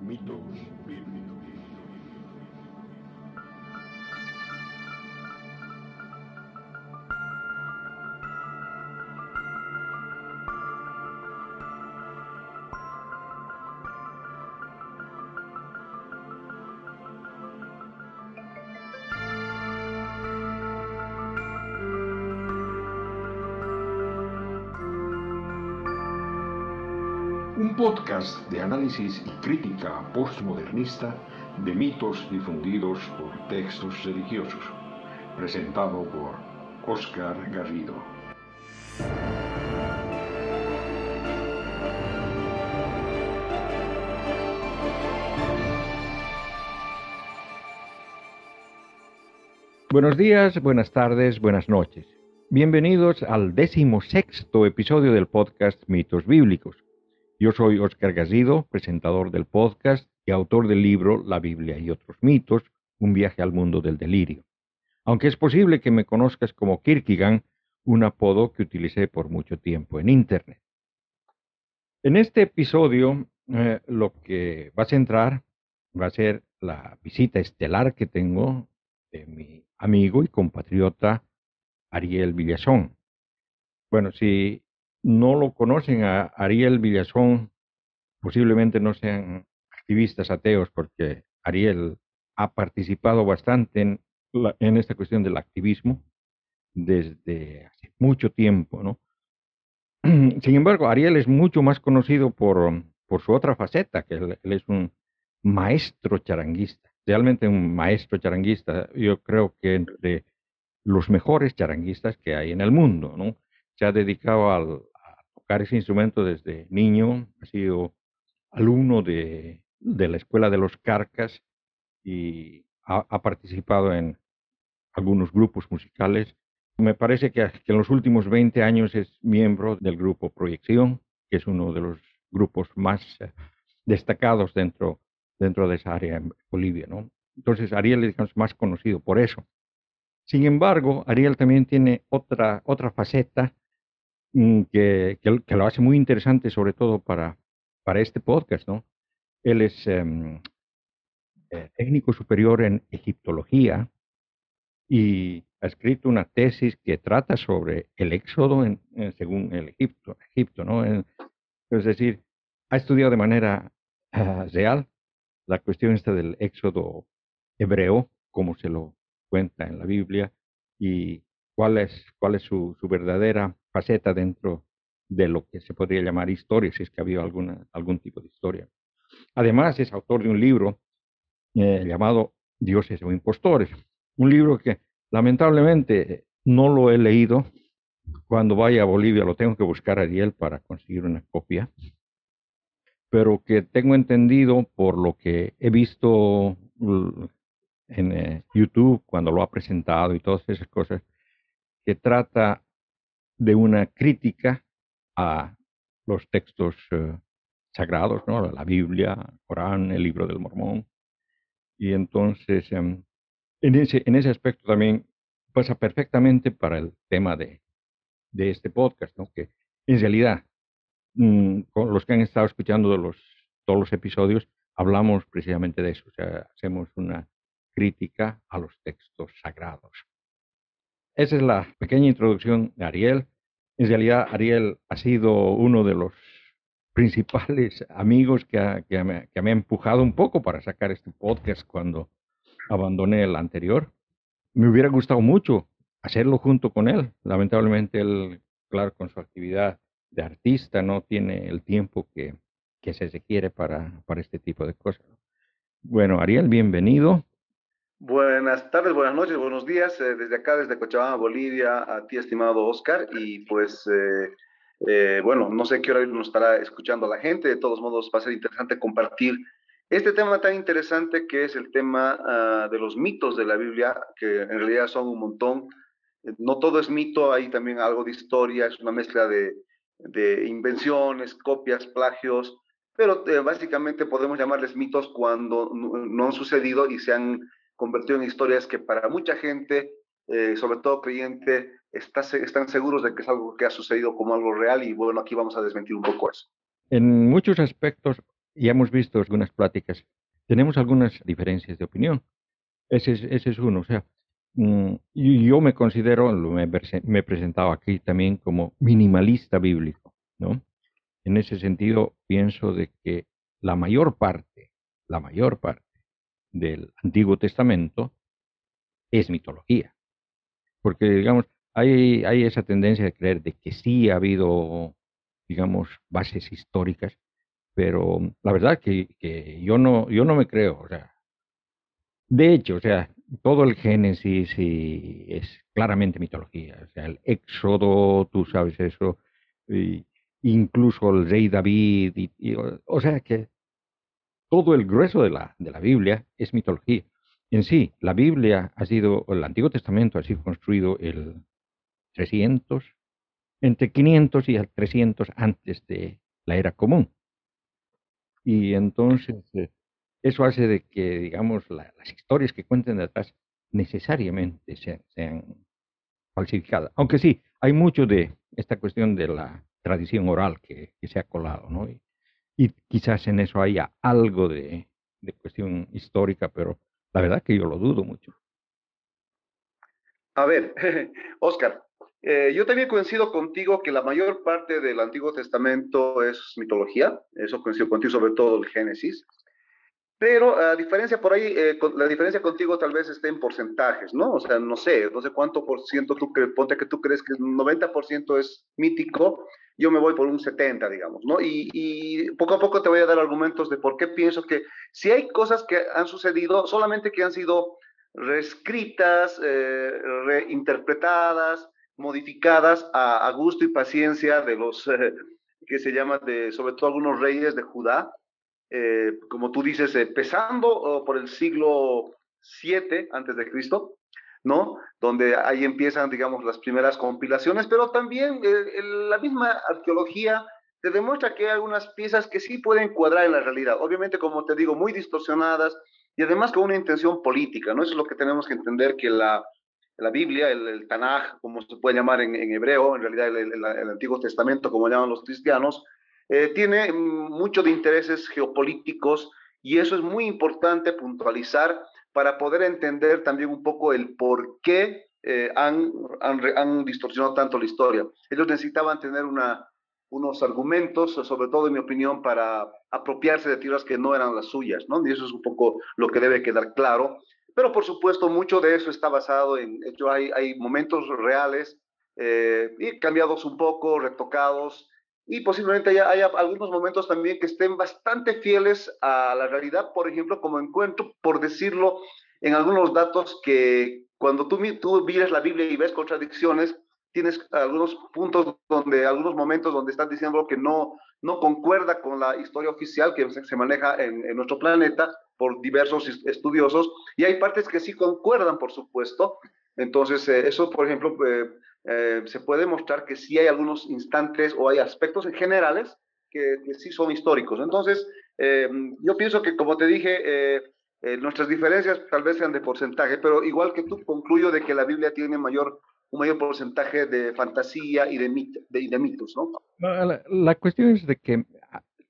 Mitos bíblicos. Podcast de análisis y crítica postmodernista de mitos difundidos por textos religiosos, presentado por Oscar Garrido. Buenos días, buenas tardes, buenas noches. Bienvenidos al decimosexto episodio del podcast Mitos Bíblicos. Yo soy Oscar Garrido, presentador del podcast y autor del libro La Biblia y otros mitos, un viaje al mundo del delirio. Aunque es posible que me conozcas como Kierkegaard, un apodo que utilicé por mucho tiempo en Internet. En este episodio, eh, lo que va a centrar va a ser la visita estelar que tengo de mi amigo y compatriota Ariel Villazón. Bueno, si no lo conocen a Ariel Villazón, posiblemente no sean activistas ateos, porque Ariel ha participado bastante en, en esta cuestión del activismo desde hace mucho tiempo, ¿no? Sin embargo, Ariel es mucho más conocido por, por su otra faceta, que él, es un maestro charanguista, realmente un maestro charanguista. Yo creo que entre los mejores charanguistas que hay en el mundo, ¿no? Se ha dedicado al- tocar ese instrumento desde niño, ha sido alumno de, de la Escuela de los Carcas y ha, participado en algunos grupos musicales. Me parece que, que en los últimos 20 años es miembro del grupo Proyección, que es uno de los grupos más eh, destacados dentro, dentro de esa área en Bolivia, ¿no? Entonces Ariel es más conocido por eso. Sin embargo, Ariel también tiene otra, otra faceta que, que, que lo hace muy interesante, sobre todo para, para este podcast, ¿no? Él es em, eh, técnico superior en egiptología y ha escrito una tesis que trata sobre el éxodo en, en- según el Egipto, Egipto, ¿no? En- es decir, ha estudiado de manera ah, real la cuestión esta del éxodo hebreo, como se lo cuenta en la Biblia, y cuál es, cuál es su, su verdadera faceta dentro de lo que se podría llamar historia, si es que había alguna, algún tipo de historia. Además, es autor de un libro eh, llamado Dioses o Impostores, un libro que lamentablemente no lo he leído. Cuando vaya a Bolivia lo tengo que buscar a Ariel para conseguir una copia, pero que tengo entendido por lo que he visto mm, en eh, YouTube cuando lo ha presentado y todas esas cosas, que trata de una crítica a los textos eh, sagrados, ¿no? La Biblia, el Corán, el libro del Mormón. Y entonces, em, en, ese, en ese aspecto también pasa perfectamente para el tema de, de este podcast, ¿no? Que en realidad, mm, con los que han estado escuchando los, todos los episodios, hablamos precisamente de eso, o sea, hacemos una crítica a los textos sagrados. Esa es la pequeña introducción de Ariel. En realidad, Ariel ha sido uno de los principales amigos que, ha- que me, ha empujado un poco para sacar este podcast cuando abandoné el anterior. Me hubiera gustado mucho hacerlo junto con él. Lamentablemente, él, claro, con su actividad de artista, no tiene el tiempo que, que se requiere para, para este tipo de cosas. Bueno, Ariel, bienvenido. Buenas tardes, buenas noches, buenos días. eh, desde acá, desde Cochabamba, Bolivia, a ti, estimado Oscar. Y pues, eh, eh, bueno, no sé qué hora nos estará escuchando la gente. De todos modos, va a ser interesante compartir este tema tan interesante que es el tema ah, de los mitos de la Biblia, que en realidad son un montón. No todo es mito, hay también algo de historia, es una mezcla de, de invenciones, copias, plagios, pero básicamente podemos llamarles mitos cuando no han sucedido y se han convertido en historias que para mucha gente, eh, sobre todo creyente, está, están seguros de que es algo que ha sucedido como algo real y bueno, aquí vamos a desmentir un poco eso. En muchos aspectos, ya hemos visto algunas pláticas, tenemos algunas diferencias de opinión. Ese es, ese es uno. O sea, mm, yo me considero, me, me he presentado aquí también como minimalista bíblico, ¿no? En ese sentido, pienso de que la mayor parte, la mayor parte del Antiguo Testamento es mitología. Porque, digamos, hay, hay esa tendencia de creer de que sí ha habido, digamos, bases históricas, pero la verdad que, que yo no, yo no me creo, o sea, de hecho, o sea, todo el Génesis es claramente mitología, o sea, el Éxodo, tú sabes eso, incluso el rey David, o, sea que todo el grueso de la, de la Biblia es mitología. En sí, la Biblia ha sido, el Antiguo Testamento ha sido construido el 300, entre 500 y 300 antes de la era común. Y entonces eh, eso hace de que, digamos, las historias que cuenten detrás necesariamente sean, falsificadas. Aunque sí, hay mucho de esta cuestión de la tradición oral que, se ha colado, ¿no? Y, quizás en eso haya algo de, de cuestión histórica, pero la verdad que yo lo dudo mucho. A ver, Oscar, eh, yo también coincido contigo que la mayor parte del Antiguo Testamento es mitología, eso coincido contigo, sobre todo el Génesis. Pero a diferencia por ahí, eh, la diferencia contigo tal vez esté en porcentajes, ¿no? O sea, no sé, no sé cuánto por ciento tú crees, ponte que tú crees que el 90% es mítico, yo me voy por un 70, digamos, ¿no? Y, y, poco a poco te voy a dar argumentos de por qué pienso que si hay cosas que han sucedido, solamente que han sido reescritas, eh, reinterpretadas, modificadas a, gusto y paciencia de los eh, que se llaman de, sobre todo algunos reyes de Judá, eh, como tú dices, empezando oh, por el siglo 7 antes de Cristo, ¿no? Donde ahí empiezan, digamos, las primeras compilaciones, pero también eh, la misma arqueología te demuestra que hay algunas piezas que sí pueden cuadrar en la realidad. Obviamente, como te digo, muy distorsionadas y además con una intención política, ¿no? Eso es lo que tenemos que entender que la, la Biblia, el, Tanaj, como se puede llamar en, hebreo, en realidad el, Antiguo Testamento, como llaman los cristianos, eh, tiene mucho de intereses geopolíticos y eso es muy importante puntualizar para poder entender también un poco el por qué eh, han, han, distorsionado tanto la historia. Ellos necesitaban tener una, unos argumentos, sobre todo en mi opinión, para apropiarse de tierras que no eran las suyas, ¿no? Y eso es un poco lo que debe quedar claro. Pero por supuesto, mucho de eso está basado en, hecho, hay, hay momentos reales, eh, y cambiados un poco, retocados, y posiblemente haya, haya, algunos momentos también que estén bastante fieles a la realidad, por ejemplo, como encuentro, por decirlo, en algunos datos que cuando tú, tú miras la Biblia y ves contradicciones, tienes algunos puntos donde, algunos momentos donde estás diciendo que no, no concuerda con la historia oficial que se, maneja en, en, nuestro planeta por diversos estudiosos, y hay partes que sí concuerdan, por supuesto. Entonces, eh, eso, por ejemplo, eh, eh, se puede mostrar que sí hay algunos instantes o hay aspectos en generales que, que sí son históricos. Entonces, yo pienso que, como te dije, nuestras diferencias tal vez sean de porcentaje, pero igual que tú, concluyo de que la Biblia tiene mayor un mayor porcentaje de fantasía y de, de, mitos, ¿no? La, cuestión es de que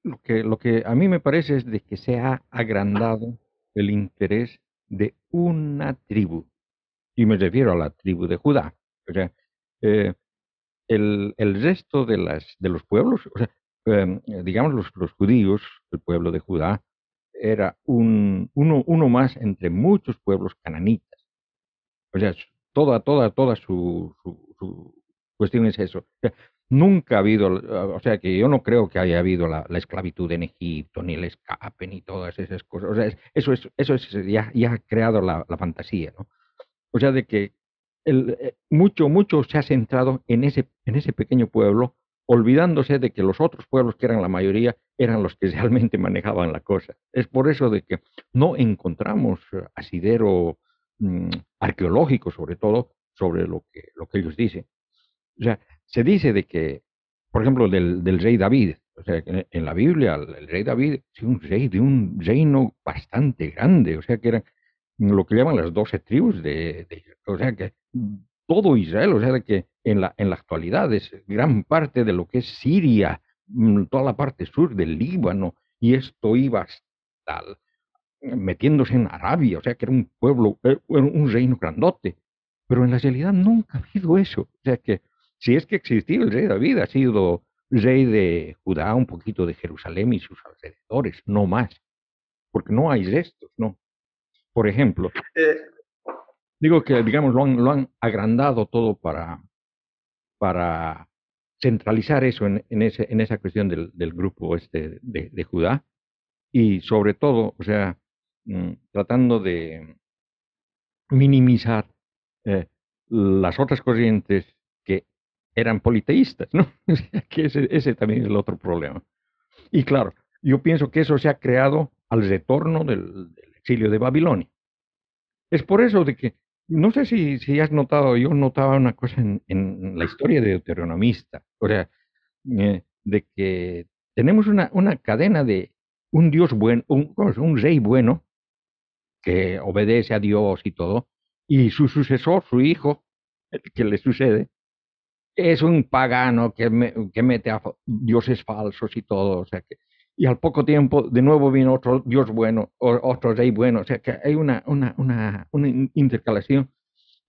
lo, que lo que a mí me parece es de que se ha agrandado el interés de una tribu, y me refiero a la tribu de Judá. Eh, el, el, resto de, las, de los pueblos, o sea, em, digamos los, los, judíos, el pueblo de Judá, era un, uno, uno más entre muchos pueblos cananitas. O sea, toda, toda, toda su, su, cuestión es eso. nunca ha habido, o sea que yo no creo que haya habido la, esclavitud en Egipto, ni el escape, ni todas esas cosas. O sea, eso es, eso es, ya, ya ha creado la, fantasía, ¿no? O sea, de que eh, mucho, mucho se ha centrado en ese, en ese pequeño pueblo, olvidándose de que los otros pueblos, que eran la mayoría, eran los que realmente manejaban la cosa. Es por eso de que no encontramos asidero Mm, arqueológico sobre todo, sobre lo que, lo que ellos dicen. O sea, se dice de que, por ejemplo, del, del rey David, o sea, en, la Biblia el, rey David es un rey de un reino bastante grande, o sea, que eran lo que llaman las doce tribus de, de, o sea, que todo Israel, o sea, que en la, en la actualidad es gran parte de lo que es Siria, mm, toda la parte sur del Líbano, y esto iba hasta metiéndose en Arabia, o sea que era un pueblo, eh, un reino grandote, pero en la realidad nunca ha habido eso, o sea que si es que existía el rey David, ha sido rey de Judá, un poquito de Jerusalén y sus alrededores, no más, porque no hay restos, ¿no? Por ejemplo, eh, digo que, digamos, lo han, lo han agrandado todo para, para centralizar eso en, en, ese, en esa cuestión del, del grupo este de, de, Judá y sobre todo, o sea, mm, tratando de minimizar eh, las otras corrientes que eran politeístas, ¿no? que ese, ese también es el otro problema. Y claro, yo pienso que eso se ha creado al retorno del, del exilio de Babilonia. Es por eso de que no sé si, si has notado, yo notaba una cosa en, en la historia de Deuteronomista, o sea, eh, de que tenemos una, una cadena de un Dios bueno, un, un rey bueno, que obedece a Dios y todo, y su sucesor, su hijo, el que le sucede, es un pagano que, que mete a dioses falsos y todo, o sea que y al poco tiempo de nuevo vino otro Dios bueno, o otro rey bueno, o sea que hay una, una, una, una intercalación.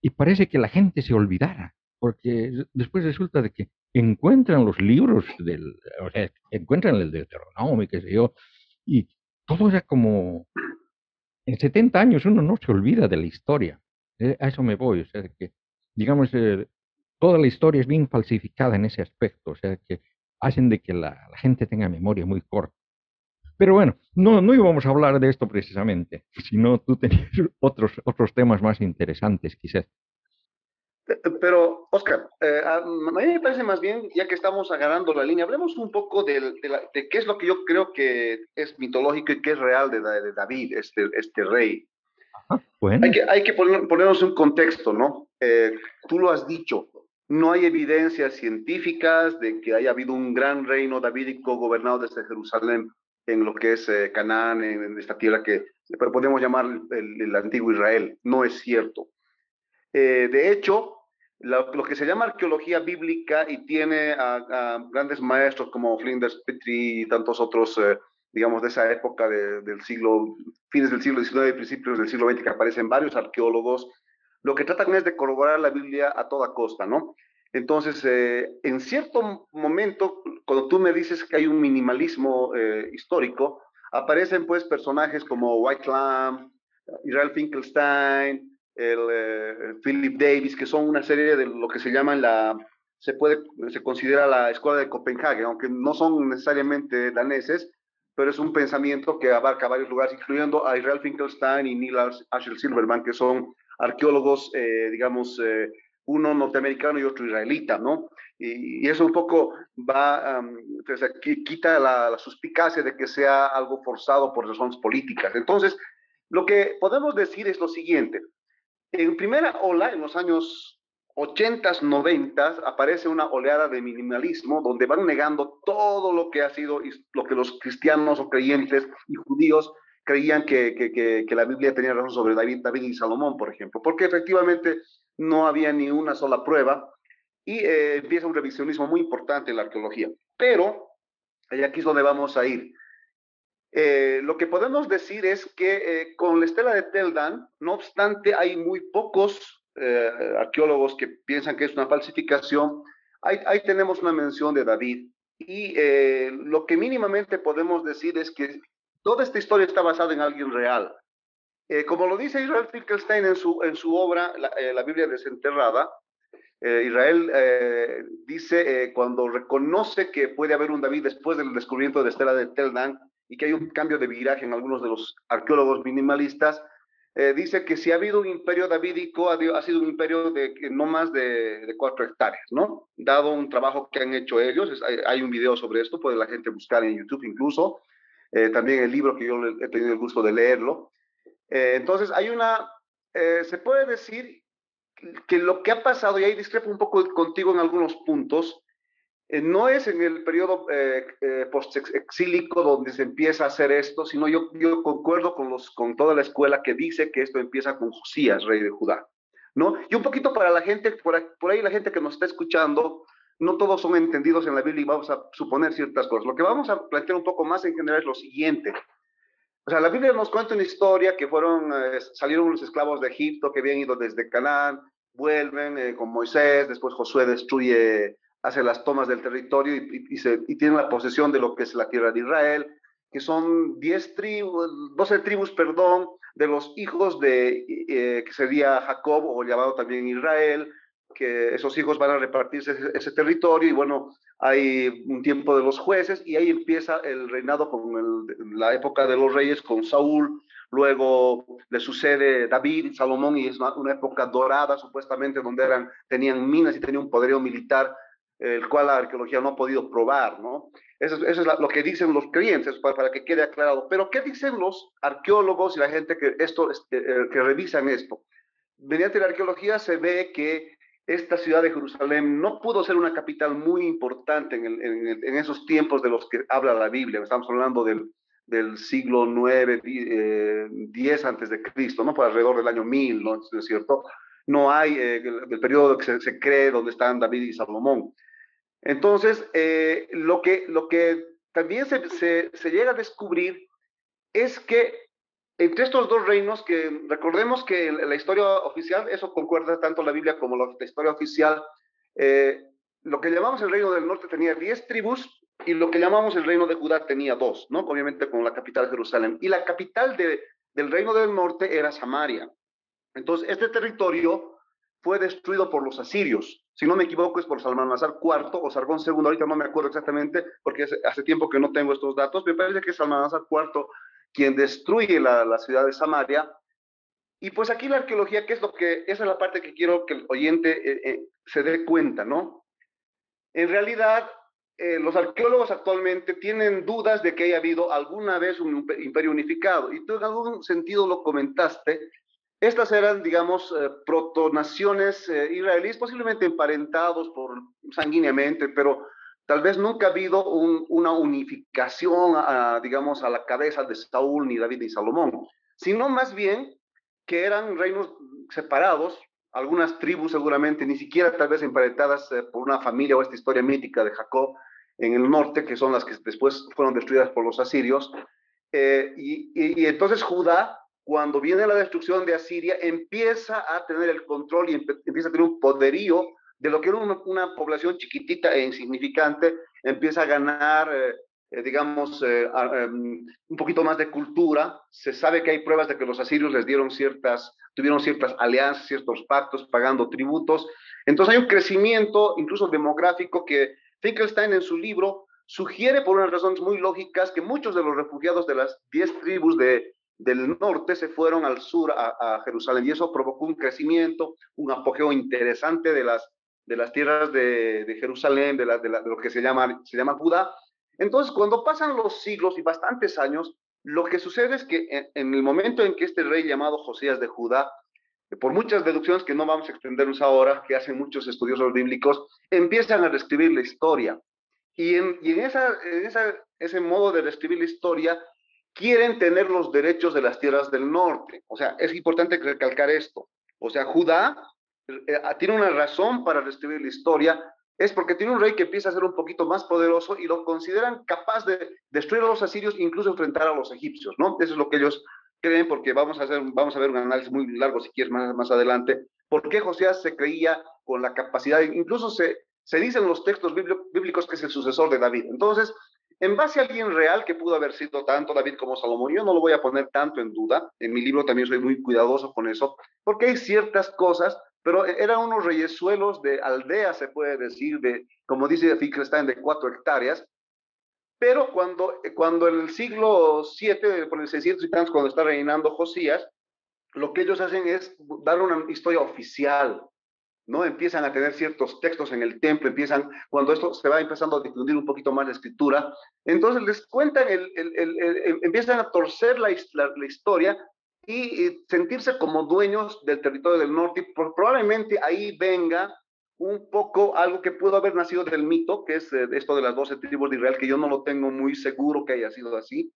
Y parece que la gente se olvidara, porque después resulta de que encuentran los libros del, o sea, encuentran el de Deuteronomio, qué sé yo, y todo era como, en 70 años uno no se olvida de la historia, eh, a eso me voy, o sea que, digamos, eh, toda la historia es bien falsificada en ese aspecto, o sea que hacen de que la, la gente tenga memoria muy corta. Pero bueno, no, no íbamos a hablar de esto precisamente, sino tú tenías otros, otros temas más interesantes quizás. Pero, Oscar, eh, a mí me parece más bien, ya que estamos agarrando la línea, hablemos un poco de, de, qué es lo que yo creo que es mitológico y qué es real de, de David, este, este rey. bueno. Hay que, hay que poner, ponernos un contexto, ¿no? Eh, tú lo has dicho, no hay evidencias científicas de que haya habido un gran reino davídico gobernado desde Jerusalén en lo que es eh, Canaán, en, esta tierra que podemos llamar el, antiguo Israel. No es cierto. Eh, de hecho, lo, que se llama arqueología bíblica y tiene a, grandes maestros como Flinders Petrie y tantos otros, eh, digamos, de esa época del siglo, fines del siglo XIX principios del siglo XX, que aparecen varios arqueólogos, lo que tratan es de corroborar la Biblia a toda costa, ¿no? Entonces, eh, en cierto momento, cuando tú me dices que hay un minimalismo eh, histórico, aparecen pues personajes como White Lamb, Israel Finkelstein, el, eh, Philip Davis, que son una serie de lo que se llaman la, se puede, se considera la escuela de Copenhague, aunque no son necesariamente daneses, pero es un pensamiento que abarca varios lugares, incluyendo a Israel Finkelstein y Neil Asher Silverman, que son arqueólogos, digamos, uno norteamericano y otro israelita, ¿no? Y, eso un poco va, aquí quita la, suspicacia de que sea algo forzado por razones políticas. Entonces, lo que podemos decir es lo siguiente. En primera ola, en los años 80, 90, aparece una oleada de minimalismo donde van negando todo lo que ha sido, lo que los cristianos o creyentes y judíos creían que, que, que, la Biblia tenía razón sobre David, David y Salomón, por ejemplo, porque efectivamente no había ni una sola prueba y eh, empieza un revisionismo muy importante en la arqueología. Pero, y aquí es donde vamos a ir. Eh, lo que podemos decir es que eh, con la estela de Teldan, no obstante, hay muy pocos arqueólogos que piensan que es una falsificación. Ahí, ahí tenemos una mención de David. Y lo que mínimamente podemos decir es que toda esta historia está basada en alguien real. Eh, como lo dice Israel Finkelstein en su, en su obra, La, eh, la Biblia desenterrada, eh, Israel eh, dice eh, cuando reconoce que puede haber un David después del descubrimiento de Estela de Teldan y que hay un cambio de viraje en algunos de los arqueólogos minimalistas, dice que si ha habido un imperio davídico, ha, ha sido un imperio de no más de, de, cuatro hectáreas, ¿no? Dado un trabajo que han hecho ellos, es, hay, hay, un video sobre esto, puede la gente buscar en YouTube incluso, también el libro que yo he tenido el gusto de leerlo. Eh, entonces, hay una, eh, se puede decir que lo que ha pasado, y ahí discrepo un poco contigo en algunos puntos, eh, no es en el periodo post-exílico donde se empieza a hacer esto, sino yo, concuerdo con toda la escuela que dice que esto empieza con Josías, rey de Judá. ¿no? Y un poquito para la gente, por, por ahí la gente que nos está escuchando, no todos son entendidos en la Biblia y vamos a suponer ciertas cosas. Lo que vamos a plantear un poco más en general es lo siguiente. O sea, la Biblia nos cuenta una historia que fueron, eh, salieron los esclavos de Egipto que habían ido desde Canaán, vuelven eh, con Moisés, después Josué destruye, hace las tomas del territorio y, y, se, y tienen la posesión de lo que es la tierra de Israel, que son 10 tribus, 12 tribus, perdón, de los hijos de, eh, que sería Jacob o llamado también Israel, que esos hijos van a repartirse ese, territorio y bueno, hay un tiempo de los jueces y ahí empieza el reinado con la época de los reyes con Saúl, luego le sucede David, Salomón y es una, época dorada supuestamente donde eran, tenían minas y tenían un poderío militar el cual la arqueología no ha podido probar, ¿no? Eso, es lo que dicen los creyentes, para, para, que quede aclarado. Pero, ¿qué dicen los arqueólogos y la gente que, esto, eh, que revisan esto? Mediante la arqueología se ve que esta ciudad de Jerusalén no pudo ser una capital muy importante en, esos tiempos de los que habla la Biblia. Estamos hablando del, siglo 9, eh, 10 antes de Cristo, ¿no? Por alrededor del año 1000, ¿no? ¿Es cierto? No hay eh, el, el, periodo que se, cree donde están David y Salomón. Entonces, eh, lo, que, lo que también se, se llega a descubrir es que entre estos dos reinos, que recordemos que la historia oficial, eso concuerda tanto la Biblia como la, historia oficial, eh, lo que llamamos el reino del norte tenía 10 tribus y lo que llamamos el reino de Judá tenía dos, ¿no? Obviamente con la capital Jerusalén. Y la capital de, del reino del norte era Samaria. Entonces, este territorio fue destruido por los asirios. Si no me equivoco, es por Salmanasar IV o Sargón II, ahorita no me acuerdo exactamente, porque hace, tiempo que no tengo estos datos. Me parece que Salmanasar IV quien destruye la, la, ciudad de Samaria. Y pues aquí la arqueología, ¿qué es lo que, esa es la parte que quiero que el oyente eh, eh, se dé cuenta, ¿no? En realidad, eh, los arqueólogos actualmente tienen dudas de que haya habido alguna vez un imperio unificado. Y tú en algún sentido lo comentaste. Estas eran, digamos, eh, protonaciones eh, israelíes, posiblemente emparentados por sanguíneamente, pero tal vez nunca ha habido un, una unificación, a, digamos, a la cabeza de Saúl, ni David, ni Salomón, sino más bien que eran reinos separados, algunas tribus seguramente, ni siquiera tal vez emparentadas eh, por una familia o esta historia mítica de Jacob en el norte, que son las que después fueron destruidas por los asirios. Eh, y, entonces Judá, cuando viene la destrucción de Asiria, empieza a tener el control y empieza a tener un poderío de lo que era una, población chiquitita e insignificante, empieza a ganar, eh, eh, digamos, eh, um, un poquito más de cultura. Se sabe que hay pruebas de que los asirios les dieron ciertas, tuvieron ciertas alianzas, ciertos pactos, pagando tributos. Entonces hay un crecimiento, incluso demográfico, que Finkelstein en su libro sugiere por unas razones muy lógicas que muchos de los refugiados de las diez tribus de, del norte se fueron al sur a, Jerusalén y eso provocó un crecimiento, un apogeo interesante de las, de las tierras de, de Jerusalén, de, la, de, lo que se llama, se llama Judá. Entonces, cuando pasan los siglos y bastantes años, lo que sucede es que en, en el momento en que este rey llamado Josías de Judá por muchas deducciones que no vamos a extendernos ahora, que hacen muchos estudiosos bíblicos, empiezan a reescribir la historia. Y en, y en, esa, en esa, ese modo de reescribir la historia, quieren tener los derechos de las tierras del norte. O sea, es importante recalcar esto. O sea, Judá eh, tiene una razón para reescribir la historia, es porque tiene un rey que empieza a ser un poquito más poderoso y lo consideran capaz de destruir a los asirios, incluso enfrentar a los egipcios, ¿no? Eso es lo que ellos creen, porque vamos a, hacer, vamos a ver un análisis muy largo, si quieres, más, más adelante, por qué Josías se creía con la capacidad, incluso se, se dicen los textos bíblicos que es el sucesor de David. Entonces, en base a alguien real que pudo haber sido tanto David como Salomón, yo no lo voy a poner tanto en duda, en mi libro también soy muy cuidadoso con eso, porque hay ciertas cosas, pero eran unos reyesuelos de aldea, se puede decir, de, como dice Finkelstein, de cuatro hectáreas, pero cuando, cuando en el siglo 7, por el 600 y tantos, cuando está reinando Josías, lo que ellos hacen es dar una historia oficial, ¿no? Empiezan a tener ciertos textos en el templo, empiezan, cuando esto se va empezando a difundir un poquito más la escritura, entonces les cuentan, el, el, el empiezan a torcer la, la historia y, sentirse como dueños del territorio del norte, y probablemente ahí venga un poco algo que pudo haber nacido del mito, que es eh, esto de las doce tribus de Israel, que yo no lo tengo muy seguro que haya sido así,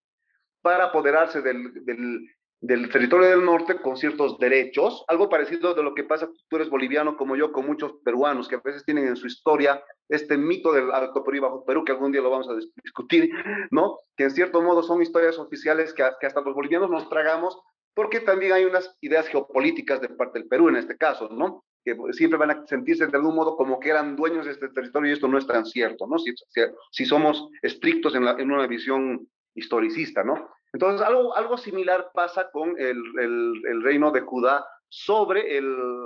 para apoderarse del, del, del territorio del norte con ciertos derechos, algo parecido de lo que pasa, tú eres boliviano como yo, con muchos peruanos que a veces tienen en su historia este mito del Alto Perú y Bajo Perú, que algún día lo vamos a discutir, ¿no? Que en cierto modo son historias oficiales que, que hasta los bolivianos nos tragamos, porque también hay unas ideas geopolíticas de parte del Perú en este caso, ¿no? Que siempre van a sentirse de algún modo como que eran dueños de este territorio y esto no es tan cierto, ¿no? Si, somos estrictos en, una visión historicista, ¿no? Entonces, algo, algo similar pasa con el, el, reino de Judá sobre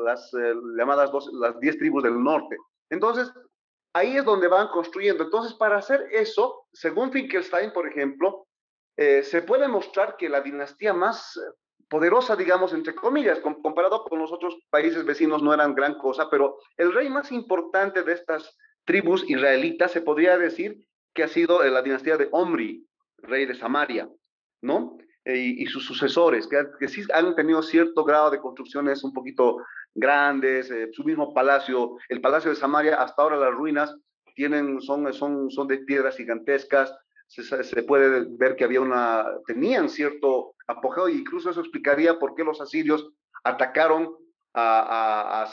las llamadas las diez tribus del norte. Entonces, ahí es donde van construyendo. Entonces, para hacer eso, según Finkelstein, por ejemplo, eh, se puede mostrar que la dinastía más poderosa, digamos, entre comillas, comparado con los otros países vecinos, no eran gran cosa, pero el rey más importante de estas tribus israelitas se podría decir que ha sido la dinastía de Omri, rey de Samaria. ¿no? Eh, y, sus sucesores, que, sí han tenido cierto grado de construcciones un poquito grandes, eh, su mismo palacio, el palacio de Samaria, hasta ahora las ruinas tienen, son, son, son de piedras gigantescas, se, puede ver que había una, tenían cierto apogeo, e incluso eso explicaría por qué los asirios atacaron a,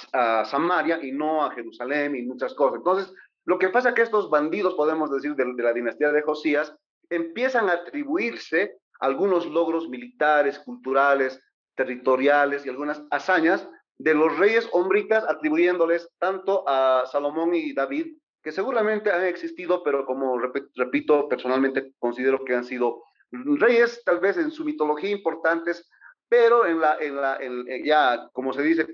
Samaria y no a Jerusalén y muchas cosas. Entonces, lo que pasa es que estos bandidos, podemos decir, de, de la dinastía de Josías, empiezan a atribuirse algunos logros militares, culturales, territoriales y algunas hazañas de los reyes hombritas atribuyéndoles tanto a Salomón y David, que seguramente han existido, pero como repito, personalmente considero que han sido reyes tal vez en su mitología importantes, pero en la, en la, ya como se dice,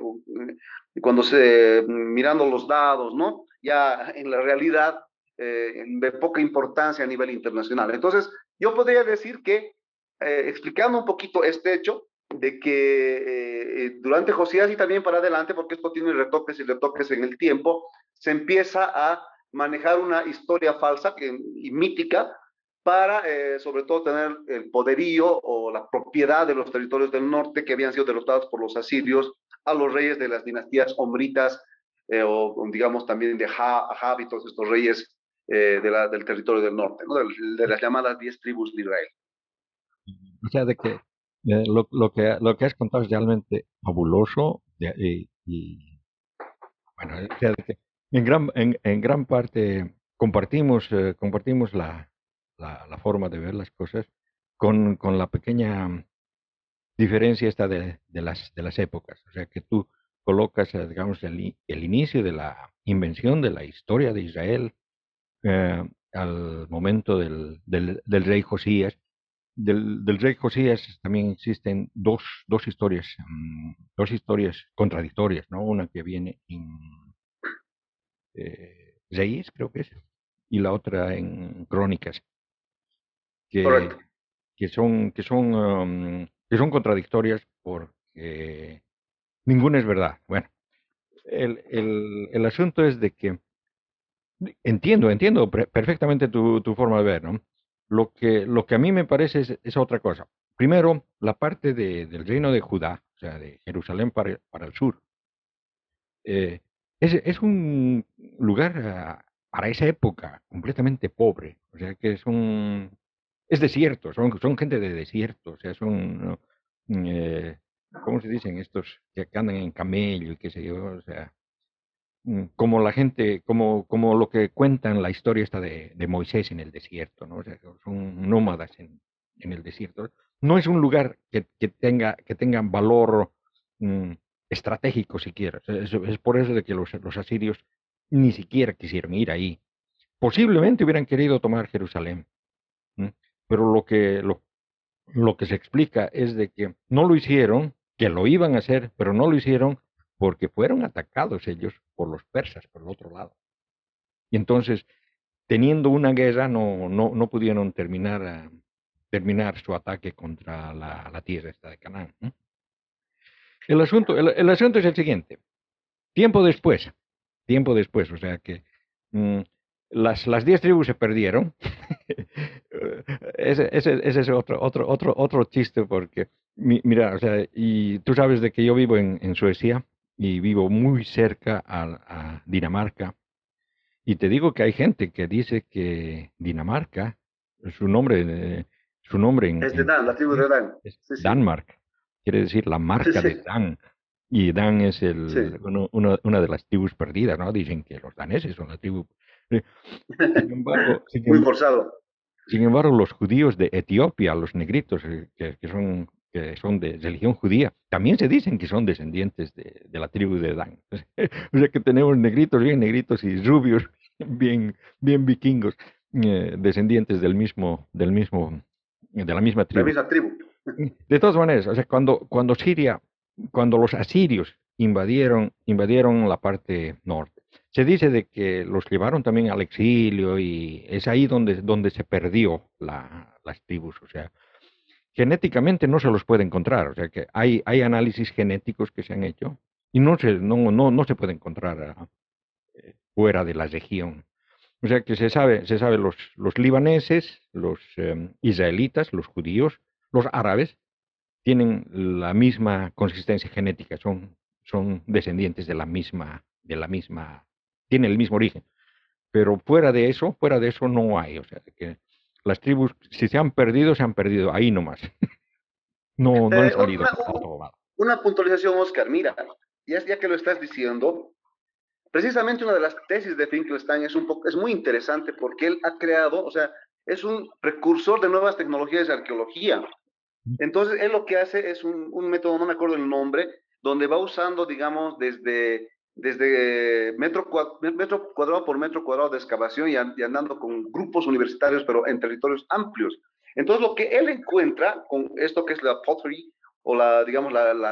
cuando se, mirando los dados, ¿no? Ya en la realidad eh, de poca importancia a nivel internacional. Entonces, yo podría decir que eh, explicando un poquito este hecho de que eh, eh, durante Josías y también para adelante, porque esto tiene retoques y retoques en el tiempo, se empieza a manejar una historia falsa y mítica para sobre todo tener el poderío o la propiedad de los territorios del norte que habían sido derrotados por los asirios a los reyes de las dinastías hombritas o digamos también de Ahab y todos estos reyes la, del territorio del norte, ¿no? de, las llamadas diez tribus de Israel. O sea, de que eh, lo, lo, que lo que has contado es realmente fabuloso y, bueno, o sea, de que en gran, en, en gran parte compartimos, eh, compartimos la, la, la, forma de ver las cosas con, con la pequeña diferencia esta de, de, las, de las épocas. O sea, que tú colocas, eh, digamos, el, el inicio de la invención de la historia de Israel al momento del, del, del rey Josías del, del, rey Josías también existen dos, dos historias, mm, dos historias contradictorias, ¿no? Una que viene en eh, Reyes, creo que es, y la otra en Crónicas, que, que son, que son, um, que son contradictorias porque ninguna es verdad. Bueno, el, el, el asunto es de que entiendo, entiendo perfectamente tu, tu forma de ver, ¿no? Lo que, lo que a mí me parece es, otra cosa. Primero, la parte de, del reino de Judá, o sea, de Jerusalén para, para el sur, eh, es, es, un lugar ah, para esa época completamente pobre. O sea, que es un... Es desierto, son, son gente de desierto, o sea, son... Eh, ¿Cómo se dicen estos que andan en camello y qué sé yo? O sea, Mm, como la gente, como, como lo que cuentan la historia esta de, de Moisés en el desierto, ¿no? O sea, son nómadas en, en, el desierto. No es un lugar que, que tenga, que tenga valor mm, estratégico siquiera. Es, es, por eso de que los, los asirios ni siquiera quisieron ir ahí. Posiblemente hubieran querido tomar Jerusalén, pero lo que, lo, lo que se explica es de que no lo hicieron, que lo iban a hacer, pero no lo hicieron porque fueron atacados ellos por los persas, por el otro lado. Y entonces, teniendo una guerra, no, no, no pudieron terminar, ah, terminar su ataque contra la, la tierra esta de Canaán. El, asunto, el, asunto es el siguiente. Tiempo después, tiempo después, o sea que mm, las, las diez tribus se perdieron. ese, ese, ese, es otro, otro, otro, otro chiste porque, mira, o sea, y tú sabes de que yo vivo en, en Suecia y vivo muy cerca a, Dinamarca. Y te digo que hay gente que dice que Dinamarca, su nombre, su nombre en, es de Dan, la tribu de Dan. Danmark. Quiere decir la marca de Dan. Y Dan es el, una de las tribus perdidas, ¿no? Dicen que los daneses son la tribu. Sin embargo, Muy forzado. Sin embargo, los judíos de Etiopía, los negritos, eh, que, que son que son de religión judía, también se dicen que son descendientes de, de la tribu de Dan. o sea que tenemos negritos bien negritos y rubios bien, bien vikingos, eh, descendientes del mismo, del mismo, de la misma tribu. La misma tribu. De todas maneras, o sea, cuando, cuando Siria, cuando los asirios invadieron, invadieron la parte norte, se dice de que los llevaron también al exilio y es ahí donde, donde se perdió la, las tribus, o sea, genéticamente no se los puede encontrar, o sea que hay, hay análisis genéticos que se han hecho y no se, no, no, no se puede encontrar eh, fuera de la región. O sea que se sabe, se sabe los, los libaneses, los em, israelitas, los judíos, los árabes, tienen la misma consistencia genética, son, son descendientes de la misma, de la misma, tienen el mismo origen. Pero fuera de eso, fuera de eso no hay. O sea que las tribus, si se han perdido, se han perdido ahí nomás. no, no han eh, salido. Una, una, puntualización, Oscar. Mira, ya, ya que lo estás diciendo, precisamente una de las tesis de Finkelstein es, un poco, es muy interesante porque él ha creado, o sea, es un precursor de nuevas tecnologías de arqueología. Entonces, él lo que hace es un, un método, no me acuerdo el nombre, donde va usando, digamos, desde desde metro, metro, cuadrado por metro cuadrado de excavación y, andando con grupos universitarios, pero en territorios amplios. Entonces, lo que él encuentra con esto que es la pottery, o la, digamos, la, la,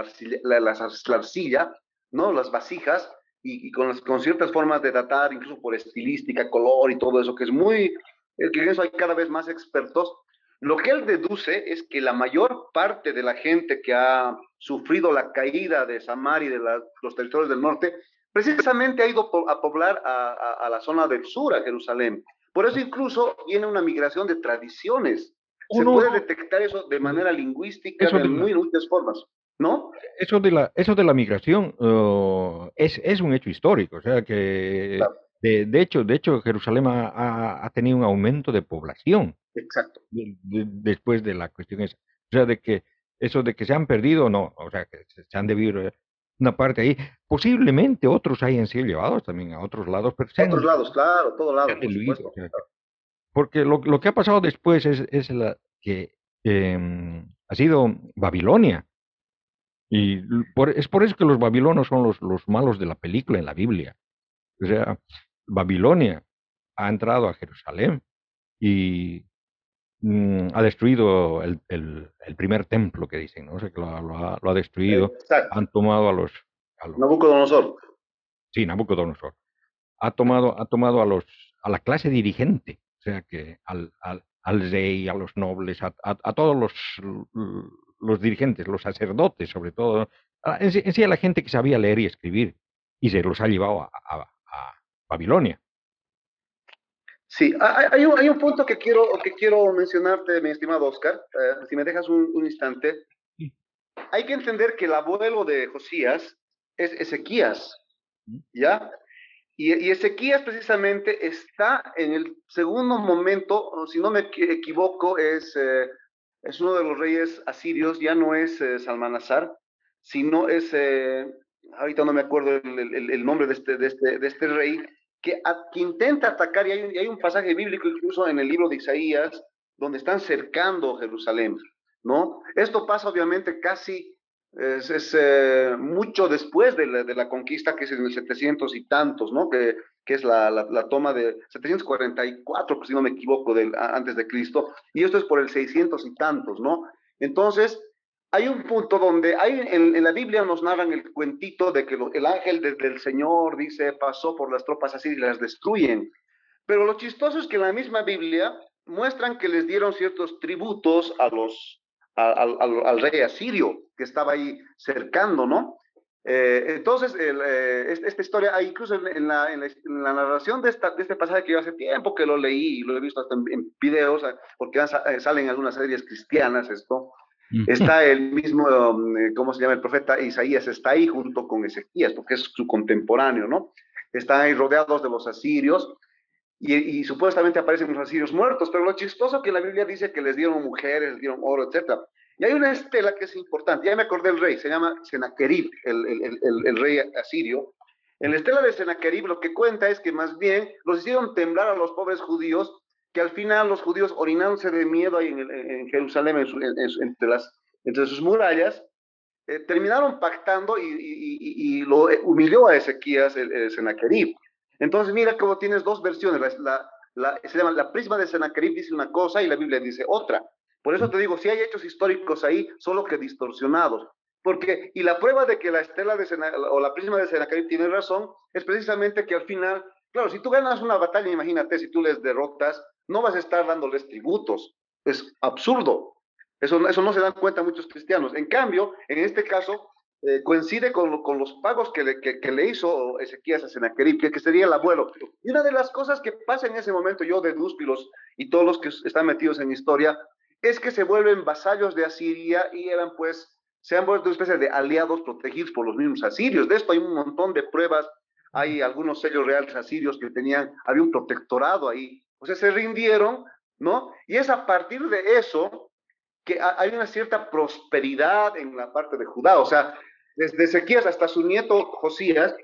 arcilla, ¿no? Las vasijas, y, con, con, ciertas formas de datar, incluso por estilística, color y todo eso, que es muy, que en eso hay cada vez más expertos. Lo que él deduce es que la mayor parte de la gente que ha sufrido la caída de Samar y de los territorios del norte, precisamente ha ido a poblar a, la zona del sur, a Jerusalén. Por eso incluso viene una migración de tradiciones. Se puede detectar eso de manera lingüística de, muy muchas formas. ¿No? Eso de la, eso de la migración uh, es, es, un hecho histórico, o sea que de, de, hecho, de hecho Jerusalén ha, ha, tenido un aumento de población. Exacto. después de la cuestión esa. O sea, de que eso de que se han perdido, no, o sea, que se han debido eh, una parte ahí. Posiblemente otros hayan sido llevados también a otros lados, pero otros lados, claro, todos lados. porque lo, lo, que ha pasado después es, es la que eh, ha sido Babilonia. Y por, es por eso que los babilonos son los, los malos de la película en la Biblia. O sea, Babilonia ha entrado a Jerusalén y Mm, ha destruido el, el, el, primer templo que dicen, ¿no? O sea, que lo, ha, lo ha, destruido. Han tomado a los, a los, Nabucodonosor. Sí, Nabucodonosor. Ha tomado, ha tomado a los a la clase dirigente, o sea que al, al, al rey, a los nobles, a, a, todos los, los dirigentes, los sacerdotes sobre todo, en sí, en sí, a la gente que sabía leer y escribir, y se los ha llevado a, a Babilonia. Sí, hay un, hay un, punto que quiero, que quiero mencionarte, mi estimado Oscar, eh, si me dejas un, un, instante. Hay que entender que el abuelo de Josías es Ezequías, ¿ya? Y, y, Ezequías precisamente está en el segundo momento, si no me equivoco, es, eh, es uno de los reyes asirios, ya no es eh, Salmanazar, sino es, ahorita no me acuerdo el, el, el nombre de este, de, este, de este rey, que, intenta atacar, y hay, un, hay, un, pasaje bíblico incluso en el libro de Isaías, donde están cercando Jerusalén, ¿no? Esto pasa obviamente casi, es, es eh, mucho después de la, de la, conquista, que es en el 700 y tantos, ¿no? Que, que es la, la, la, toma de 744, si no me equivoco, del, antes de Cristo, y esto es por el 600 y tantos, ¿no? Entonces, hay un punto donde hay en, la Biblia nos narran el cuentito de que el ángel del Señor dice pasó por las tropas así y las destruyen. Pero lo chistoso es que en la misma Biblia muestran que les dieron ciertos tributos a los, al rey asirio que estaba ahí cercando, ¿no? Eh, entonces, eh, esta historia, incluso en la, narración de, esta, de, este pasaje que yo hace tiempo que lo leí y lo he visto hasta en, videos, porque eh, salen algunas series cristianas esto, Está el mismo, eh, ¿cómo se llama? El profeta Isaías está ahí junto con Ezequías, porque es su contemporáneo, ¿no? Están ahí rodeados de los asirios y, supuestamente aparecen los asirios muertos, pero lo chistoso que la Biblia dice que les dieron mujeres, les dieron oro, etc. Y hay una estela que es importante, ya me acordé del rey, se llama Senaquerib, el, el, el, el, rey asirio. En la estela de Senaquerib lo que cuenta es que más bien los hicieron temblar a los pobres judíos, que al final los judíos orinándose de miedo ahí en, Jerusalén, entre, sus murallas, eh, terminaron pactando y, lo humilló a Ezequías el, el Senaquerib. Entonces mira cómo tienes dos versiones, la, se llama la prisma de Senaquerib dice una cosa y la Biblia dice otra. Por eso te digo, si hay hechos históricos ahí, solo que distorsionados. Porque, y la prueba de que la estela de o la prisma de Senaquerib tiene razón, es precisamente que al final, claro, si tú ganas una batalla, imagínate, si tú les derrotas, no vas a estar dándoles tributos. Es absurdo. Eso, eso no se dan cuenta muchos cristianos. En cambio, en este caso, eh, coincide con, con, los pagos que le, que, le hizo Ezequías a Senaquerib, que, que, sería el abuelo. Y una de las cosas que pasa en ese momento, yo deduzco y, los, y todos los que están metidos en historia, es que se vuelven vasallos de Asiria y eran pues, se han vuelto una especie de aliados protegidos por los mismos asirios. De esto hay un montón de pruebas, hay algunos sellos reales asirios que tenían, había un protectorado ahí, o sea, se rindieron, ¿no? Y es a partir de eso que hay una cierta prosperidad en la parte de Judá, o sea, desde Ezequías hasta su nieto Josías,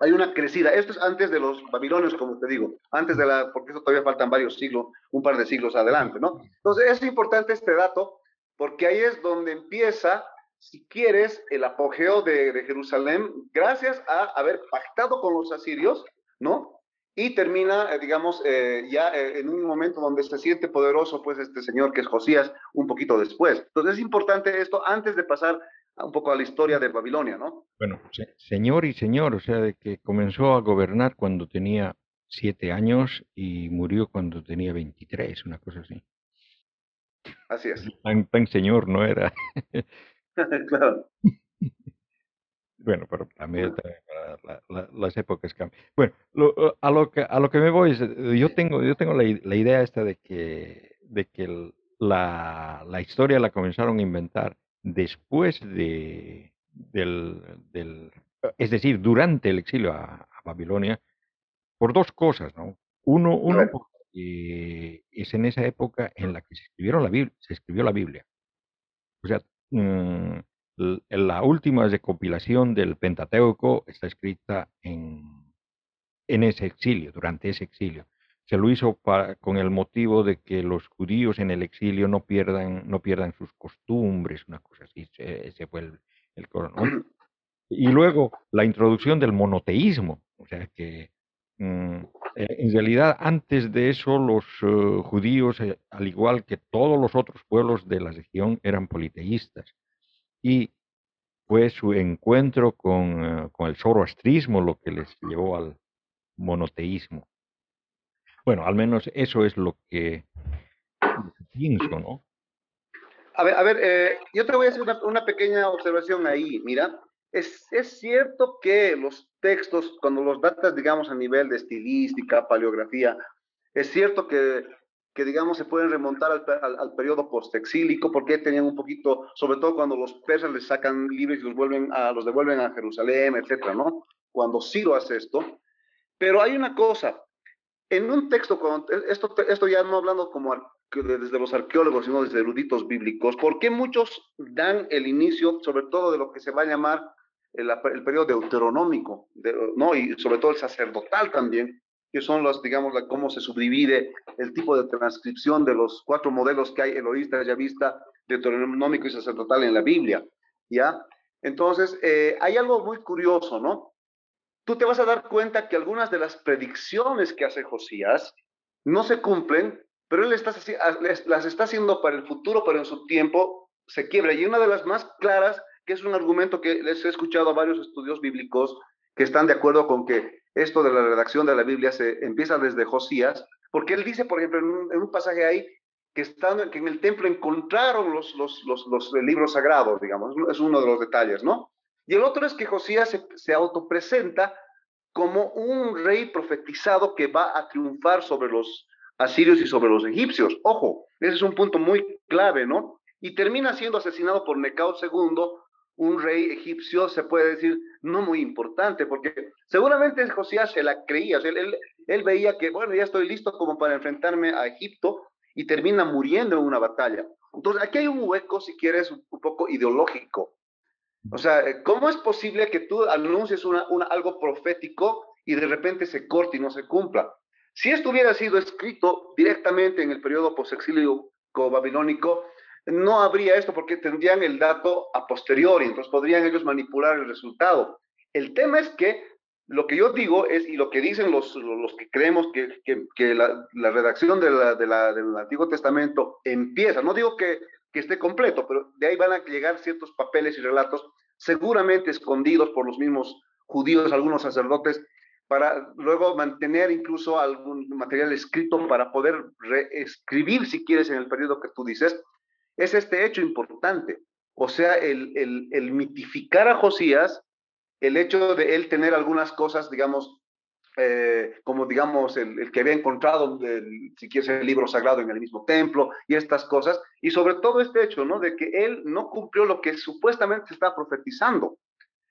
hay una crecida. Esto es antes de los babilonios, como te digo, antes de la, porque eso todavía faltan varios siglos, un par de siglos adelante, ¿no? Entonces es importante este dato, porque ahí es donde empieza, si quieres, el apogeo de, de Jerusalén, gracias a haber pactado con los asirios, ¿no? Y termina, eh, digamos, eh, ya eh, en un momento donde se siente poderoso, pues, este señor que es Josías, un poquito después. Entonces es importante esto antes de pasar un poco a la historia de Babilonia, ¿no? Bueno, señor y señor, o sea, de que comenzó a gobernar cuando tenía siete años y murió cuando tenía 23, una cosa así. Así es. Tan, señor no era. claro. Bueno, pero también las épocas cambian. Bueno, a, lo que, a lo que me voy es, yo tengo, yo tengo la, la idea esta de que, de que la, la historia la comenzaron a inventar después de, del, del, es decir, durante el exilio a, Babilonia, por dos cosas, ¿no? Uno, uno es en esa época en la que se, escribieron la Biblia, se escribió la Biblia. O sea, mm, la última recopilación del Pentateuco está escrita en, en ese exilio, durante ese exilio se lo hizo para, con el motivo de que los judíos en el exilio no pierdan, no pierdan sus costumbres, una cosa así, ese fue el, el coro, Y luego la introducción del monoteísmo, o sea que mm, eh, en realidad antes de eso los uh, judíos, eh, al igual que todos los otros pueblos de la región, eran politeístas. Y fue su encuentro con, uh, con el zoroastrismo lo que les llevó al monoteísmo. Bueno, al menos eso es lo que pienso, ¿no? A ver, a ver eh, yo te voy a hacer una, una, pequeña observación ahí. Mira, es, es cierto que los textos, cuando los datas, digamos, a nivel de estilística, paleografía, es cierto que, que digamos, se pueden remontar al, al, al periodo postexílico, porque tenían un poquito, sobre todo cuando los persas les sacan libres y los, vuelven a, los devuelven a Jerusalén, etcétera, ¿no? Cuando Ciro hace esto. Pero hay una cosa, en un texto, esto, esto ya no hablando como desde los arqueólogos, sino desde eruditos bíblicos, ¿por qué muchos dan el inicio, sobre todo de lo que se va a llamar el, el periodo deuteronómico, ¿no? y sobre todo el sacerdotal también, que son los, digamos, la, cómo se subdivide el tipo de transcripción de los cuatro modelos que hay, eloísta, vista deuteronómico y sacerdotal en la Biblia, ¿ya? Entonces, eh, hay algo muy curioso, ¿no? tú te vas a dar cuenta que algunas de las predicciones que hace Josías no se cumplen, pero él está, las está haciendo para el futuro, pero en su tiempo se quiebra. Y una de las más claras, que es un argumento que les he escuchado a varios estudios bíblicos que están de acuerdo con que esto de la redacción de la Biblia se empieza desde Josías, porque él dice, por ejemplo, en un, pasaje ahí, que, están, que en el templo encontraron los, los, los, los libros sagrados, digamos, es uno de los detalles, ¿no? Y el otro es que Josías se, se autopresenta como un rey profetizado que va a triunfar sobre los asirios y sobre los egipcios. Ojo, ese es un punto muy clave, ¿no? Y termina siendo asesinado por Necao II, un rey egipcio, se puede decir, no muy importante, porque seguramente Josías se la creía, él, él, veía que, bueno, ya estoy listo como para enfrentarme a Egipto, y termina muriendo en una batalla. Entonces, aquí hay un hueco, si quieres, un, poco ideológico. O sea, ¿cómo es posible que tú anuncies una, algo profético y de repente se corte y no se cumpla? Si esto hubiera sido escrito directamente en el periodo posexilio babilónico, no habría esto porque tendrían el dato a posteriori, entonces podrían ellos manipular el resultado. El tema es que lo que yo digo es, y lo que dicen los, los que creemos que, que, la, redacción de la, de la, del Antiguo Testamento empieza, no digo que, que esté completo, pero de ahí van a llegar ciertos papeles y relatos, seguramente escondidos por los mismos judíos, algunos sacerdotes, para luego mantener incluso algún material escrito para poder reescribir, si quieres, en el periodo que tú dices, es este hecho importante. O sea, el, el, el mitificar a Josías el hecho de él tener algunas cosas, digamos, eh, como digamos el, que había encontrado, si quieres, el libro sagrado en el mismo templo y estas cosas, y sobre todo este hecho, ¿no? De que él no cumplió lo que supuestamente se está profetizando.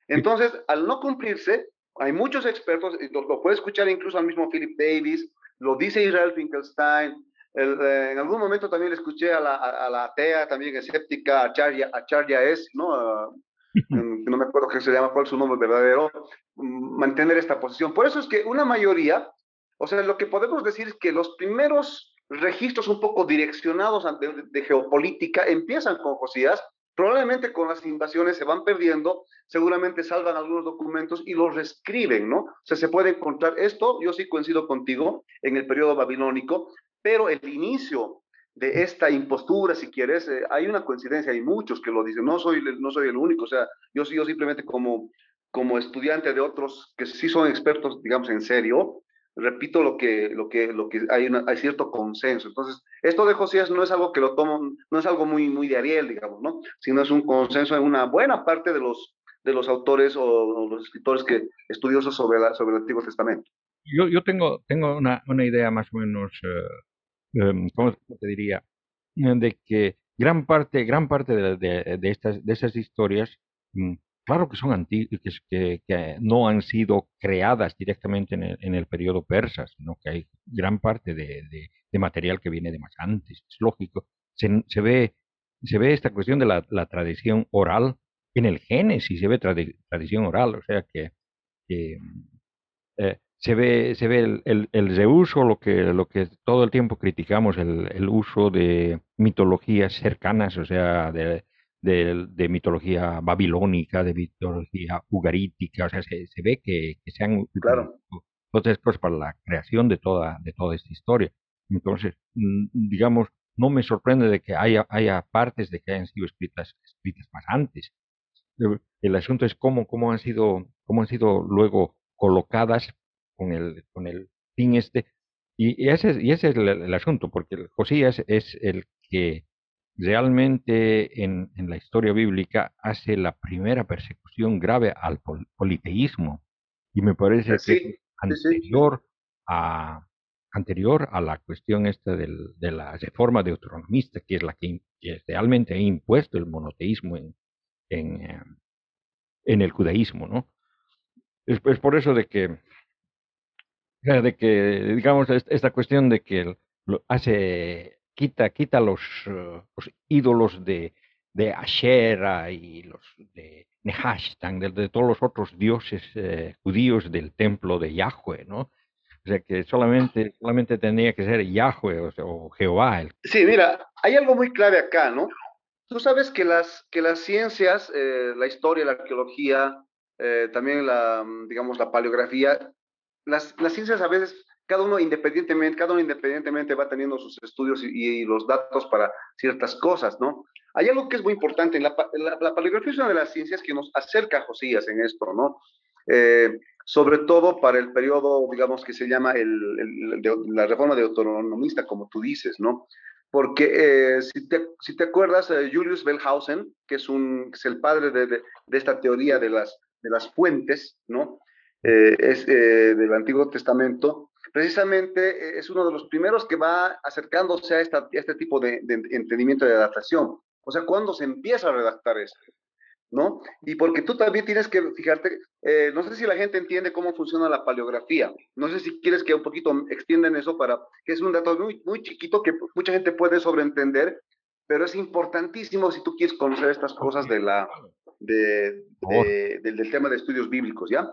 Entonces, al no cumplirse, hay muchos expertos, lo, lo puede escuchar incluso al mismo Philip Davis, lo dice Israel Finkelstein, eh, en algún momento también le escuché a la, a, la atea, también escéptica, a Charya, a Charya S, ¿no? no me acuerdo qué se llama, cuál es su nombre verdadero, mantener esta posición. Por eso es que una mayoría, o sea, lo que podemos decir es que los primeros registros un poco direccionados de, geopolítica empiezan con Josías, probablemente con las invasiones se van perdiendo, seguramente salvan algunos documentos y los reescriben, ¿no? O sea, se puede encontrar esto, yo sí coincido contigo, en el periodo babilónico, pero el inicio de esta impostura, si quieres, eh, hay una coincidencia, hay muchos que lo dicen, no soy, no soy el único, o sea, yo, yo simplemente como, como estudiante de otros que sí son expertos, digamos, en serio, repito lo que, lo que, lo que hay, hay cierto consenso. Entonces, esto de Josías no es algo que lo tomo, no es algo muy, muy de Ariel, digamos, ¿no? Sino es un consenso en una buena parte de los, de los autores o, los escritores que, estudiosos sobre, la, sobre el Antiguo Testamento. Yo, yo tengo, tengo una, una idea más o menos Em, ¿cómo te diría? De que gran parte, gran parte de, de, estas, de esas historias, mm, claro que son antiguas, que, que, no han sido creadas directamente en el, en el periodo persa, sino que hay gran parte de, de, material que viene de más antes, es lógico. Se, se, ve, se ve esta cuestión de la, la tradición oral en el Génesis, se ve tradición oral, o sea que, que eh, se ve, se ve el, el, el, reuso, lo que, lo que todo el tiempo criticamos, el, el uso de mitologías cercanas, o sea, de, de, mitología babilónica, de mitología ugarítica, o sea, se, se ve que, que, se han claro. todas cosas para la creación de toda, de toda esta historia. Entonces, mm, digamos, no me sorprende de que haya, haya partes de que hayan sido escritas, escritas más antes. El asunto es cómo, cómo, han sido, cómo han sido luego colocadas con el, con el fin este. Y, ese, y ese es el, asunto, porque Josías es el que realmente en, en, la historia bíblica hace la primera persecución grave al politeísmo. Y me parece que anterior, A, anterior a la cuestión esta del, de la reforma deuteronomista, que es la que, realmente ha impuesto el monoteísmo en, en, eh, en el judaísmo, ¿no? Es, es, por eso de que de que, digamos, esta cuestión de que hace, quita, quita los, uh, los ídolos de, de Asherah y los de Nehashtan, de, de todos los otros dioses eh, judíos del templo de Yahweh, ¿no? O sea que solamente, solamente tenía que ser Yahweh o, o Jehová. El... Sí, mira, hay algo muy clave acá, ¿no? Tú sabes que las, que las ciencias, eh, la historia, la arqueología, eh, también la, digamos, la paleografía, las, las, ciencias a veces, cada uno independientemente, cada uno independientemente va teniendo sus estudios y, los datos para ciertas cosas, ¿no? Hay algo que es muy importante, la, la, paleografía es una de las ciencias que nos acerca a Josías en esto, ¿no? Eh, sobre todo para el periodo, digamos, que se llama el, la reforma de autonomista, como tú dices, ¿no? Porque eh, si, te, si, te, acuerdas, eh, Julius Wellhausen, que es, un, es el padre de, de, de, esta teoría de las, de las fuentes, ¿no? Eh, es, eh, del Antiguo Testamento, precisamente eh, es uno de los primeros que va acercándose a, esta, a este tipo de, de, entendimiento de adaptación. O sea, cuando se empieza a redactar esto. ¿no? Y porque tú también tienes que fijarte, eh, no sé si la gente entiende cómo funciona la paleografía, no sé si quieres que un poquito extiendan eso para, que es un dato muy, muy chiquito que mucha gente puede sobreentender, pero es importantísimo si tú quieres conocer estas cosas de la, de, del, tema de estudios bíblicos, ¿ya?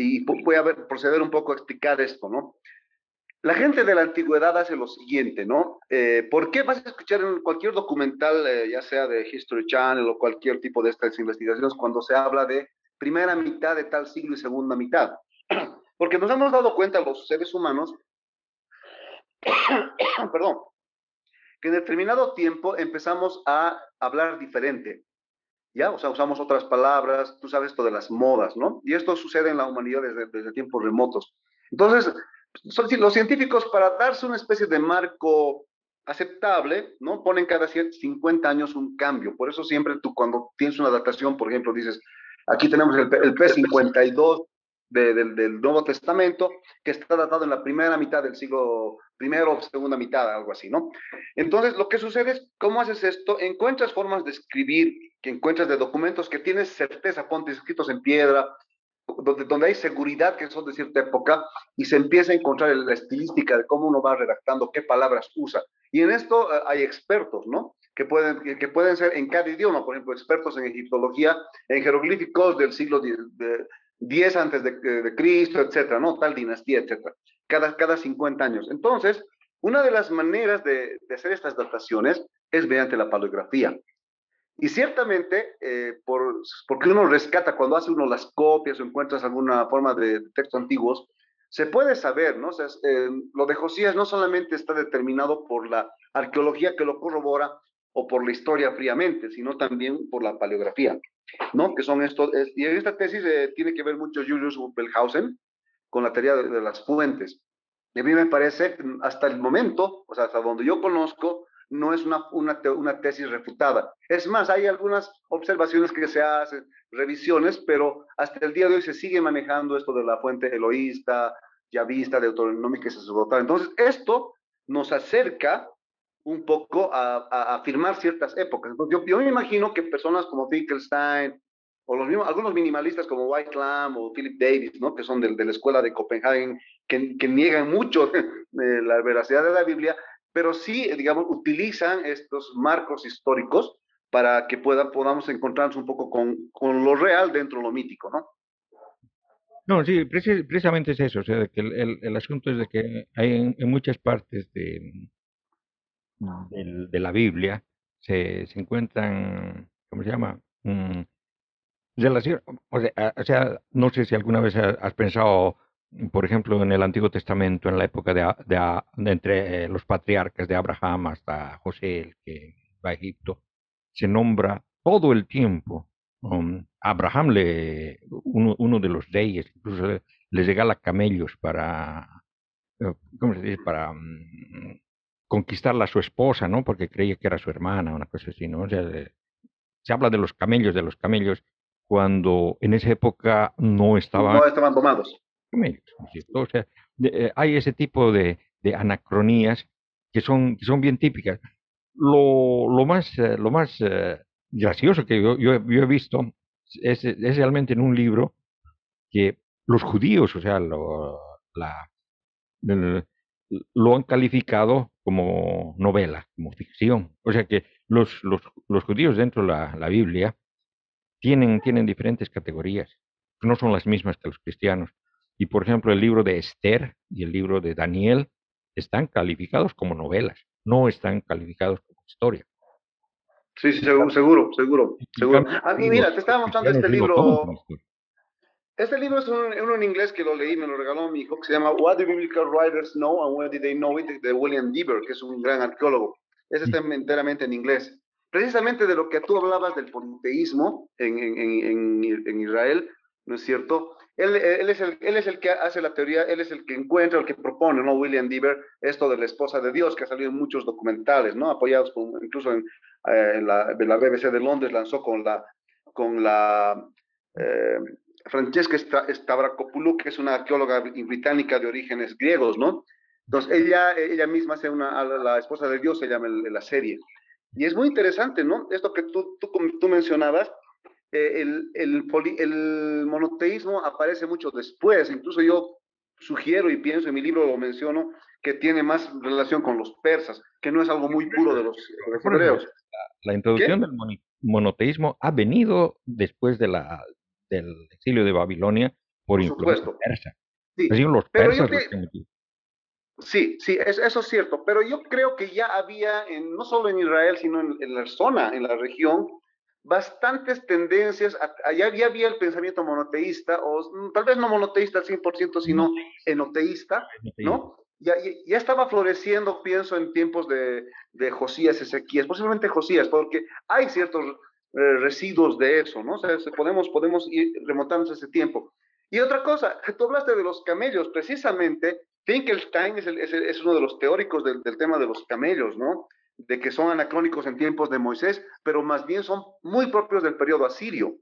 Y voy a ver, proceder un poco a explicar esto, ¿no? La gente de la antigüedad hace lo siguiente, ¿no? Eh, ¿Por qué vas a escuchar en cualquier documental, eh, ya sea de History Channel o cualquier tipo de estas investigaciones, cuando se habla de primera mitad de tal siglo y segunda mitad? Porque nos hemos dado cuenta los seres humanos, perdón, que en determinado tiempo empezamos a hablar diferente. ¿Ya? O sea, usamos otras palabras, tú sabes esto de las modas, ¿no? Y esto sucede en la humanidad desde, desde tiempos remotos. Entonces, los científicos para darse una especie de marco aceptable, ¿no? Ponen cada 50 años un cambio. Por eso siempre tú cuando tienes una datación, por ejemplo, dices, aquí tenemos el, P52 del, Nuevo Testamento, que está datado en la primera mitad del siglo primero o segunda mitad, algo así, ¿no? Entonces, lo que sucede es, ¿cómo haces esto? Encuentras formas de escribir, que encuentras de documentos que tienes certeza, ponte escritos en piedra, donde, donde hay seguridad que son de cierta época y se empieza a encontrar la estilística de cómo uno va redactando, qué palabras usa. Y en esto eh, hay expertos, ¿no? Que pueden, que, pueden ser en cada idioma, por ejemplo, expertos en egiptología, en jeroglíficos del siglo X antes de, de, Cristo, etcétera, ¿no? Tal dinastía, etcétera. Cada, cada 50 años. Entonces, una de las maneras de, de hacer estas dataciones es mediante la paleografía. Y ciertamente, eh, por, porque uno rescata cuando hace uno las copias o encuentras alguna forma de textos antiguos, se puede saber, ¿no? O sea, eh, lo de Josías no solamente está determinado por la arqueología que lo corrobora o por la historia fríamente, sino también por la paleografía, ¿no? Que son estos, y en esta tesis eh, tiene que ver mucho Julius Belhausen con la teoría de, de las fuentes. Y a mí me parece, hasta el momento, o sea, hasta donde yo conozco, no es una, una, una, tesis refutada. Es más, hay algunas observaciones que se hacen, revisiones, pero hasta el día de hoy se sigue manejando esto de la fuente eloísta, yavista, deuteronómica y sacerdotal. Entonces, esto nos acerca un poco a, afirmar ciertas épocas. Yo, yo, me imagino que personas como Wittgenstein o algunos minimalistas como White Lamb o Philip Davis, ¿no? que son de, de la escuela de Copenhagen, que, que niegan mucho la veracidad de la Biblia, pero sí, digamos, utilizan estos marcos históricos para que pueda, podamos encontrarnos un poco con, con, lo real dentro de lo mítico, ¿no? No, sí, precisamente es eso, o sea, que el, el, asunto es de que hay en, muchas partes de, de, de, la Biblia se, se encuentran, ¿cómo se llama? Mm, relación, o sea, o sea, no sé si alguna vez has pensado por ejemplo, en el Antiguo Testamento, en la época de, de, entre eh, los patriarcas de Abraham hasta José, el que va a Egipto, se nombra todo el tiempo. Um, Abraham, le, uno, uno, de los reyes, incluso le, les regala camellos para, eh, ¿cómo se dice? Para um, conquistarla a su esposa, ¿no? Porque creía que era su hermana, una cosa así, ¿no? O sea, se habla de los camellos, de los camellos, cuando en esa época no estaban... No estaban tomados o sea, eh, hay ese tipo de, de, anacronías que son, que son bien típicas. Lo, lo más, eh, lo más eh, gracioso que yo, yo, he visto es, es, realmente en un libro que los judíos, o sea, lo, lo han calificado como novela, como ficción. O sea que los, los, los judíos dentro de la, la Biblia tienen, tienen diferentes categorías, no son las mismas que los cristianos. Y por ejemplo, el libro de Esther y el libro de Daniel están calificados como novelas, no están calificados como historia. Sí, sí, seguro, seguro, seguro. seguro. A mí, mira, te estaba mostrando este libro. Este libro es uno en inglés que lo leí, me lo regaló mi hijo, que se llama What do Biblical Writers Know and Where Did They Know It, de William Deaver, que es un gran arqueólogo. Ese está enteramente en inglés. Precisamente de lo que tú hablabas del politeísmo en, en, en, en Israel, ¿no es cierto? Él, es el, él, es el, que hace la teoría, él es el que encuentra, el que propone, ¿no? William Deaver, esto de la esposa de Dios, que ha salido en muchos documentales, ¿no? Apoyados incluso en, eh, la, la, BBC de Londres, lanzó con la, con la eh, Francesca Stavrakopoulou, que es una arqueóloga británica de orígenes griegos, ¿no? Entonces, ella, ella misma hace una, la esposa de Dios, se llama la serie. Y es muy interesante, ¿no? Esto que tú, tú, tú mencionabas, eh, el, el, el, monoteísmo aparece mucho después, incluso yo sugiero y pienso en mi libro lo menciono, que tiene más relación con los persas, que no es algo muy puro de los, hebreos. La, introducción del monoteísmo ha venido después de la, del exilio de Babilonia por, influencia persa. Sí, los persas Sí, sí, eso es cierto, pero yo creo que ya había, en, no solo en Israel, sino en, la zona, en la región, bastantes tendencias, allá ya había el pensamiento monoteísta, o mm, tal vez no monoteísta al 100%, sino enoteísta, ¿no? Ya, ya, estaba floreciendo, pienso, en tiempos de, de Josías, Ezequías, posiblemente Josías, porque hay ciertos eh, residuos de eso, ¿no? O sea, podemos, podemos ir remontándonos a ese tiempo. Y otra cosa, tú hablaste de los camellos, precisamente Finkelstein es, uno de los teóricos del, tema de los camellos, ¿no? De que son anacrónicos en tiempos de Moisés, pero más bien son muy propios del periodo asirio,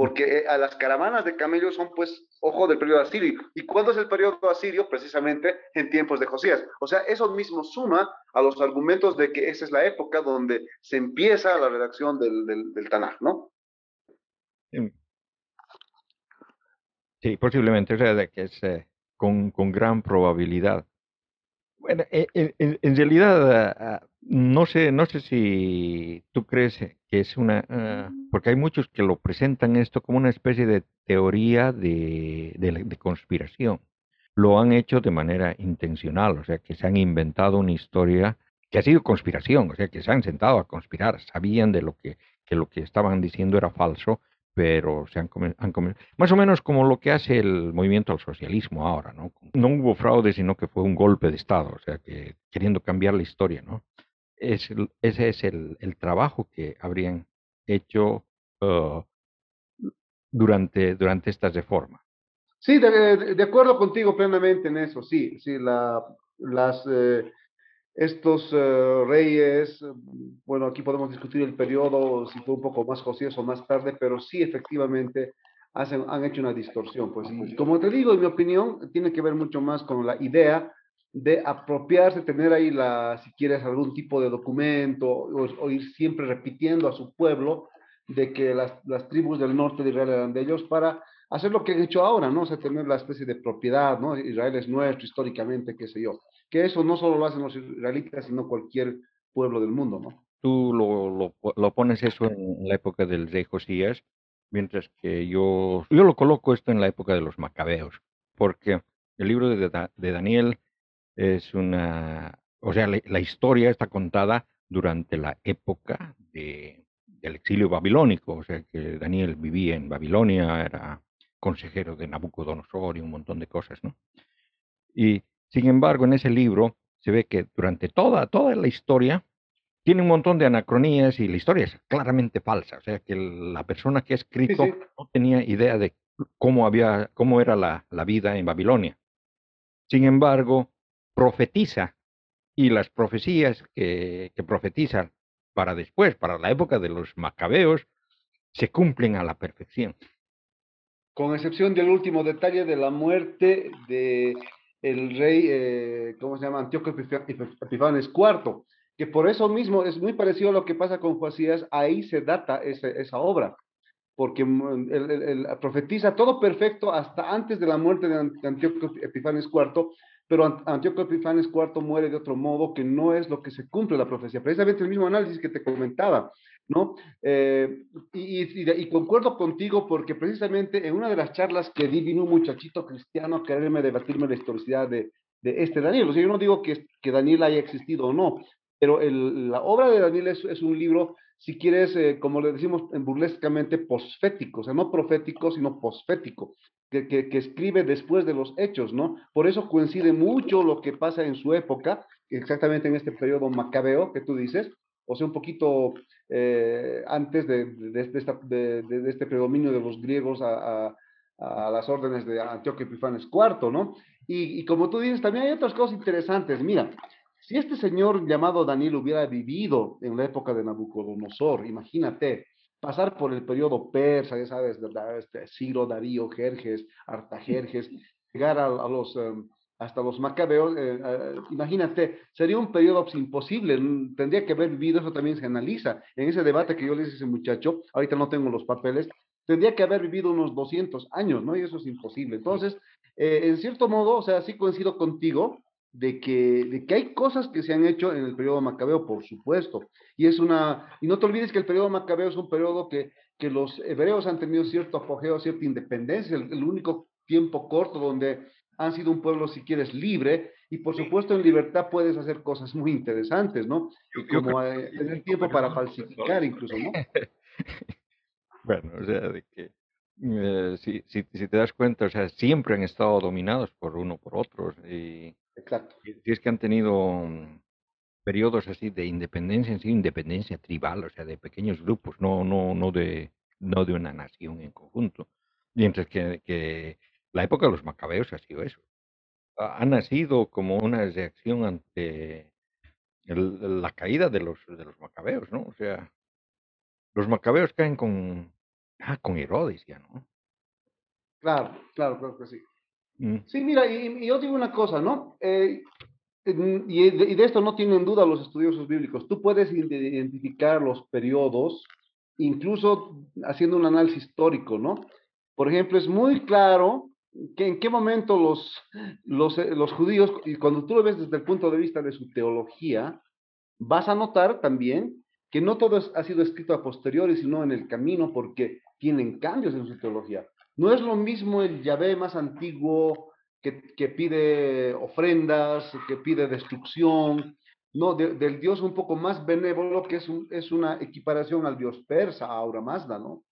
porque eh, a las caravanas de camellos son, pues, ojo del periodo asirio. ¿Y cuándo es el periodo asirio? Precisamente en tiempos de Josías. O sea, eso mismo suma a los argumentos de que esa es la época donde se empieza la redacción del, del, Tanaj, ¿no? Sí, posiblemente, o sea, que es, con, con gran probabilidad. Bueno, e, e, en, realidad, ah, no sé, no sé si tú crees que es una, ah, porque hay muchos que lo presentan esto como una especie de teoría de, de, conspiración. Lo han hecho de manera intencional, o sea, que se han inventado una historia que ha sido conspiración, o sea, que se han sentado a conspirar, sabían de lo que, que lo que estaban diciendo era falso pero se han, han más o menos como lo que hace el movimiento al socialismo ahora, ¿no? No hubo fraude, sino que fue un golpe de Estado, o sea, que queriendo cambiar la historia, ¿no? Es, ese es el, el, trabajo que habrían hecho uh, durante, durante esta reforma. Sí, de, de, acuerdo contigo plenamente en eso, sí, sí, la, las... Eh, estos eh, reyes, bueno, aquí podemos discutir el periodo, si fue un poco más Josías o más tarde, pero sí efectivamente hacen, han hecho una distorsión. Pues, y como te digo, en mi opinión, tiene que ver mucho más con la idea de apropiarse, tener ahí, la, si quieres, algún tipo de documento o, ir siempre repitiendo a su pueblo de que las, las tribus del norte de Israel eran de ellos para hacer lo que han hecho ahora, ¿no? O sea, tener la especie de propiedad, ¿no? Israel es nuestro históricamente, qué sé yo que eso no solo lo hacen los israelitas, sino cualquier pueblo del mundo, ¿no? Tú lo, pones eso en la época del rey Josías, mientras que yo, yo lo coloco esto en la época de los macabeos, porque el libro de, Daniel es una, o sea, la, historia está contada durante la época de, del exilio babilónico, o sea, que Daniel vivía en Babilonia, era consejero de Nabucodonosor y un montón de cosas, ¿no? Y sin embargo, en ese libro se ve que durante toda, toda la historia tiene un montón de anacronías y la historia es claramente falsa. O sea que la persona que ha escrito no tenía idea de cómo, había, cómo era la, vida en Babilonia. Sin embargo, profetiza y las profecías que, que profetizan para después, para la época de los macabeos, se cumplen a la perfección. Con excepción del último detalle de la muerte de el rey, eh, ¿cómo se llama? Antíoco Epifanes IV, que por eso mismo es muy parecido a lo que pasa con Josías, ahí se data esa obra, porque mm, profetiza todo perfecto hasta antes de la muerte de Antíoco Epifanes IV, pero Antíoco Epifanes IV muere de otro modo que no es lo que se cumple la profecía. Precisamente el mismo análisis que te comentaba, ¿no? Eh, y, concuerdo contigo porque precisamente en una de las charlas que di vino un muchachito cristiano quererme debatirme la historicidad de, este Daniel. O sea, yo no digo que, que Daniel haya existido o no, pero la obra de Daniel es, un libro, si quieres, eh, como le decimos en burlescamente, posfético, o sea, no profético, sino posfético, que, que, escribe después de los hechos, ¿no? Por eso coincide mucho lo que pasa en su época, exactamente en este periodo macabeo que tú dices, o sea, un poquito eh, antes de, de, este predominio de los griegos a, las órdenes de Antioquio Epifanes IV, ¿no? Y, como tú dices, también hay otras cosas interesantes. Mira, si este señor llamado Daniel hubiera vivido en la época de Nabucodonosor, imagínate, pasar por el periodo persa, ya sabes, este, Ciro, Darío, Jerjes, Artajerjes, llegar a, los, em, hasta los macabeos, eh, eh, imagínate, sería un periodo pues, imposible, tendría que haber vivido, eso también se analiza, en ese debate que yo le hice muchacho, ahorita no tengo los papeles, tendría que haber vivido unos 200 años, ¿no? Y eso es imposible. Entonces, eh, en cierto modo, o sea, sí coincido contigo de que, de que hay cosas que se han hecho en el periodo macabeo, por supuesto, y es una, y no te olvides que el periodo macabeo es un periodo que, que los hebreos han tenido cierto apogeo, cierta independencia, el único tiempo corto donde han sido un pueblo, si quieres, libre, y por supuesto en libertad puedes hacer cosas muy interesantes, ¿no? Y como eh, tener tiempo para falsificar incluso, ¿no? bueno, o sea, de que eh, si, si, si, te das cuenta, o sea, siempre han estado dominados por uno por otros. Y, Exacto. Y es que han tenido mm, periodos así de independencia, en sí, independencia tribal, o sea, de pequeños grupos, no, no, no, de, no de una nación en conjunto. Mientras que, que la época de los macabeos ha sido eso. Ha nacido como una reacción ante la caída de los, de los macabeos, ¿no? O sea, los macabeos caen con, ah, con Herodes ya, ¿no? Claro, claro, claro que sí. Mm. Sí, mira, y, yo digo una cosa, ¿no? Eh, y, de, y, de, esto no tienen duda los estudiosos bíblicos. Tú puedes identificar los periodos, incluso haciendo un análisis histórico, ¿no? Por ejemplo, es muy claro que en qué momento los, los, eh, los judíos, y cuando tú lo ves desde el punto de vista de su teología, vas a notar también que no todo ha sido escrito a posteriori, sino en el camino, porque tienen cambios en su teología. No es lo mismo el Yahvé más antiguo que, que pide ofrendas, que pide destrucción, no, del Dios un poco más benévolo, que es, es una equiparación al Dios persa, Aura Mazda, ¿no?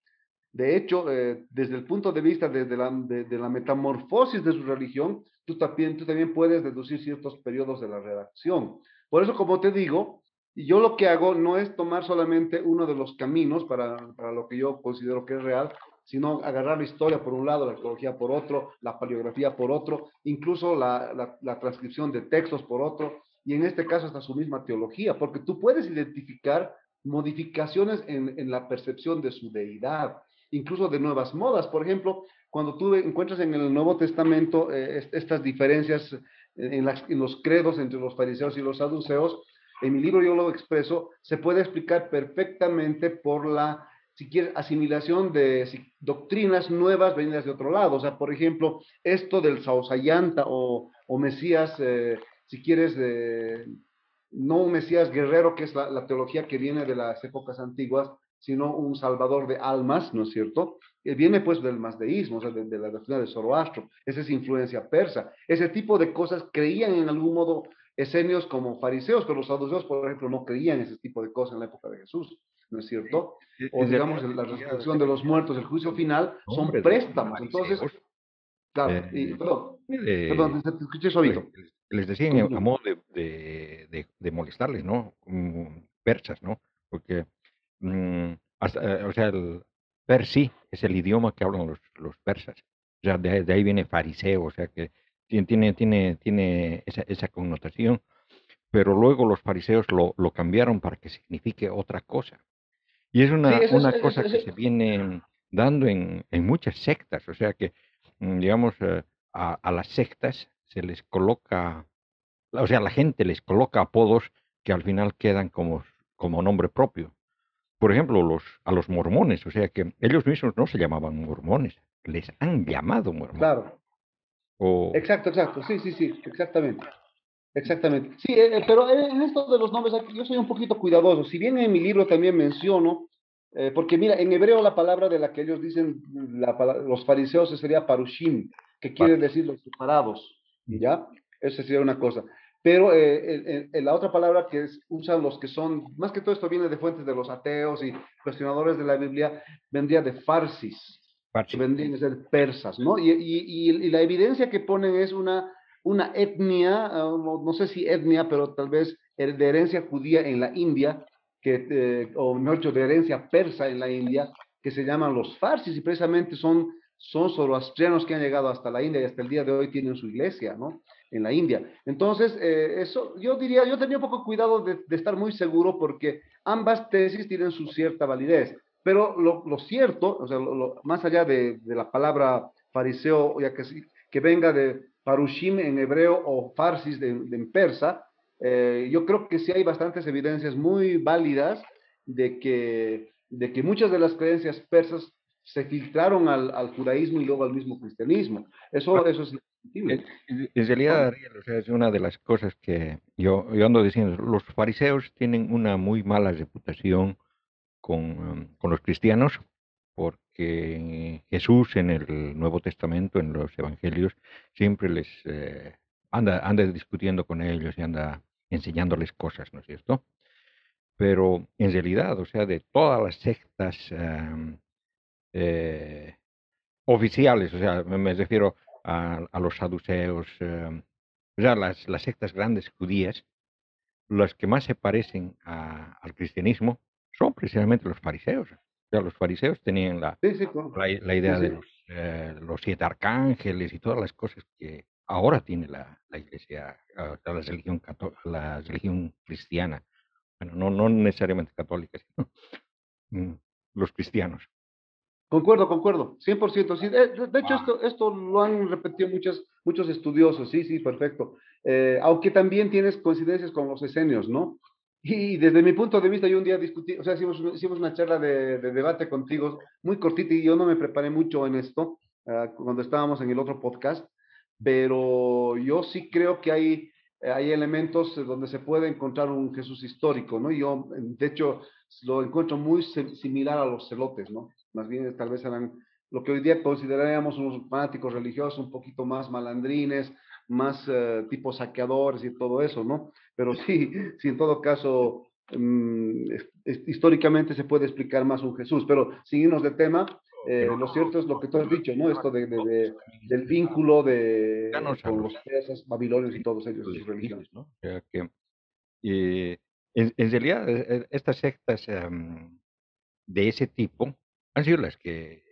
De hecho, eh, desde el punto de vista de, la, de, la, metamorfosis de su religión, tú también, tú también puedes deducir ciertos periodos de la redacción. Por eso, como te digo, yo lo que hago no es tomar solamente uno de los caminos para, para lo que yo considero que es real, sino agarrar la historia por un lado, la arqueología por otro, la paleografía por otro, incluso la, la, la transcripción de textos por otro, y en este caso hasta su misma teología, porque tú puedes identificar modificaciones en, en la percepción de su deidad incluso de nuevas modas. Por ejemplo, cuando tú encuentras en el Nuevo Testamento eh, estas diferencias en, los credos entre los fariseos y los saduceos, en mi libro yo lo expreso, se puede explicar perfectamente por la, si quieres, asimilación de doctrinas nuevas venidas de otro lado. O sea, por ejemplo, esto del Sausayanta o, o Mesías, eh, si quieres, no un Mesías guerrero, que es la, teología que viene de las épocas antiguas, sino un salvador de almas, ¿no es cierto? Que viene pues del masdeísmo, o sea, de, la doctrina de Zoroastro, esa es influencia persa. Ese tipo de cosas creían en algún modo esenios como fariseos, pero los saduceos, por ejemplo, no creían ese tipo de cosas en la época de Jesús, ¿no es cierto? O digamos, la resurrección de los muertos, el juicio final, son préstamos. Entonces, claro, eh, y, perdón, perdón, te escuché suavito. Les decían a modo de, de, de, molestarles, ¿no? persas, ¿no? Porque Mm, eh, o sea, el persi es el idioma que hablan los, los persas. O sea, de, ahí viene fariseo, o sea que tiene, tiene, tiene esa, esa connotación. Pero luego los fariseos lo, lo, cambiaron para que signifique otra cosa. Y es una, una cosa que se viene dando en, en, muchas sectas. O sea que, mm, digamos, eh, a, a las sectas se les coloca, o sea, la gente les coloca apodos que al final quedan como, como nombre propio por ejemplo, los, a los mormones, o sea que ellos mismos no se llamaban mormones, les han llamado mormones. Claro. Exacto, exacto, sí, sí, sí, exactamente. Exactamente. Sí, eh, eh, pero en esto de los nombres, yo soy un poquito cuidadoso. Si bien en mi libro también menciono, eh, porque mira, en hebreo la palabra de la que ellos dicen, la, los fariseos sería parushim, que quiere decir los separados, ¿ya? Esa sería una cosa. Pero eh, la otra palabra que usan los que son, más que todo esto viene de fuentes de los ateos y cuestionadores de la Biblia, vendría de farsis, que vendrían a ser persas, ¿no? Y, y, y, la evidencia que ponen es una, una etnia, no, no, sé si etnia, pero tal vez de herencia judía en la India, que, eh, o mejor dicho, de herencia persa en la India, que se llaman los farsis y precisamente son, son zoroastrianos que han llegado hasta la India y hasta el día de hoy tienen su iglesia, ¿no? En la India. Entonces, eh, eso yo diría, yo tenía un poco cuidado de, estar muy seguro porque ambas tesis tienen su cierta validez, pero lo, lo cierto, o sea, lo, más allá de, de, la palabra fariseo, ya que, que venga de parushim en hebreo o farsis en persa, eh, yo creo que sí hay bastantes evidencias muy válidas de que, de que muchas de las creencias persas se filtraron al, al judaísmo y luego al mismo cristianismo. Eso, eso es en, en realidad, Ariel, o sea, es una de las cosas que yo, yo ando diciendo. Los fariseos tienen una muy mala reputación con, um, con los cristianos porque Jesús en el Nuevo Testamento, en los Evangelios, siempre les eh, anda, anda discutiendo con ellos y anda enseñándoles cosas, ¿no es cierto? Pero en realidad, o sea, de todas las sectas eh, oficiales, o sea, me refiero a, a los saduceos, eh, o sea, las, las, sectas grandes judías, las que más se parecen a, al cristianismo son precisamente los fariseos. O sea, los fariseos tenían la, sí, sí, la, la, idea sí, de los, eh, los, siete arcángeles y todas las cosas que ahora tiene la, la iglesia, uh, la, religión la religión cristiana. Bueno, no, no necesariamente católica, sino mm, los cristianos. Concuerdo, concuerdo, 100%. Sí. De, de hecho, esto, esto lo han repetido muchos, muchos estudiosos, sí, sí, perfecto. Eh, aunque también tienes coincidencias con los esenios, ¿no? Y desde mi punto de vista, yo un día discutí, o sea, hicimos, hicimos una charla de, de, debate contigo, muy cortita, y yo no me preparé mucho en esto, uh, cuando estábamos en el otro podcast, pero yo sí creo que hay, hay elementos donde se puede encontrar un Jesús histórico, ¿no? Yo, de hecho, lo encuentro muy similar a los celotes, ¿no? Más bien, tal vez eran lo que hoy día consideraríamos unos fanáticos religiosos un poquito más malandrines, más uh, tipo saqueadores y todo eso, ¿no? Pero sí, sí, en todo caso, um, es, históricamente se puede explicar más un Jesús, pero sin irnos de tema, eh, lo cierto es lo que tú has dicho, ¿no? Esto de, de, de del vínculo de, con los persas, babilonios y todos ellos, sus religiones, ¿no? O sea que, eh, en, en, realidad, estas sectas um, de ese tipo han sido las que,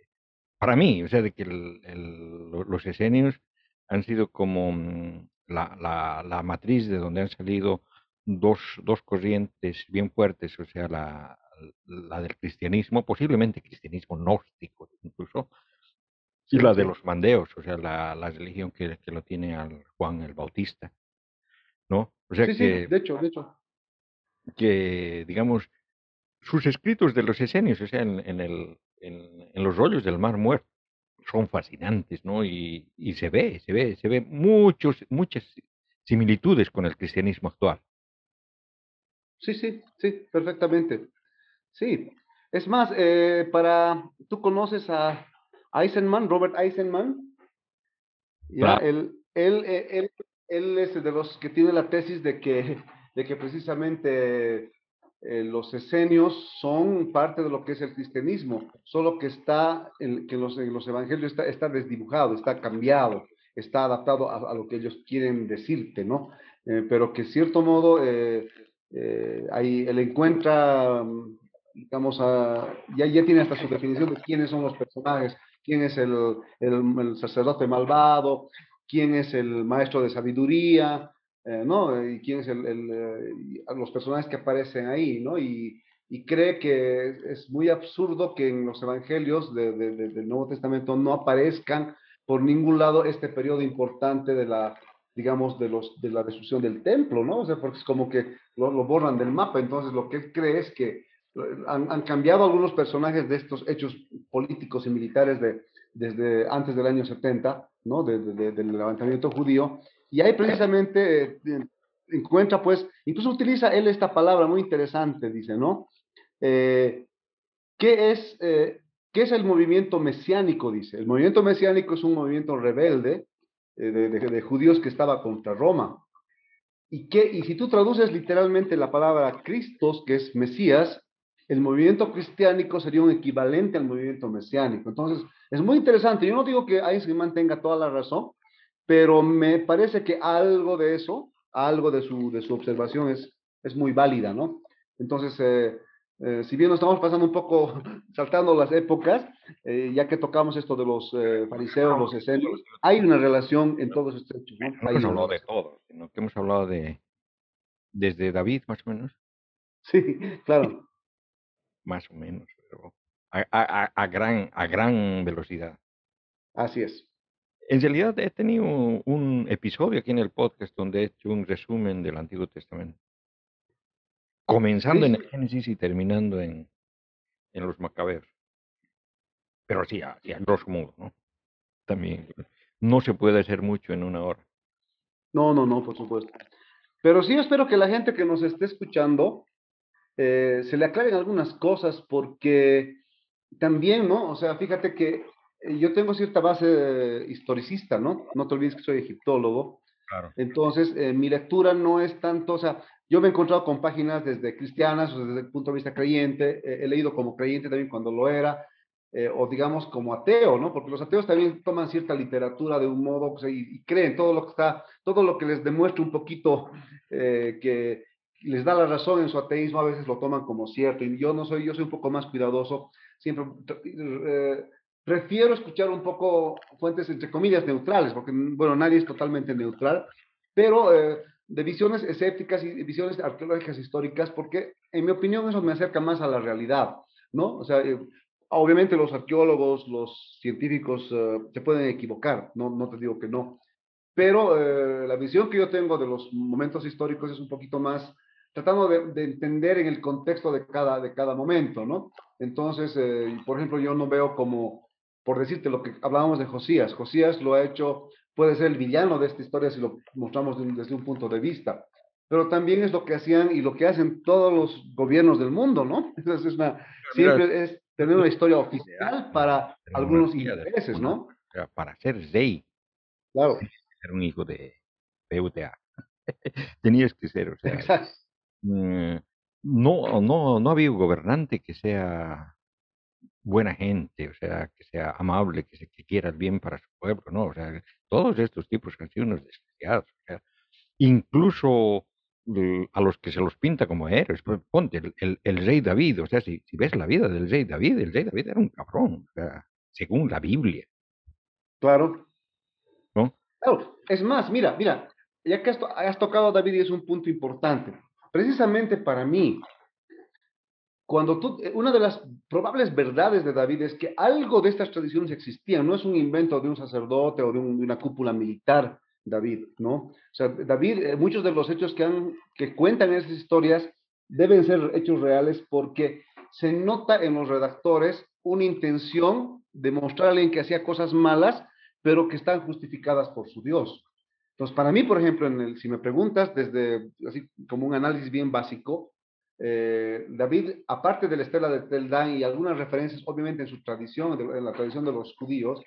para mí, o sea, de que el, el, los esenios han sido como mm, la, la, la, matriz de donde han salido dos, dos corrientes bien fuertes, o sea, la, la del cristianismo, posiblemente cristianismo gnóstico incluso, y la de los mandeos, o sea, la, la religión que, que, lo tiene al Juan el Bautista, ¿no? O sea sí, que, sí, de hecho, de hecho. Que, digamos, sus escritos de los esenios, o sea, en, en el, en, en, los rollos del Mar Muerto, son fascinantes, ¿no? Y, y se ve, se ve, se ve muchos, muchas similitudes con el cristianismo actual. Sí, sí, sí, perfectamente. Sí, es más, eh, para, ¿tú conoces a Eisenman, Robert Eisenman? Ya, claro. él, él, él, él, es de los que tiene la tesis de que, de que precisamente eh, los esenios son parte de lo que es el cristianismo, solo que está, en, que los, en los evangelios está, está, desdibujado, está cambiado, está adaptado a, lo que ellos quieren decirte, ¿no? Eh, pero que en cierto modo eh, ahí él encuentra digamos, ya, ya tiene hasta su definición de quiénes son los personajes, quién es el, el sacerdote malvado, quién es el maestro de sabiduría, eh, ¿no? Y quién es el, el, eh, los personajes que aparecen ahí, ¿no? Y, y cree que es muy absurdo que en los evangelios de, de, de, del Nuevo Testamento no aparezcan por ningún lado este periodo importante de la, digamos, de, los, de la destrucción del templo, ¿no? O sea, porque es como que lo, lo borran del mapa, entonces lo que él cree es que han, han, cambiado algunos personajes de estos hechos políticos y militares de, desde antes del año 70, ¿no? De, de, del levantamiento judío, y ahí precisamente eh, encuentra, pues, incluso utiliza él esta palabra muy interesante, dice, ¿no? Eh, ¿qué, es, eh, ¿Qué es el movimiento mesiánico? Dice, el movimiento mesiánico es un movimiento rebelde eh, de, judíos que estaba contra Roma. Y, que, y si tú traduces literalmente la palabra Cristos, que es Mesías, el movimiento cristiánico sería un equivalente al movimiento mesiánico. Entonces, es muy interesante. Yo no digo que Eisenman tenga toda la razón, pero me parece que algo de eso, algo de su, de su observación es, es muy válida, ¿no? Entonces, eh, eh, si bien nos estamos pasando un poco, saltando las épocas, eh, ya que tocamos esto de los eh, fariseos, los esenios, hay una relación en todos estos hechos, ¿no? No hemos hablado de todo, sino que hemos hablado de, desde David, más o menos. Sí, claro más o menos, pero a, a, a, gran, a gran velocidad. Así es. En realidad he tenido un episodio aquí en el podcast donde he hecho un resumen del Antiguo Testamento. Comenzando en el Génesis y terminando en, en los Macabeos. Pero así, así a grosso modo, ¿no? También no se puede hacer mucho en una hora. No, no, no, por supuesto. Pero sí espero que la gente que nos esté escuchando eh, se le aclaren algunas cosas porque también, ¿no? O sea, fíjate que yo tengo cierta base historicista, ¿no? No te olvides que soy egiptólogo. Claro. Entonces, eh, mi lectura no es tanto, o sea, yo me he encontrado con páginas desde cristianas o desde el punto de vista creyente, he leído como creyente también cuando lo era, eh, o digamos como ateo, ¿no? Porque los ateos también toman cierta literatura de un modo y, creen todo lo que está, todo lo que les demuestra un poquito eh, que les da la razón en su ateísmo, a veces lo toman como cierto. Y yo no soy, yo soy un poco más cuidadoso, siempre eh, prefiero escuchar un poco fuentes entre comillas neutrales, porque bueno, nadie es totalmente neutral, pero de visiones escépticas y visiones arqueológicas históricas, porque en mi opinión eso me acerca más a la realidad, ¿no? O sea, Obviamente los arqueólogos, los científicos eh, se pueden equivocar, no, no te digo que no, pero eh, la visión que yo tengo de los momentos históricos es un poquito más tratando de, entender en el contexto de cada, de cada momento, ¿no? Entonces, eh, por ejemplo, yo no veo como, por decirte lo que hablábamos de Josías, Josías lo ha hecho, puede ser el villano de esta historia si lo mostramos desde un punto de vista, pero también es lo que hacían y lo que hacen todos los gobiernos del mundo, ¿no? Es una, siempre es tener una historia oficial para algunos intereses, ¿no? Para ser rey. Claro. Ser un hijo de PUTA. Tenías que ser, o sea. Mm, no, no, no ha habido gobernante que sea buena gente, o sea, que sea amable, que, se, que quiera el bien para su pueblo, ¿no? O sea, todos estos tipos han sido unos desgraciados. O sea, incluso a los que se los pinta como héroes. Pues, ponte, el, el, rey David, o sea, si, si, ves la vida del rey David, el rey David era un cabrón, o sea, según la Biblia. Claro. ¿No? Claro, es más, mira, mira, ya que has, tocado a David y es un punto importante, precisamente para mí, cuando tú, eh, una de las probables verdades de David es que algo de estas tradiciones existían, no es un invento de un sacerdote o de, una cúpula militar, David, ¿no? O sea, David, eh, muchos de los hechos que, han, que cuentan esas historias deben ser hechos reales porque se nota en los redactores una intención de mostrar a alguien que hacía cosas malas, pero que están justificadas por su Dios. Entonces, para mí, por ejemplo, si me preguntas desde así como un análisis bien básico, eh, David, aparte de la estela de Teldán y algunas referencias, obviamente en su tradición, en la tradición de los judíos,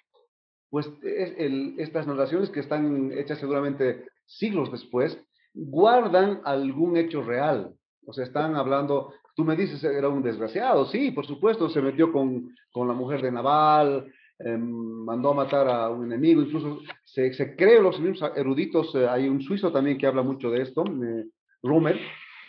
pues estas narraciones que están hechas seguramente siglos después, guardan algún hecho real. O sea, están hablando, tú me dices, era un desgraciado, sí, por supuesto, se metió con, con la mujer de Naval, em, mandó a matar a un enemigo, incluso se, se cree, los mismos eruditos, eh, hay un suizo también que habla mucho de esto, eh, Romer,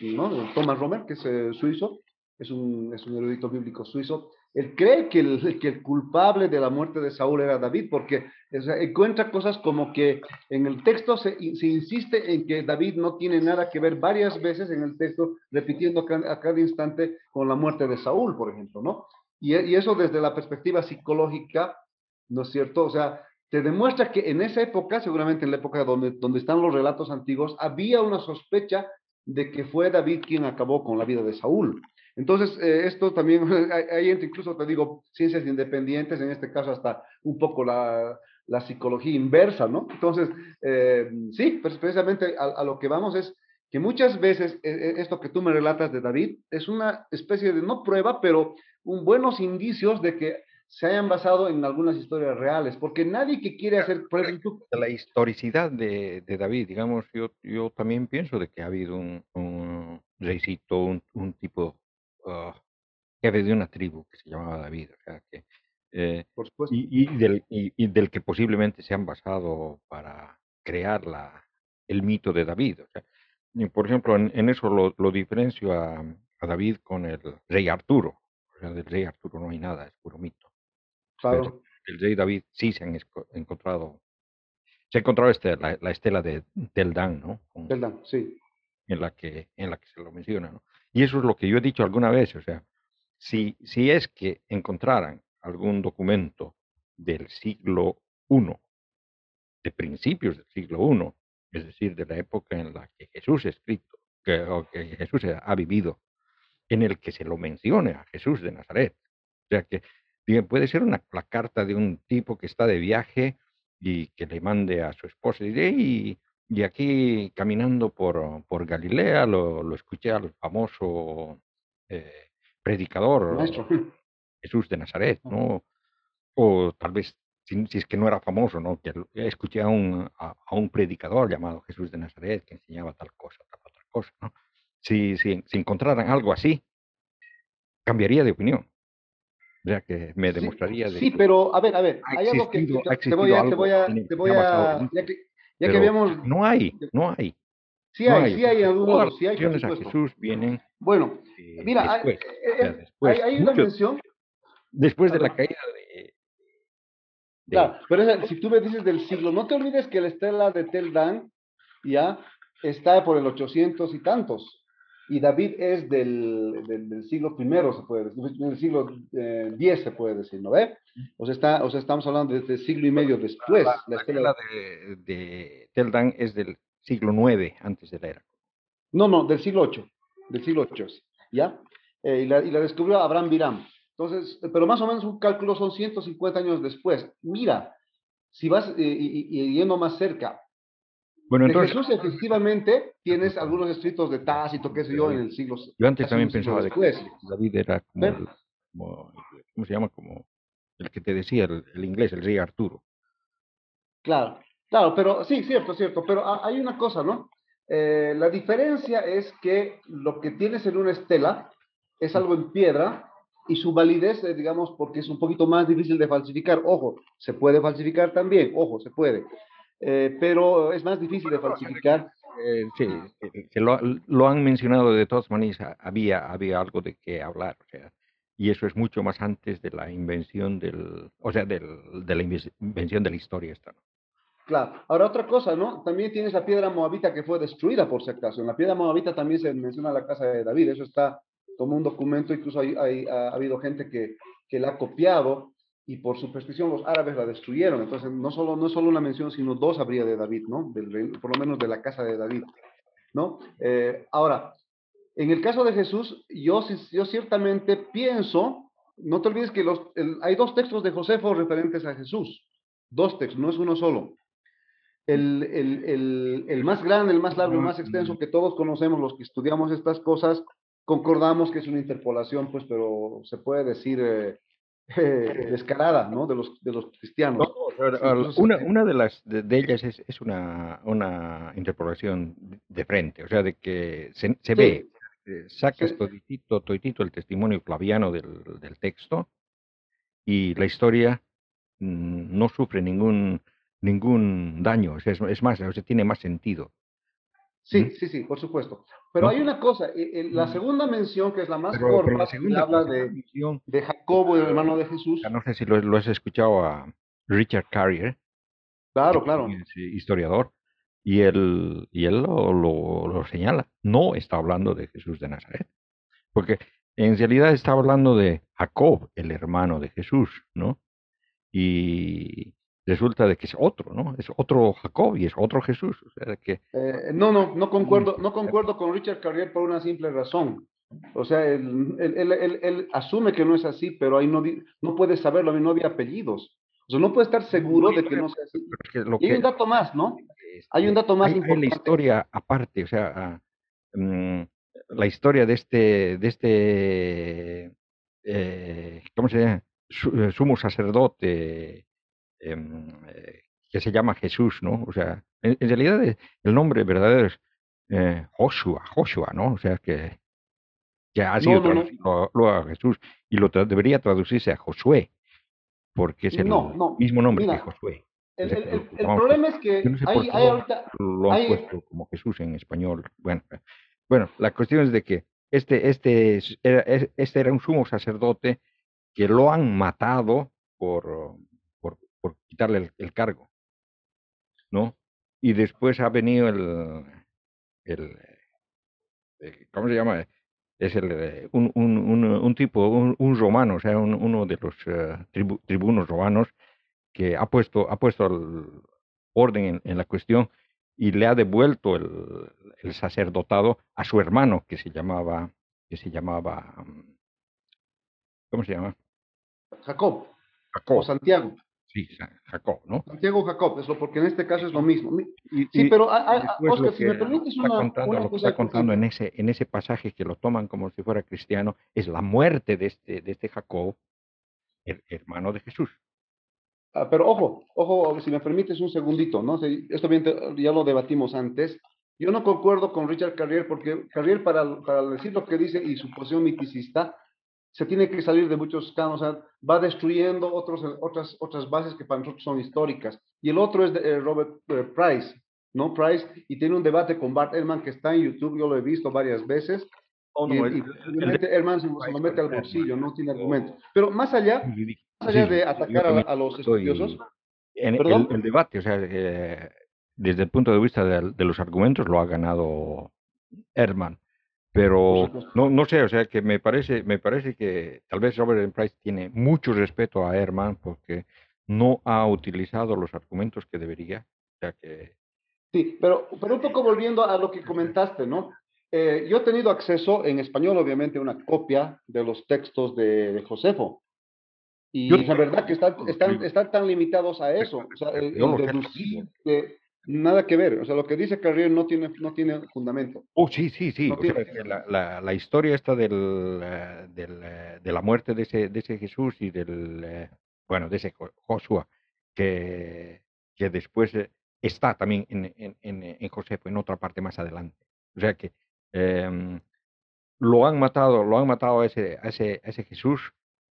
¿no? Thomas Romer, que es eh, suizo, es un, es un erudito bíblico suizo, él cree que el, que el culpable de la muerte de Saúl era David, porque encuentra cosas como que en el texto se, se, insiste en que David no tiene nada que ver varias veces en el texto, repitiendo a cada instante con la muerte de Saúl, por ejemplo, ¿no? Y, y eso desde la perspectiva psicológica, ¿no es cierto? O sea, te demuestra que en esa época, seguramente en la época donde, donde están los relatos antiguos, había una sospecha de que fue David quien acabó con la vida de Saúl. Entonces, eh, esto también, hay entra incluso, te digo, ciencias independientes, en este caso hasta un poco la, la psicología inversa, ¿no? Entonces, eh, sí, pues precisamente a, lo que vamos es que muchas veces eh, esto que tú me relatas de David es una especie de, no prueba, pero un buenos indicios de que se hayan basado en algunas historias reales, porque nadie que quiere hacer, por ejemplo... La historicidad de, de David, digamos, yo, yo también pienso de que ha habido un, un reycito, un, un tipo uh, jefe de una tribu que se llamaba David, o sea que, eh, y, y, del, y, del, que posiblemente se han basado para crear la, el mito de David. O sea, por ejemplo, en, eso lo, lo diferencio a, a, David con el rey Arturo. O sea, del rey Arturo no hay nada, es puro mito. Claro. el rey David sí se han encontrado, se ha encontrado este, la, la, estela de Teldán, ¿no? Con, Teldán, sí. En la, que, en la que se lo menciona, ¿no? Y eso es lo que yo he dicho alguna vez, o sea, si, si es que encontraran algún documento del siglo I de principios del siglo I, es decir, de la época en la que Jesús es escrito, que, o que Jesús ha vivido, en el que se lo mencione a Jesús de Nazaret. O sea que puede ser una, la carta de un tipo que está de viaje y que le mande a su esposa y, y aquí caminando por, por Galilea lo, lo, escuché al famoso eh, predicador Jesús de Nazaret, ¿no? O tal vez, si, es que no era famoso, ¿no? Que escuché a un, a, un predicador llamado Jesús de Nazaret que enseñaba tal cosa, tal otra cosa, ¿no? Si, si, si encontraran algo así, cambiaría de opinión. Sea, que me demostraría sí, sí, pero a ver, a ver, hay algo que te, voy a, te voy a, te voy a, ya que, ya que habíamos... No hay, no hay. Sí hay, sí hay algunos, sí hay. a Jesús vienen. Bueno, eh, mira, después, hay, eh, después, hay, una mención. Después de la caída de. de claro, pero si tú me dices del siglo, no te olvides que la estela de Tel Dan ya está por el 800 y tantos y David es del, del, siglo primero, se puede decir, del siglo eh, X se puede decir, ¿no ve? O sea, está, o sea, estamos hablando de siglo y medio después. La, la, estela de, de Teldan es del siglo IX antes de la era. No, no, del siglo VIII, del siglo VIII, ¿ya? Eh, y, la, y, la, descubrió Abraham Biram. Entonces, pero más o menos un cálculo son 150 años después. Mira, si vas eh, y, y, yendo más cerca, bueno, entonces, de Jesús efectivamente tienes algunos escritos de Tácito, qué sé yo, en el siglo Yo antes también pensaba de que David era como, el, como, ¿cómo se llama? Como el que te decía, el, inglés, el rey Arturo. Claro, claro, pero sí, cierto, cierto, pero hay una cosa, ¿no? Eh, la diferencia es que lo que tienes en una estela es algo en piedra y su validez, eh, digamos, porque es un poquito más difícil de falsificar. Ojo, se puede falsificar también, ojo, se puede. Eh, pero es más difícil de falsificar. Eh, sí, que lo, lo, han mencionado de todas maneras, había, había algo de qué hablar, o sea, y eso es mucho más antes de la invención del, o sea, del, de la invención de la historia esta. Claro. Ahora otra cosa, ¿no? También tienes la piedra moabita que fue destruida por si acaso. En la piedra moabita también se menciona la casa de David. Eso está como un documento, incluso hay, hay, ha, habido gente que, que la ha copiado y por superstición los árabes la destruyeron. Entonces, no solo, no solo una mención, sino dos habría de David, ¿no? Del, por lo menos de la casa de David, ¿no? Eh, ahora, en el caso de Jesús, yo, yo ciertamente pienso, no te olvides que los, hay dos textos de Josefo referentes a Jesús, dos textos, no es uno solo. El, el, el, el, más grande, el más largo, el más extenso que todos conocemos, los que estudiamos estas cosas, concordamos que es una interpolación, pues, pero se puede decir eh, eh, descarada, ¿no? De los, de los cristianos. una, una de las de, ellas es, es una, una, interpolación de frente, o sea, de que se, se ve, eh, sacas sí. toditito, el testimonio flaviano del, del texto y la historia mmm, no sufre ningún ningún daño, o sea, es, es, más, o sea, tiene más sentido. Sí, sí, sí, por supuesto. Pero hay una cosa, eh, eh, la segunda mención, que es la más corta, la segunda habla de, de Jacobo, el hermano de Jesús. No sé si lo, lo has escuchado a Richard Carrier. Claro, claro. historiador. Y él, y él lo, lo, lo, señala. No está hablando de Jesús de Nazaret. Porque en realidad está hablando de Jacob, el hermano de Jesús, ¿no? Y, resulta de que es otro, ¿no? Es otro Jacob y es otro Jesús. O sea, que... Eh, no, no, no concuerdo, no concuerdo con Richard Carrier por una simple razón. O sea, él, él, él, él asume que no es así, pero ahí no, no puede saberlo, no había apellidos. O sea, no puede estar seguro de que no sea así. y hay un dato más, ¿no? Hay un dato más hay, importante. Hay la historia aparte, o sea, um, la historia de este, de este, eh, ¿cómo se llama? Sumo sacerdote eh, que se llama Jesús, ¿no? O sea, en, en realidad eh, el nombre verdadero es eh, Joshua, Joshua, ¿no? O sea, que, que ha sido no, traducido no. a Jesús y lo tra debería traducirse a Josué, porque es el mismo nombre mira, que Josué. El, el, el, el problema es que sé hay, hay ahorita, lo han hay... puesto como Jesús en español. Bueno, bueno, la cuestión es de que este, este, era, este era un sumo sacerdote que lo han matado por, por quitarle el, el, cargo, ¿no? Y después ha venido el, el, el ¿cómo se llama? Es el, un, un, un, un tipo, un, romano, o sea, uno de los uh, tribu, tribunos romanos que ha puesto, ha puesto al, orden en, la cuestión y le ha devuelto el, el, sacerdotado a su hermano que se llamaba, que se llamaba, mm, ¿cómo se llama? Jacob. Jacob. O Santiago. Sí, Jacob, ¿no? Santiago Jacob, eso porque en este caso es lo mismo. sí, pero Oscar, si me permites una, contando, lo que está contando en ese, en ese pasaje que lo toman como si fuera cristiano, es la muerte de este, de este Jacob, el hermano de Jesús. Ah, pero ojo, ojo, si me permites un segundito, ¿no? Esto bien, ya lo debatimos antes. Yo no concuerdo con Richard Carrier porque Carrier, para, para decir lo que dice y su posición miticista, se tiene que salir de muchos canos, va destruyendo otros, otras, otras bases que para nosotros son históricas. Y el otro es de, eh, Robert eh, Price, ¿no? Price, y tiene un debate con Bart Ehrman que está en YouTube, yo lo he visto varias veces. Oh, y, el, se, lo mete al bolsillo, no tiene argumento. Pero más allá, más allá de atacar a, los estudiosos. En el, debate, o sea, eh, desde el punto de vista de, de, los argumentos, lo ha ganado Ehrman pero no, no sé, o sea que me parece, me parece que tal vez Robert Price tiene mucho respeto a Herman porque no ha utilizado los argumentos que debería. O sea que... Sí, pero, pero un poco volviendo a lo que comentaste, ¿no? Eh, yo he tenido acceso en español, obviamente, a una copia de los textos de, Josefo. Y la verdad que están, están, están tan limitados a eso. O sea, el, deducir que Nada que ver, o sea, lo que dice Carrier no tiene, no tiene fundamento. Oh, sí, sí, sí. la, la, la, historia esta del, eh, del, eh, de la muerte de ese, de ese Jesús y del, eh, bueno, de ese Joshua, que, que después está también en, en, en, en Josefo, en otra parte más adelante. O sea que em, lo han matado, lo han matado a ese, a ese, a ese Jesús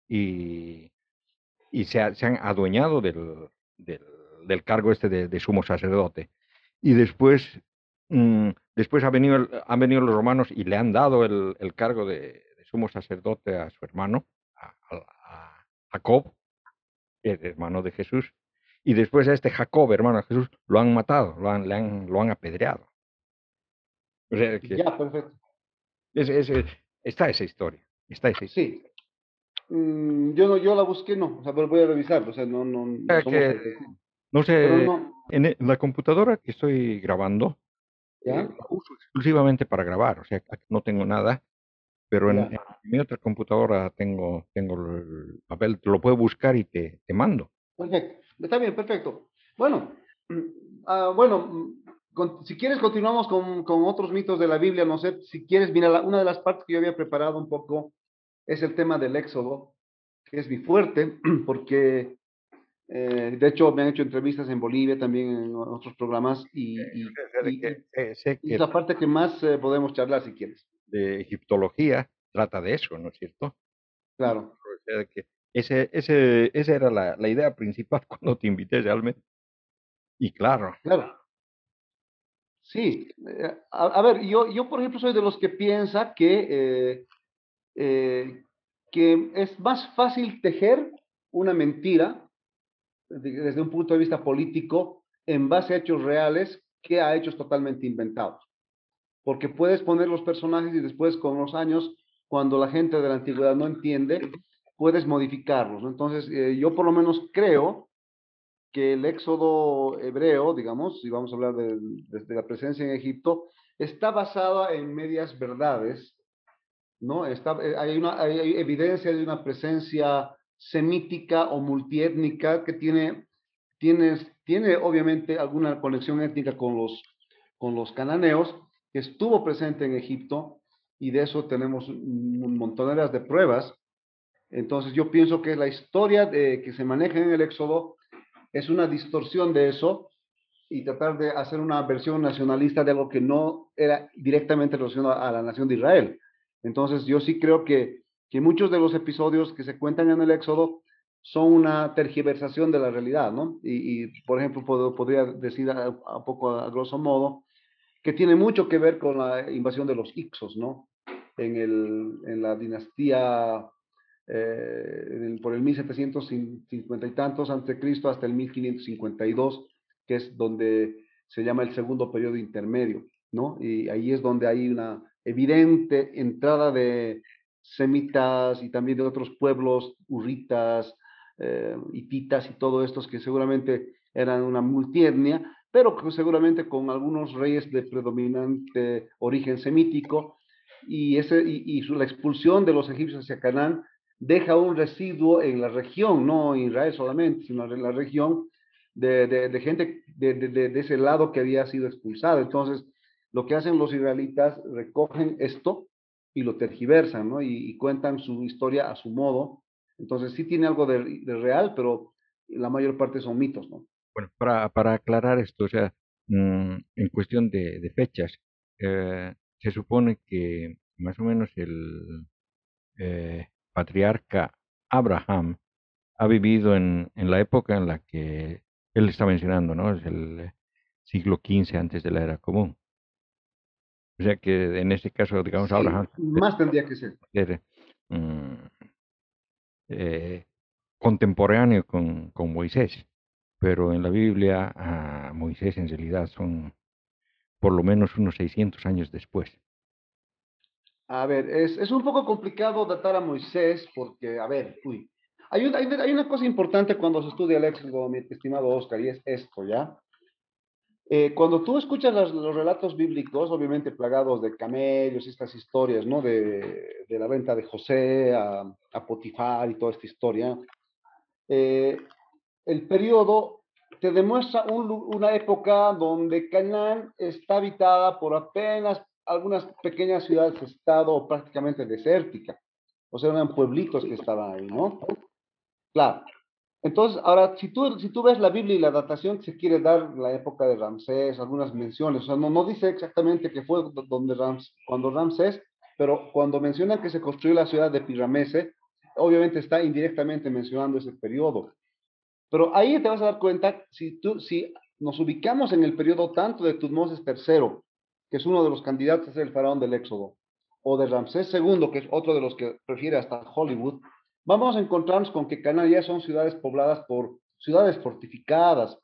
y, y se, se han adueñado del, del del cargo este de, sumo sacerdote. Y después, mm, después ha venido han venido los romanos y le han dado el, el cargo de, sumo sacerdote a su hermano, a, Jacob, el hermano de Jesús. Y después a este Jacob, hermano de Jesús, lo han matado, lo han, le han, lo han apedreado. ya, perfecto. Es, está esa historia. Está esa Sí. Mm, yo no, yo la busqué, no, o sea, voy a revisar, o sea, no, no. No sé, En, e, la computadora que estoy grabando, ¿Ya? Eh, la uso exclusivamente para grabar, o sea, no tengo nada, pero en, mi otra computadora tengo, tengo el papel, lo puedo buscar y te, te mando. Perfecto, está bien, perfecto. Bueno, uh, bueno, con, si quieres continuamos con, con, otros mitos de la Biblia, no sé, si quieres, mira, una de las partes que yo había preparado un poco es el tema del Éxodo, que es mi fuerte, porque eh, de hecho, me han hecho entrevistas en Bolivia, también en otros programas, y, es la parte que más eh, podemos charlar si quieres. De egiptología trata de eso, ¿no es cierto? Claro. que ese, ese, esa era la, la, idea principal cuando te invité realmente. Y claro. Claro. Sí. Eh, a, ver, yo, yo, por ejemplo, soy de los que piensa que, que es más fácil tejer una mentira desde un punto de vista político en base a hechos reales que a hechos totalmente inventados. Porque puedes poner los personajes y después con los años, cuando la gente de la antigüedad no entiende, puedes modificarlos. Entonces, eh, yo por lo menos creo que el éxodo hebreo, digamos, si vamos a hablar de, la presencia en Egipto, está basada en medias verdades, ¿no? Está, eh, hay, una, hay evidencia de una presencia semítica o multiétnica que tiene, tiene, tiene obviamente alguna conexión étnica con los, con los cananeos, que estuvo presente en Egipto y de eso tenemos montón de pruebas. Entonces yo pienso que la historia que se maneja en el Éxodo es una distorsión de eso y tratar de hacer una versión nacionalista de algo que no era directamente relacionado a la nación de Israel. Entonces yo sí creo que que muchos de los episodios que se cuentan en el Éxodo son una tergiversación de la realidad, ¿no? Y, por ejemplo, podría decir a, poco a, grosso modo que tiene mucho que ver con la invasión de los Ixos, ¿no? En, el, en la dinastía eh, por el 1750 y tantos ante Cristo hasta el 1552, que es donde se llama el segundo periodo intermedio, ¿no? Y ahí es donde hay una evidente entrada de, semitas y también de otros pueblos, urritas, eh, hititas y todo estos que seguramente eran una multietnia, pero seguramente con algunos reyes de predominante origen semítico, y, ese, y, la expulsión de los egipcios hacia Canaán deja un residuo en la región, no en Israel solamente, sino en la región de, gente de, de, ese lado que había sido expulsado. Entonces, lo que hacen los israelitas, recogen esto y lo tergiversan, ¿no? Y, cuentan su historia a su modo. Entonces, sí tiene algo de, real, pero la mayor parte son mitos, ¿no? Bueno, para, para aclarar esto, o sea, mm, en cuestión de, fechas, eh, se supone que más o menos el eh, patriarca Abraham ha vivido en, en, la época en la que él está mencionando, ¿no? Es el siglo XV antes de la era común. O sea que en este caso, digamos, Abraham... Más tendría que ser. Mm, eh, contemporáneo con, con, Moisés, pero en la Biblia a Moisés en realidad son por lo menos unos 600 años después. A ver, es, es, un poco complicado datar a Moisés porque, a ver, uy, hay, hay, hay, una cosa importante cuando se estudia el éxodo, mi estimado Oscar, y es esto, ¿ya? Eh, cuando tú escuchas los, relatos bíblicos, obviamente plagados de camellos, estas historias, ¿no? De, de la venta de José a, a, Potifar y toda esta historia, eh, el periodo te demuestra un, una época donde Canaán está habitada por apenas algunas pequeñas ciudades-estado prácticamente desérticas. O sea, eran pueblitos que estaban ahí, ¿no? Claro. Entonces, ahora, si tú, si tú ves la Biblia y la datación se quiere dar la época de Ramsés, algunas menciones, o sea, no, no dice exactamente que fue donde Rams, cuando Ramsés, pero cuando mencionan que se construyó la ciudad de Piramese, obviamente está indirectamente mencionando ese periodo. Pero ahí te vas a dar cuenta, si, tú, si nos ubicamos en el periodo tanto de Tutmosis III, que es uno de los candidatos a ser el faraón del Éxodo, o de Ramsés II, que es otro de los que prefiere hasta Hollywood, vamos a encontrarnos con que Canarias son ciudades pobladas por ciudades fortificadas,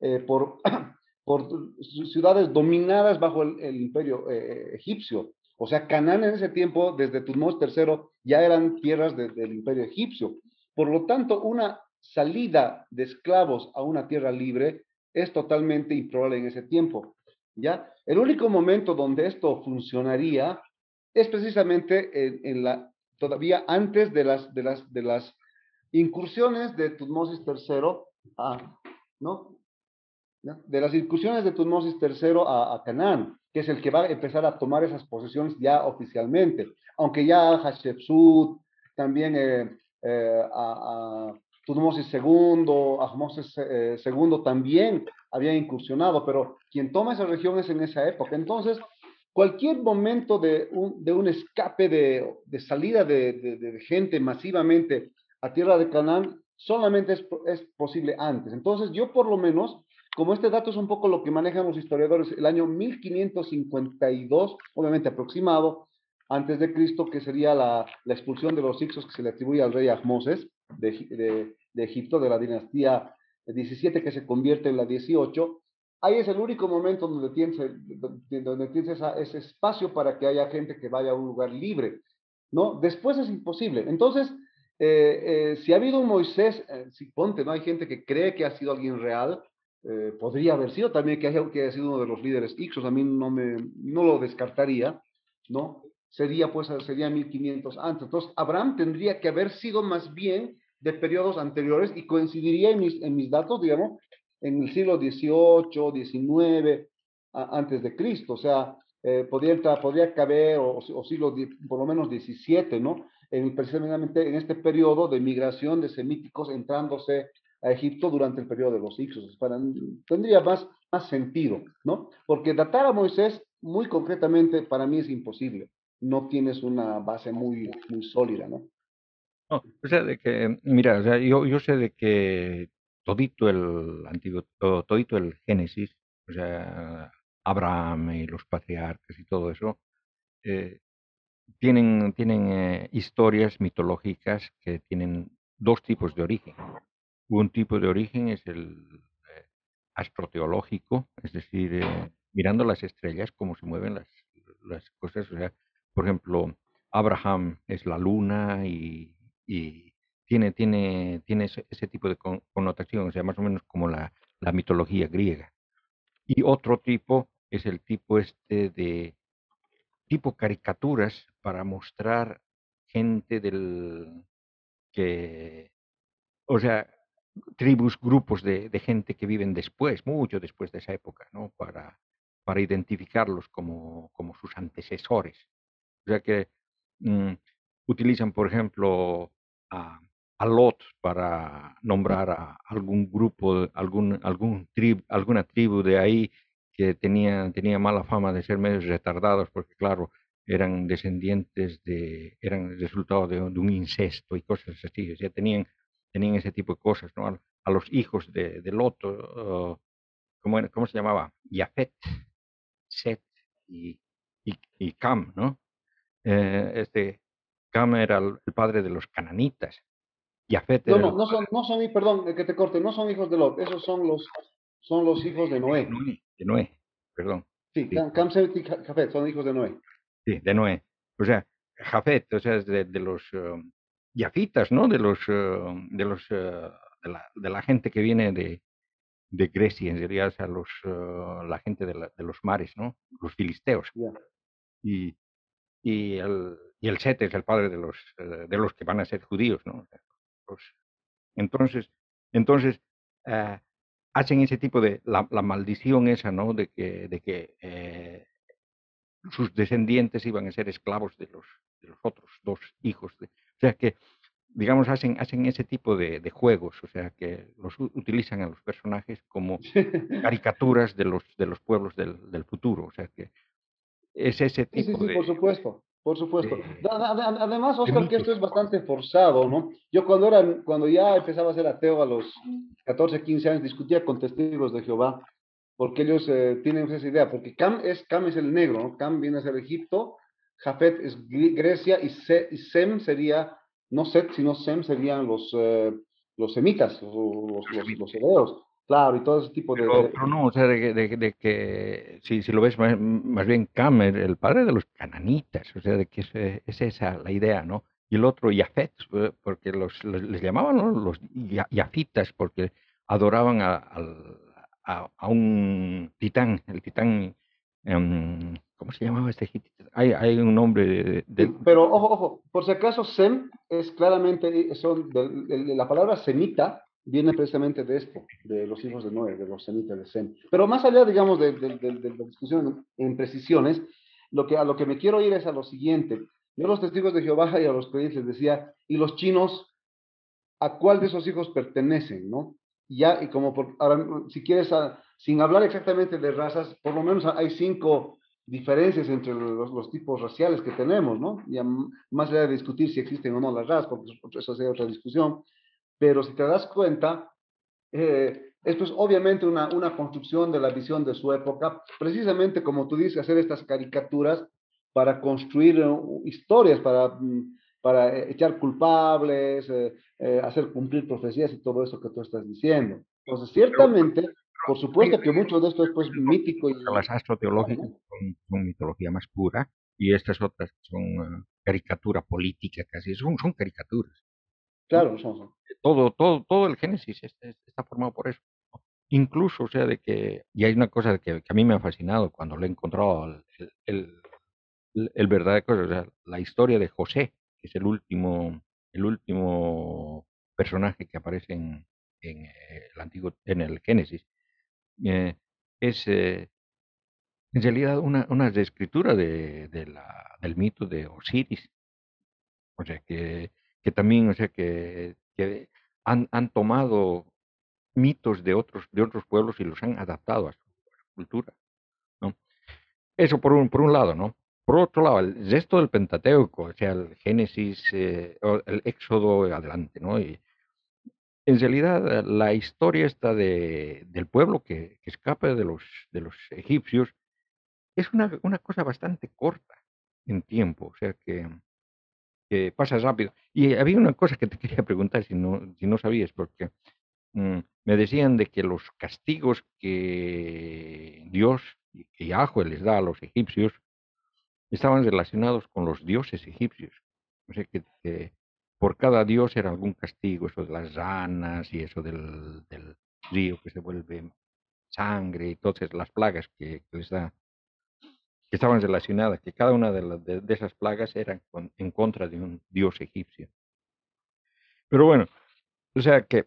eh, por, ciudades dominadas bajo el, imperio eh, eh, egipcio. O sea, Canaán en ese tiempo, desde Tutmos III, ya eran tierras del imperio egipcio. Por lo tanto, una salida de esclavos a una tierra libre es totalmente improbable en ese tiempo. ¿ya? El único momento donde esto funcionaría es precisamente en la todavía antes de las, de las, de las incursiones de Tutmosis III a, ¿no? De las incursiones de Tutmosis III a, a, Canaán, que es el que va a empezar a tomar esas posesiones ya oficialmente, aunque ya Hatshepsut, también eh, eh, a, Tutmosis II, Ahmosis II también había incursionado, pero quien toma esa región es en esa época. Entonces, cualquier momento de un, escape de, salida de, gente masivamente a tierra de Canaán solamente es, posible antes. Entonces yo por lo menos, como este dato es un poco lo que manejan los historiadores, el año 1552, obviamente aproximado, antes de Cristo, que sería la, expulsión de los Ixos que se le atribuye al rey Ahmoses de Egipto, de la dinastía 17 que se convierte en la 18, ahí es el único momento donde tienes, donde tienes ese espacio para que haya gente que vaya a un lugar libre, ¿no? Después es imposible. Entonces, eh, eh, si ha habido un Moisés, eh, si ponte, ¿no? Hay gente que cree que ha sido alguien real, podría haber sido también que haya, que haya sido uno de los líderes Ixos, a mí no, me, no lo descartaría, ¿no? Sería, pues, sería 1500 antes. Entonces, Abraham tendría que haber sido más bien de periodos anteriores y coincidiría en mis, en mis datos, digamos, en el siglo XVIII, XIX, antes de Cristo, o sea, eh, podría, entrar, podría caber, o, o, siglo por lo menos XVII, ¿no? En, precisamente en este periodo de migración de semíticos entrándose a Egipto durante el periodo de los Ixos. Para, tendría más, más sentido, ¿no? Porque datar a Moisés, muy concretamente, para mí es imposible. No tienes una base muy, muy sólida, ¿no? No, o sea, de que, mira, o sea, yo, yo sé de que todito el antiguo, todito el Génesis, o sea, Abraham y los patriarcas y todo eso, eh, tienen, tienen eh, historias mitológicas que tienen dos tipos de origen. Un tipo de origen es el eh, astroteológico, es decir, mirando las estrellas, cómo se mueven las, las cosas. O sea, por ejemplo, Abraham es la luna y, y tiene, tiene, tiene ese, tipo de connotación, o sea, más o menos como la, la mitología griega. Y otro tipo es el tipo este de tipo caricaturas para mostrar gente del que, o sea, tribus, grupos de, gente que viven después, mucho después de esa época, ¿no? Para, para identificarlos como, como sus antecesores. O sea que mm, utilizan, por ejemplo, a, Lot para nombrar a algún grupo, algún, algún alguna tribu de ahí que tenía, tenía mala fama de ser medios retardados, porque claro, eran descendientes de, eran resultado de, un incesto y cosas así, sea, tenían, tenían ese tipo de cosas, ¿no? A, los hijos de, de Lot, ¿cómo, ¿cómo, se llamaba? Yafet, Set y, y, Cam, ¿no? Eh, este, Cam era el, padre de los cananitas. Yafet no, no, no son, no son, perdón, que te corte, no son hijos de Lot, esos son los, son los hijos de Noé. De Noé, perdón. Sí, Cam, Set y Jafet son hijos de Noé. Sí, de Noé. O sea, Jafet, o sea, es de, los um, yafitas, ¿no? De los, um, de los, uh, de, la, de, la, gente que viene de, de Grecia, en realidad, o sea, los, uh, la gente de, de, los mares, ¿no? Los filisteos. Y, y, el, y el Set es el padre de los, de los que van a ser judíos, ¿no? Entonces, entonces hacen ese tipo de, la, la, maldición esa, ¿no? De que, de que eh, sus descendientes iban a ser esclavos de los, de los otros dos hijos. De, o sea que, digamos, hacen, hacen ese tipo de, de, juegos, o sea que los utilizan a los personajes como caricaturas de los, de los pueblos del, del futuro. O sea que es ese tipo sí, sí, sí, por supuesto. Por supuesto. Además, Oscar, que esto es bastante forzado, ¿no? Yo cuando, era, cuando ya empezaba a ser ateo a los 14, 15 años, discutía con testigos de Jehová porque ellos eh, tienen esa idea, porque Cam es, Cam es el negro, ¿no? Cam viene a ser Egipto, Jafet es Grecia y, Sem sería, no Set, sino Sem serían los, eh, los semitas, los, los, los, hebreos. Claro, y todo ese tipo de... Pero, no, o sea, de, de, que si, si, lo ves más, bien Cam, el, padre de los cananitas, o sea, de que es, es esa la idea, ¿no? Y el otro Yafet, eh, porque los, les llamaban ¿no? los Yafitas, porque adoraban al a, un titán, el titán, em, ¿cómo se llamaba este Hay, hay un nombre de, Pero ojo, ojo, por si acaso Sem es claramente, son de, la palabra semita viene precisamente de esto, de los hijos de Noé, de los semitas de Sem. Pero más allá, digamos, de, la discusión en precisiones, lo que, a lo que me quiero ir es a lo siguiente. Yo a los testigos de Jehová y a los creyentes decía, ¿y los chinos a cuál de esos hijos pertenecen, no? ya, y como por, ahora, si quieres, ah, sin hablar exactamente de razas, por lo menos hay cinco diferencias entre los, tipos raciales que tenemos, ¿no? Ya más allá de discutir si existen o no las razas, porque eso sería otra discusión, pero si te das cuenta, eh, esto es obviamente una, una construcción de la visión de su época, precisamente como tú dices, hacer estas caricaturas para construir eh, historias, para mm, para eh, echar culpables, eh, eh, hacer cumplir profecías y todo eso que tú estás diciendo. Entonces, ciertamente, por supuesto que mucho de esto es pues mítico. Y... Las astroteológicas son, mitología más pura y estas otras son caricatura política casi, son, son caricaturas. Claro, son. Todo, todo, todo el Génesis está, formado por eso. Incluso, o sea, de que, y hay una cosa que, que a mí me ha fascinado cuando le he encontrado el, el, el, verdadero, o sea, la historia de José que es el último, el último personaje que aparece en, en el antiguo, en el Génesis, eh, es eh, en realidad una, una reescritura de, de la, del mito de Osiris. O sea que, que también, o sea que, que han, han, tomado mitos de otros, de otros pueblos y los han adaptado a su, a su cultura. ¿no? Eso por un, por un lado, ¿no? Por otro lado, el resto del Pentateuco, o sea, el Génesis, eh, el Éxodo adelante, ¿no? Y en realidad, la historia esta de, del pueblo que, que, escapa de los, de los egipcios es una, una cosa bastante corta en tiempo, o sea que, que, pasa rápido. Y había una cosa que te quería preguntar si no, si no sabías, porque mm, me decían de que los castigos que Dios, que Yahweh les da a los egipcios, estaban relacionados con los dioses egipcios. O sea que, por cada dios era algún castigo, eso de las ranas y eso del, río que se vuelve sangre y todas las plagas que, que que estaban relacionadas, que cada una de, las, de, esas plagas eran en contra de un dios egipcio. Pero bueno, o sea que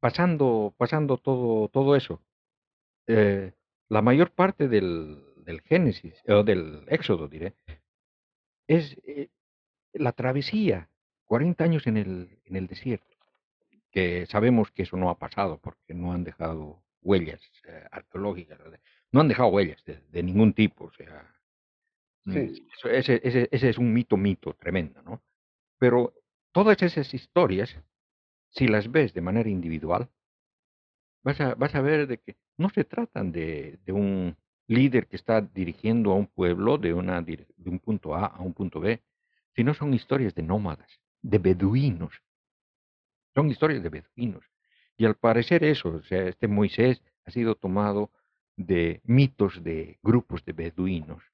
pasando, pasando todo, todo eso, eh, la mayor parte del, del Génesis, o del Éxodo, diré, es eh, la travesía, 40 años en el, en el desierto, que sabemos que eso no ha pasado porque no han dejado huellas eh, arqueológicas, no han dejado huellas de, ningún tipo, o sea, mm, ese, ese, ese, es un mito, mito tremendo, ¿no? Pero todas esas historias, si las ves de manera individual, vas a, vas a ver de que no se tratan de, de un líder que está dirigiendo a un pueblo de, una, de un punto A a un punto B, sino son historias de nómadas, de beduinos. Son historias de beduinos. Y al parecer eso, o sea, este Moisés ha sido tomado de mitos de grupos de beduinos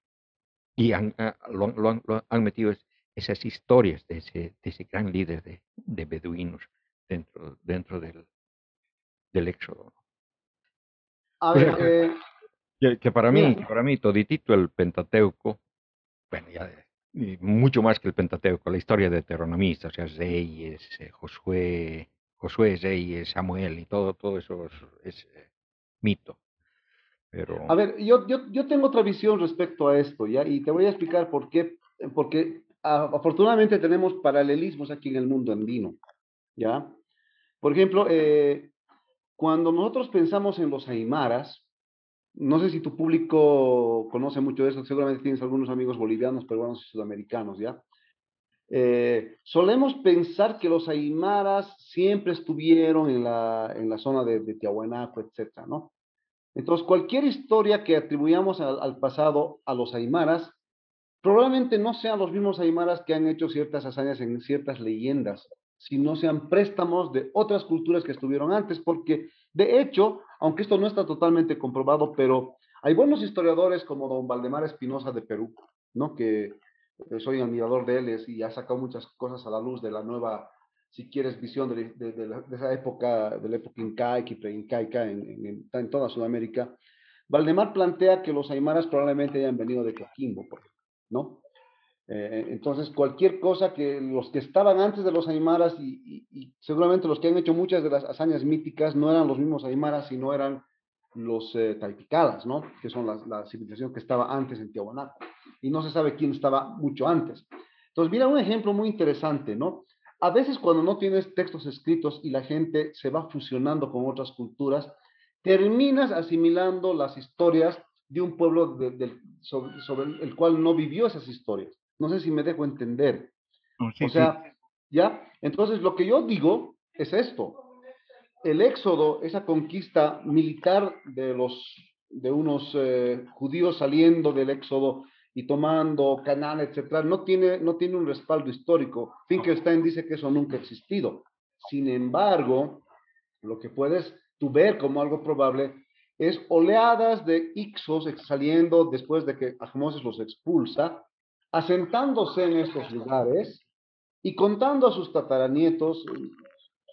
y han, ah, lo, han metido esas historias de ese, de ese gran líder de, de beduinos dentro, dentro del, del éxodo. A ver, eh, que, para mí, para mí, toditito el Pentateuco, bueno, ya mucho más que el Pentateuco, la historia de Deuteronomista, o sea, Reyes, eh, Josué, Josué, Reyes, Samuel y todo, todo eso es, eh, mito. A ver, yo, yo, yo tengo otra visión respecto a esto, ¿ya? Y te voy a explicar por qué, porque afortunadamente tenemos paralelismos aquí en el mundo andino, ¿ya? Por ejemplo, eh, cuando nosotros pensamos en los aymaras, no sé si tu público conoce mucho de eso, seguramente tienes algunos amigos bolivianos, peruanos y sudamericanos, ¿ya? Eh, solemos pensar que los aymaras siempre estuvieron en la, en la zona de, de Tiahuanaco, etcétera, ¿no? Entonces, cualquier historia que atribuyamos al, al, pasado a los aymaras, probablemente no sean los mismos aymaras que han hecho ciertas hazañas en ciertas leyendas, sino sean préstamos de otras culturas que estuvieron antes, porque de hecho, aunque esto no está totalmente comprobado, pero hay buenos historiadores como don Valdemar Espinosa de Perú, ¿no? Que eh, soy admirador de él y ha sacado muchas cosas a la luz de la nueva, si quieres, visión de, de, esa época, de la época incaica y preincaica en, en, toda Sudamérica. Valdemar plantea que los aymaras probablemente hayan venido de Coquimbo, ¿no? Eh, entonces, cualquier cosa que los que estaban antes de los aymaras y, seguramente los que han hecho muchas de las hazañas míticas no eran los mismos aymaras, sino eran los eh, taipicalas, ¿no? Que son la, civilización que estaba antes en Tiahuanaco. Y no se sabe quién estaba mucho antes. Entonces, mira un ejemplo muy interesante, ¿no? A veces cuando no tienes textos escritos y la gente se va fusionando con otras culturas, terminas asimilando las historias de un pueblo sobre el cual no vivió esas historias. No sé si me dejo entender. o sea, ¿ya? Entonces, lo que yo digo es esto. El éxodo, esa conquista militar de, los, de unos eh, judíos saliendo del éxodo y tomando Canaán, etcétera, no tiene, no tiene un respaldo histórico. Finkelstein dice que eso nunca ha existido. Sin embargo, lo que puedes tú ver como algo probable es oleadas de Ixos saliendo después de que Ahmoses los expulsa asentándose en estos lugares y contando a sus tataranietos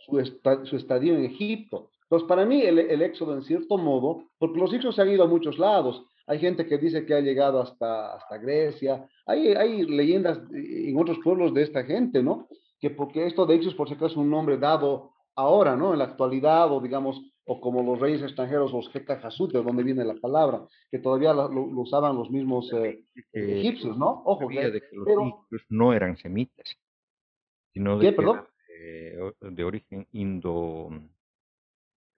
su, estadio en Egipto. Entonces, para mí, el, éxodo, en cierto modo, porque los Ixos se han ido a muchos lados. Hay gente que dice que ha llegado hasta, hasta Grecia. Hay, hay leyendas en otros pueblos de esta gente, ¿no? Que porque esto de Ixos, por si acaso, es un nombre dado ahora, ¿no? En la actualidad, o digamos, o como los reyes extranjeros, los Hekahasut, de donde viene la palabra, que todavía lo, usaban los mismos eh, egipcios, ¿no? Ojo, que, de que los egipcios no eran semitas, sino de, de origen indo,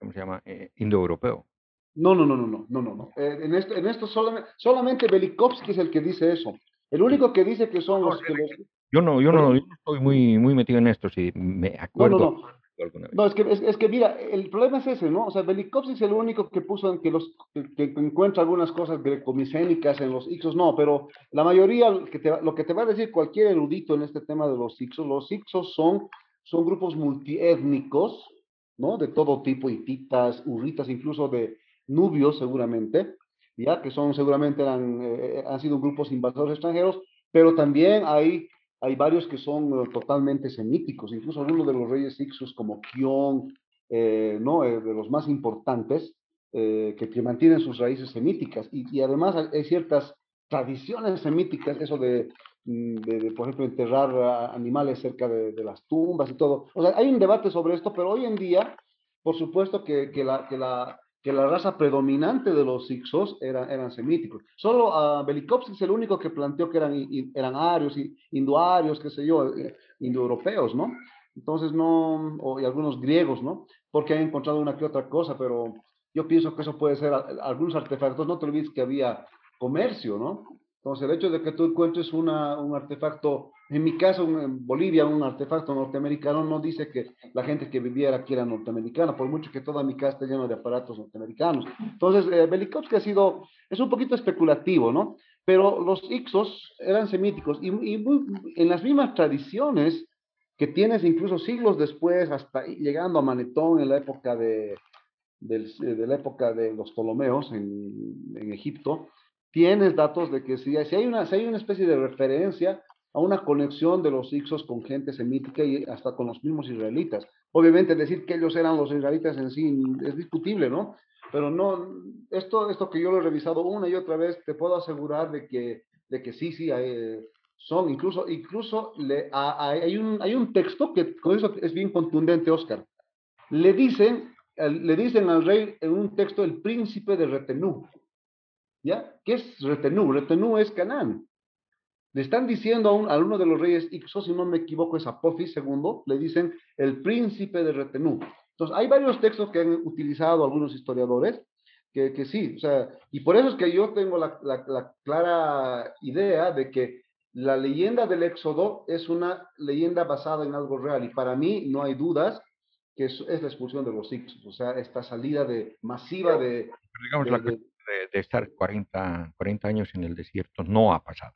¿cómo se llama? Eh, indoeuropeo. No, no, no, no, no, no, no, no. Eh, en esto, en esto solamente, solamente Belikovsky es el que dice eso. El único que dice que son los que los... Yo no, yo no, yo no estoy muy, muy metido en esto, si me acuerdo. No, no, no. No, es que, es, que mira, el problema es ese, ¿no? O sea, Belikovsky es el único que puso en que los que, encuentra algunas cosas grecomicénicas en los Ixos, no, pero la mayoría, que te, lo que te va a decir cualquier erudito en este tema de los Ixos, los Ixos son, son grupos multiétnicos, ¿no? De todo tipo, hititas, urritas, incluso de nubios seguramente, ya que son seguramente eran, eh, han sido grupos invasores extranjeros, pero también hay hay varios que son eh, totalmente semíticos, incluso algunos de los reyes Ixos como Kion ¿no? de los más importantes, que, mantienen sus raíces semíticas. Y, y, además hay ciertas tradiciones semíticas, eso de, mm, de, por ejemplo, enterrar animales cerca de, las tumbas y todo. O sea, hay un debate sobre esto, pero hoy en día, por supuesto que, que la, que la, que la raza predominante de los Ixos eran, eran semíticos. Solo uh, es el único que planteó que eran, eran arios, indoarios, qué sé yo, eh, indoeuropeos, ¿no? Entonces, no, y algunos griegos, ¿no? Porque han encontrado una que otra cosa, pero yo pienso que eso puede ser algunos artefactos. No te olvides que había comercio, ¿no? Entonces, el hecho de que tú encuentres una, un artefacto, en mi caso, en Bolivia, un artefacto norteamericano, no dice que la gente que viviera aquí era norteamericana, por mucho que toda mi casa esté llena de aparatos norteamericanos. Entonces, eh, Belikovsky ha sido, es un poquito especulativo, ¿no? Pero los Ixos eran semíticos y, en las mismas tradiciones que tienes incluso siglos después, hasta llegando a Manetón en la época de, de la época de los Ptolomeos en, en Egipto, tienes datos de que si, si, hay una, si hay una especie de referencia a una conexión de los Ixos con gente semítica y hasta con los mismos israelitas. Obviamente decir que ellos eran los israelitas en sí es discutible, ¿no? Pero no, esto, esto que yo lo he revisado una y otra vez, te puedo asegurar de que, de que sí, sí, son, incluso, incluso le, hay, un, hay un texto que con eso es bien contundente, Oscar. Le dicen, le dicen al rey en un texto el príncipe de Retenú. ¿Ya? ¿Qué es Retenú? Retenú es Canaán. Le están diciendo a, un, uno de los reyes Ixos, si no me equivoco, es Apophis segundo, le dicen el príncipe de Retenú. Entonces, hay varios textos que han utilizado algunos historiadores que, que sí, o sea, y por eso es que yo tengo la, la, clara idea de que la leyenda del Éxodo es una leyenda basada en algo real, y para mí no hay dudas que es, es la expulsión de los Ixos, o sea, esta salida de, masiva de, digamos, la, de, estar 40, 40 años en el desierto no ha pasado.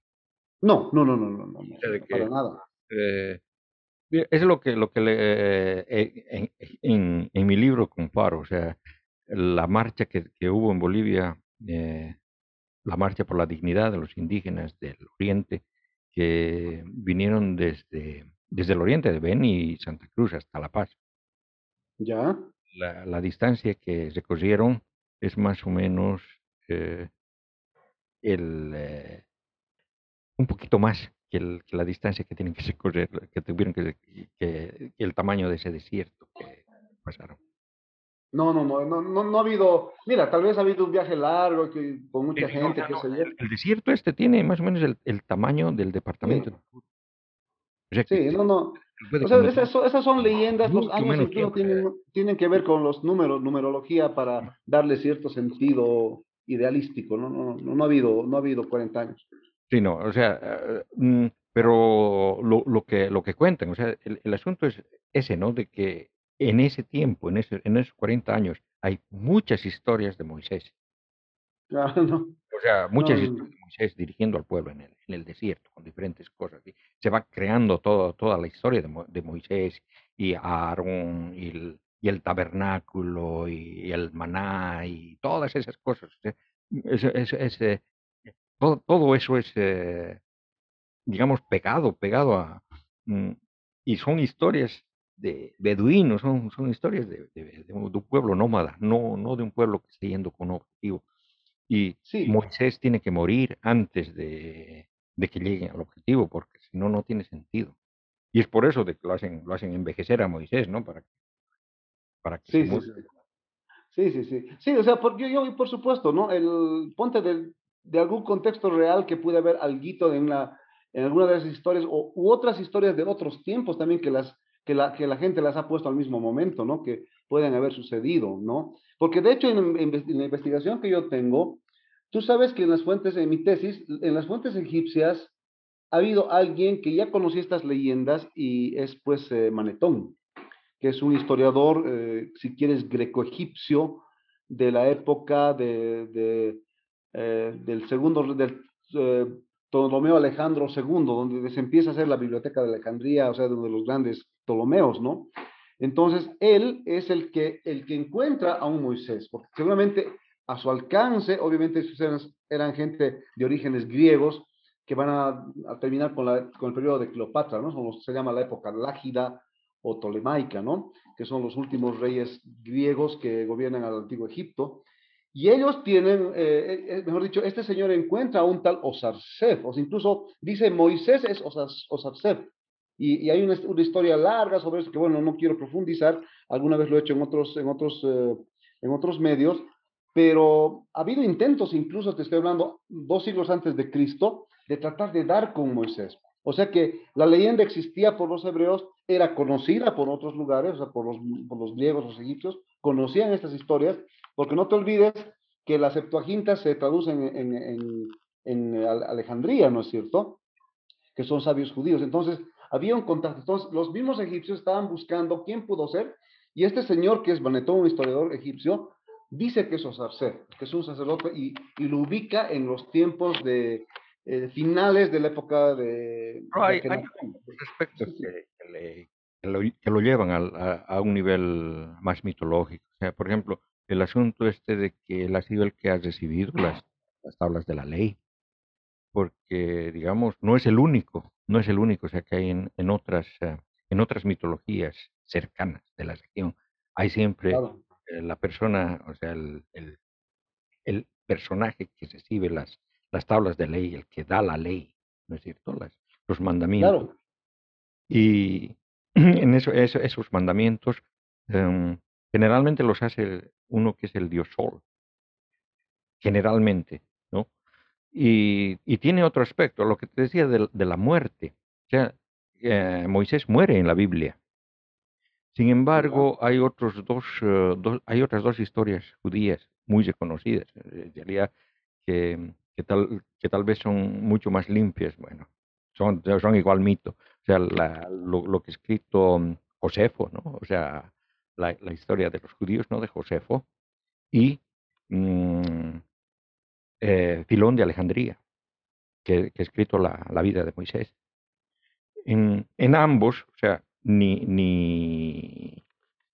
No, no, no, no, no, no, para nada. Eh, es lo que, lo que le, eh, en, en, mi libro comparo, o sea, la marcha que, que hubo en Bolivia, eh, la marcha por la dignidad de los indígenas del oriente, que vinieron desde, desde el oriente de Beni y Santa Cruz hasta La Paz. Ya. La, la distancia que recorrieron es más o menos eh, el, eh, un poquito más que, el, que, la distancia que tienen que recorrer, que tuvieron que, que, el tamaño de ese desierto que pasaron. No, no, no, no, no, ha habido, mira, tal vez ha habido un viaje largo que, con mucha gente, que se el, el, desierto este tiene más o menos el, el tamaño del departamento. Sí, sí no, no. O sea, esas, esas, son leyendas, los años tienen, tienen, que ver con los números, numerología para darle cierto sentido idealístico, ¿no? No, no, no, ha, habido, no ha habido 40 años. Sí, no, o sea, eh, mm, pero lo, lo, que, lo que cuentan, o sea, el, el, asunto es ese, ¿no? De que en ese tiempo, en, ese, en esos 40 años, hay muchas historias de Moisés. Claro, no. O sea, muchas historias de Moisés dirigiendo al pueblo en el, en el desierto, con diferentes cosas. Se va creando todo, toda la historia de, de Moisés y Aarón y el, y el tabernáculo y, el maná y todas esas cosas. Es, todo, todo, eso es, eh, digamos, pegado, pegado a... Mm, y son historias de beduinos, son, son historias de, de, un pueblo nómada, no, no de un pueblo que esté yendo con un objetivo. Y Moisés tiene que morir antes de, de que llegue al objetivo, porque si no, no tiene sentido. Y es por eso de que lo hacen, lo hacen envejecer a Moisés, ¿no? Para que para que sí, sí, sí, sí, sí, sí. o sea, porque yo, por supuesto, ¿no? El ponte de, de algún contexto real que puede haber algo en, la, en alguna de esas historias o, u otras historias de otros tiempos también que, las, que, la, que la gente las ha puesto al mismo momento, ¿no? Que pueden haber sucedido, ¿no? Porque de hecho en, en, la investigación que yo tengo, tú sabes que en las fuentes, en mi tesis, en las fuentes egipcias, ha habido alguien que ya conocía estas leyendas y es pues eh, Manetón que es un historiador, eh, si quieres, greco-egipcio de la época eh, del segundo, del eh, Ptolomeo Alejandro II, donde se empieza a hacer la biblioteca de Alejandría, o sea, de uno de los grandes Ptolomeos, ¿no? Entonces, él es el que, el que encuentra a un Moisés, porque seguramente a su alcance, obviamente eran, eran gente de orígenes griegos que van a, terminar con, la, con, el periodo de Cleopatra, ¿no? Se llama la época lágida o tolemaica, ¿no? Que son los últimos reyes griegos que gobiernan al antiguo Egipto. Y ellos tienen, eh, eh, mejor dicho, este señor encuentra a un tal Osarsef, o incluso dice Moisés es Osarsef. Y, hay una, historia larga sobre eso que, bueno, no quiero profundizar, alguna vez lo he hecho en otros, en otros, eh, en otros medios, pero ha habido intentos, incluso te estoy hablando dos siglos antes de Cristo, de tratar de dar con Moisés. O sea que la leyenda existía por los hebreos, era conocida por otros lugares, o sea, por los, por los griegos, los egipcios, conocían estas historias, porque no te olvides que las Septuagintas se traducen en, en, en, Alejandría, ¿no es cierto? Que son sabios judíos. Entonces, había un contacto. Entonces, los mismos egipcios estaban buscando quién pudo ser, y este señor, que es Banetón, un historiador egipcio, dice que es Osarse, que es un sacerdote, y, y lo ubica en los tiempos de, eh, finales de la época de... Pero hay, hay aspectos que, que, lo, que, lo, llevan a, a, un nivel más mitológico. O sea, por ejemplo, el asunto este de que él ha sido el que ha recibido las, las tablas de la ley, porque, digamos, no es el único, no es el único, o sea, que hay en, en otras, uh, en otras mitologías cercanas de la región, hay siempre claro. eh, la persona, o sea, el, el, el personaje que recibe las, las tablas de ley, el que da la ley, ¿no es cierto? Las, los mandamientos. Claro. Y en eso, eso, esos mandamientos um, generalmente los hace uno que es el dios Sol. Generalmente, ¿no? Y, y tiene otro aspecto, lo que te decía de, de la muerte. O sea, eh, Moisés muere en la Biblia. Sin embargo, hay otros dos, uh, dos, hay otras dos historias judías muy reconocidas, en realidad, que que tal, que tal vez son mucho más limpias, bueno, son, igual mito. O sea, lo, que ha escrito mm, Josefo, ¿no? O sea, la, historia de los judíos, ¿no? De Josefo y mmm, eh, Filón de Alejandría, que, ha escrito la, la, vida de Moisés. En, en ambos, o sea, ni, ni,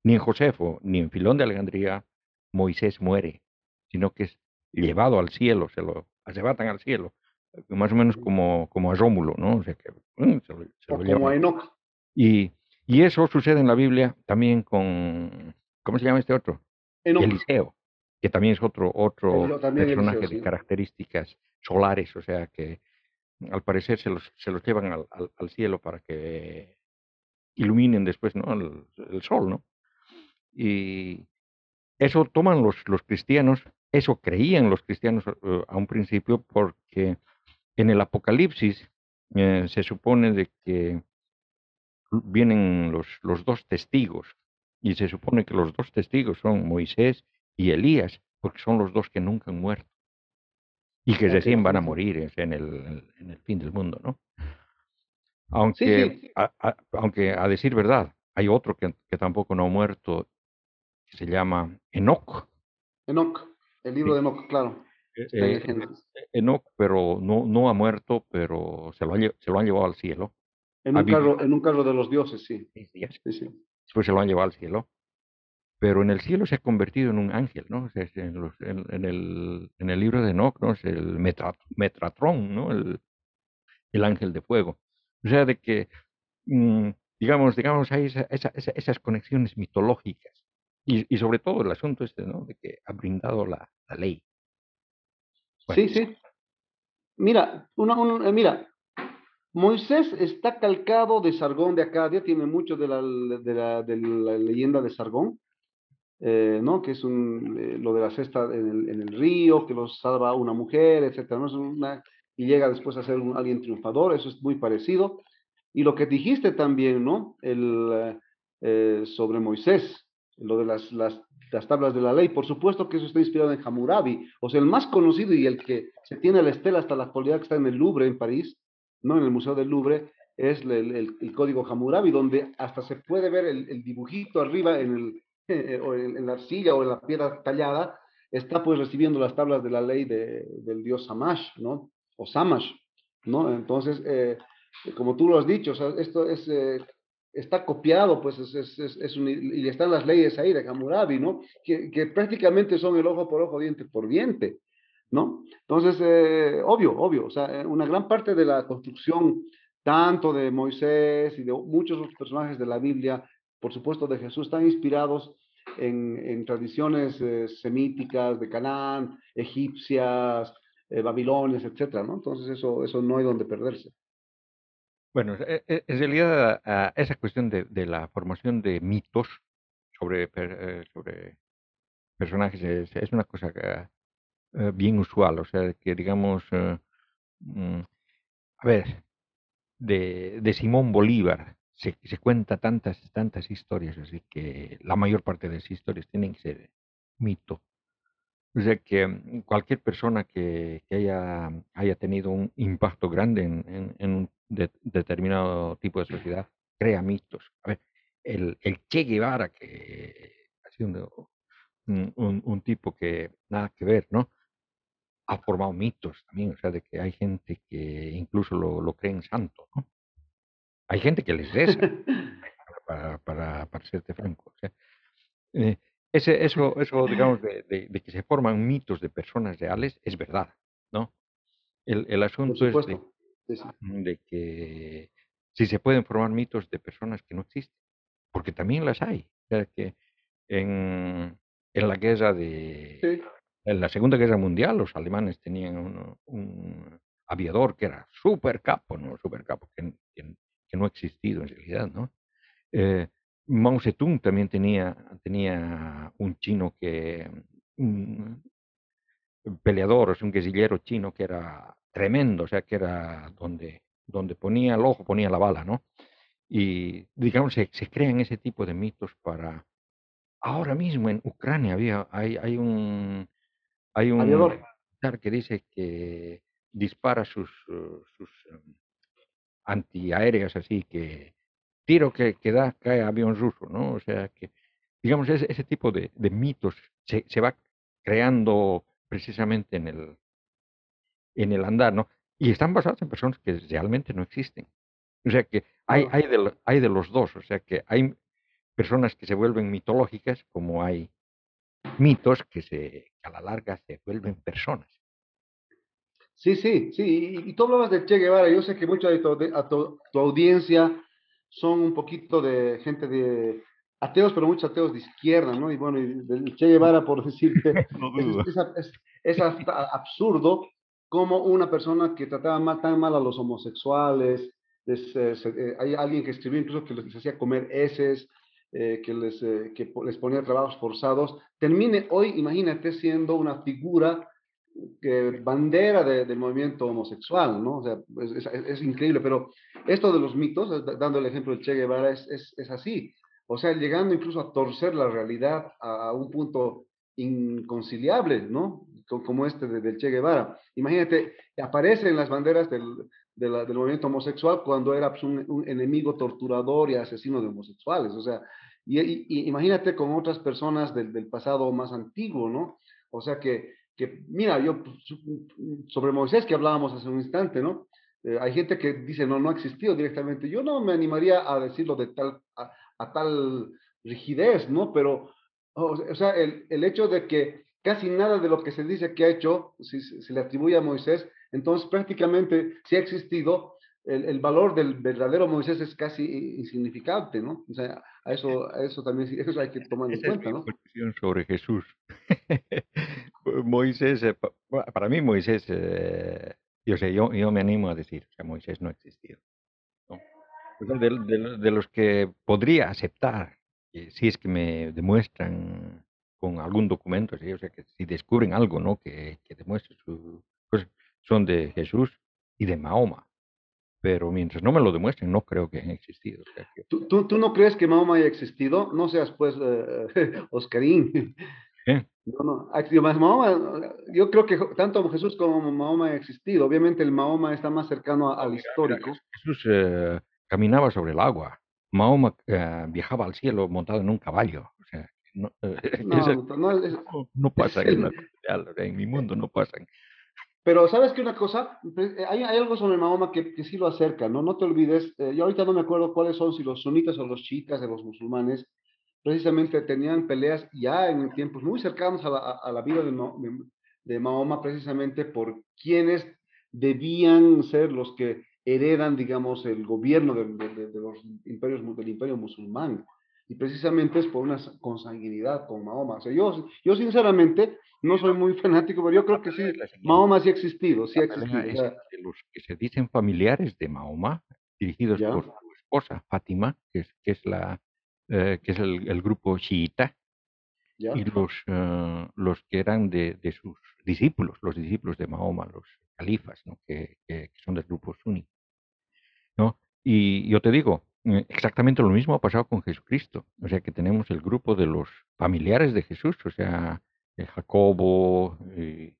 ni en Josefo ni en Filón de Alejandría Moisés muere, sino que es llevado al cielo, se lo arrebatan al cielo, más o menos como, como a Rómulo, ¿no? O sea que mm, se lo, se lo como a Enoch. Y, y eso sucede en la Biblia también con, ¿cómo se llama este otro? Enoch. Eliseo, que también es otro, otro personaje Eliseo, de características solares, o sea que al parecer se los, se los llevan al, al, al cielo para que iluminen después, ¿no? El, el sol, ¿no? Y eso toman los, los cristianos eso creían los cristianos uh, a un principio porque en el Apocalipsis eh, se supone de que vienen los, los dos testigos y se supone que los dos testigos son Moisés y Elías porque son los dos que nunca han muerto y que recién van a morir en el, en el fin del mundo, ¿no? Aunque, sí, sí. A, a, aunque a decir verdad, hay otro que, que tampoco no ha muerto que se llama Enoch. Enoch. El libro Sí. de Enoch, claro. Eh, Está en eh. Enoch, pero no, no ha muerto, pero se lo, han, se lo han llevado al cielo. En un, carro, en un carro de los dioses, sí. Sí, sí. después se lo han llevado al cielo. Pero en el cielo se ha convertido en un ángel, ¿no? En, los- en- en el, en el libro de Enoch, ¿no? Es el metra- Metratrón, ¿no? El, el ángel de fuego. O sea, de que, mm, digamos, digamos, hay esa- esa- esas conexiones mitológicas. Y, y sobre todo el asunto este, ¿no? De que ha brindado la, la ley. Bueno, Sí, sí. Mira, una, un- eh, mira, Moisés está calcado de Sargón de Acadia, tiene mucho de la, de la, de la leyenda de Sargón, eh, ¿no? Que es un, eh, lo de la cesta en el, en el río, que los salva una mujer, etcétera, ¿no? Es una, y llega después a ser un, alguien triunfador, eso es muy parecido. Y lo que dijiste también, ¿no? El, eh, sobre Moisés, lo de las, las, las tablas de la ley, por supuesto que eso está inspirado en Hammurabi, o sea, el más conocido y el que se tiene la estela hasta la actualidad que está en el Louvre, en París, ¿no? En el Museo del Louvre, es el, código Hammurabi, donde hasta se puede ver el, dibujito arriba en, eh, o en, la arcilla o en la piedra tallada, está pues recibiendo las tablas de la ley de, del dios Samash, ¿no? O Samash, ¿no? Entonces, eh, como tú lo has dicho, o sea, esto es, eh, está copiado, pues es, es, es, un, y están las leyes ahí de Hammurabi, ¿no? Que, que, prácticamente son el ojo por ojo, diente por diente, ¿no? Entonces, eh, obvio, obvio, o sea, una gran parte de la construcción, tanto de Moisés y de muchos otros personajes de la Biblia, por supuesto, de Jesús, están inspirados en, tradiciones eh, semíticas de Canaán, egipcias, eh, babilonias, etcétera, ¿no? Entonces eso, eso no hay donde perderse. Bueno, e, e, en realidad esa cuestión de, la formación de mitos sobre, eh, sobre personajes es, una cosa bien usual, o sea, que digamos, mm, a ver, de, de Simón Bolívar, se, se cuenta tantas, tantas historias, así que la mayor parte de esas historias tienen que ser mito. O sea que mm, cualquier persona que, que haya, haya tenido un impacto grande en, en, un determinado tipo de sociedad crea mitos. A ver, el, el Che Guevara, que ha sido un, un, un, tipo que nada que ver, ¿no? Ha formado mitos también, o sea, de que hay gente que incluso lo, lo creen santo, ¿no? Hay gente que les reza, para, para, para serte franco. Eh, ese, eso, eso, digamos, de, de, que se forman mitos de personas reales es verdad, ¿no? El, el asunto es de, que si se pueden formar mitos de personas que no existen, porque también las hay. O sea, que en, en la guerra de... En la Segunda Guerra Mundial los alemanes tenían un, un aviador que era súper capo, ¿no? Súper capo, que, que no ha existido en realidad, ¿no? Eh, Mao Zedong también tenía, tenía un chino que, un peleador, o sea, un guerrillero chino que era tremendo, o sea, que era donde, donde ponía el ojo, ponía la bala, ¿no? Y digamos, se, se crean ese tipo de mitos para... Ahora mismo en Ucrania había, hay, hay un... Hay un que dice que dispara sus, sus em, antiaéreas así que tiro que, que da cae avión ruso, ¿no? O sea que, digamos, ese, ese tipo de, de mitos se, se, va creando precisamente en el, en el andar, ¿no? Y están basados en personas que realmente no existen. O sea que hay, hay, de, hay de los dos, o sea que hay personas que se vuelven mitológicas como hay mitos que, se, que a la larga se vuelven personas. Sí, sí, sí. Y, tú hablabas de Che Guevara. Yo sé que mucha de tu, audiencia son un poquito de gente de ateos, pero muchos ateos de izquierda, ¿no? Y bueno, y Che Guevara, por decirte, es, absurdo como una persona que trataba mal, tan mal a los homosexuales, eh, hay alguien que escribió incluso que les hacía comer heces, eh, que, les, eh, que les ponía trabajos forzados, termine hoy, imagínate, siendo una figura bandera del movimiento homosexual, ¿no? O sea, es, es, increíble, pero esto de los mitos, dando el ejemplo del Che Guevara, es, es, así. O sea, llegando incluso a torcer la realidad a, un punto inconciliable, ¿no? Como este del Che Guevara. Imagínate, aparece en las banderas del, del movimiento homosexual cuando era pues, un, enemigo torturador y asesino de homosexuales. O sea, y, imagínate con otras personas del, del pasado más antiguo, ¿no? O sea que que, mira, yo pues, sobre Moisés que hablábamos hace un instante, ¿no? Eh, hay gente que dice, no, no ha existido directamente. Yo no me animaría a decirlo de tal, a, tal rigidez, ¿no? Pero, o, sea, el, el, hecho de que casi nada de lo que se dice que ha hecho si, se le atribuye a Moisés, entonces prácticamente si ha existido, el, el, valor del verdadero Moisés es casi insignificante, ¿no? O sea, a eso, a eso también eso hay que tomar en cuenta, ¿no? sobre Jesús. Moisés, eh, para mí Moisés, eh, yo sé, yo, yo me animo a decir que Moisés no ha existido. De, los que podría aceptar, si es que me demuestran con algún documento, o sea, que si descubren algo, ¿no? Que, que demuestre su, pues son de Jesús y de Mahoma. Pero mientras no me lo demuestren, no creo que hayan existido. ¿Tú, ¿Tú, tú, no crees que Mahoma haya existido? No seas, pues, eh, Oscarín. No, no. Mahoma, yo creo que tanto Jesús como Mahoma han existido. Obviamente el Mahoma está más cercano al histórico. Jesús eh, caminaba sobre el agua. Mahoma eh, viajaba al cielo montado en un caballo. O sea, no, no, pasa en, en mi mundo, no pasan. Pero sabes que una cosa, pues, eh, hay, algo sobre Mahoma que, que, sí lo acerca, ¿no? No te olvides, yo ahorita no me acuerdo cuáles son, si los sunitas o los chiitas de los musulmanes, precisamente tenían peleas ya en tiempos muy cercanos a la, a la vida de, de, Mahoma, precisamente por quienes debían ser los que heredan, digamos, el gobierno de, de, los imperios, del imperio musulmán. Y precisamente es por una consanguinidad con Mahoma. O sea, yo, yo sinceramente no soy muy fanático, pero yo creo que sí, Mahoma sí ha existido, sí ha existido. los que se dicen familiares de Mahoma, dirigidos por su esposa Fátima, que es, que es, la, eh, que es el, grupo chiita, y los, eh, los que eran de, de, sus discípulos, los discípulos de Mahoma, los califas, ¿no? que, que, son del grupo suní. ¿no? Y yo te digo, exactamente lo mismo ha pasado con Jesucristo. O sea que tenemos el grupo de los familiares de Jesús, o sea, Jacobo, el,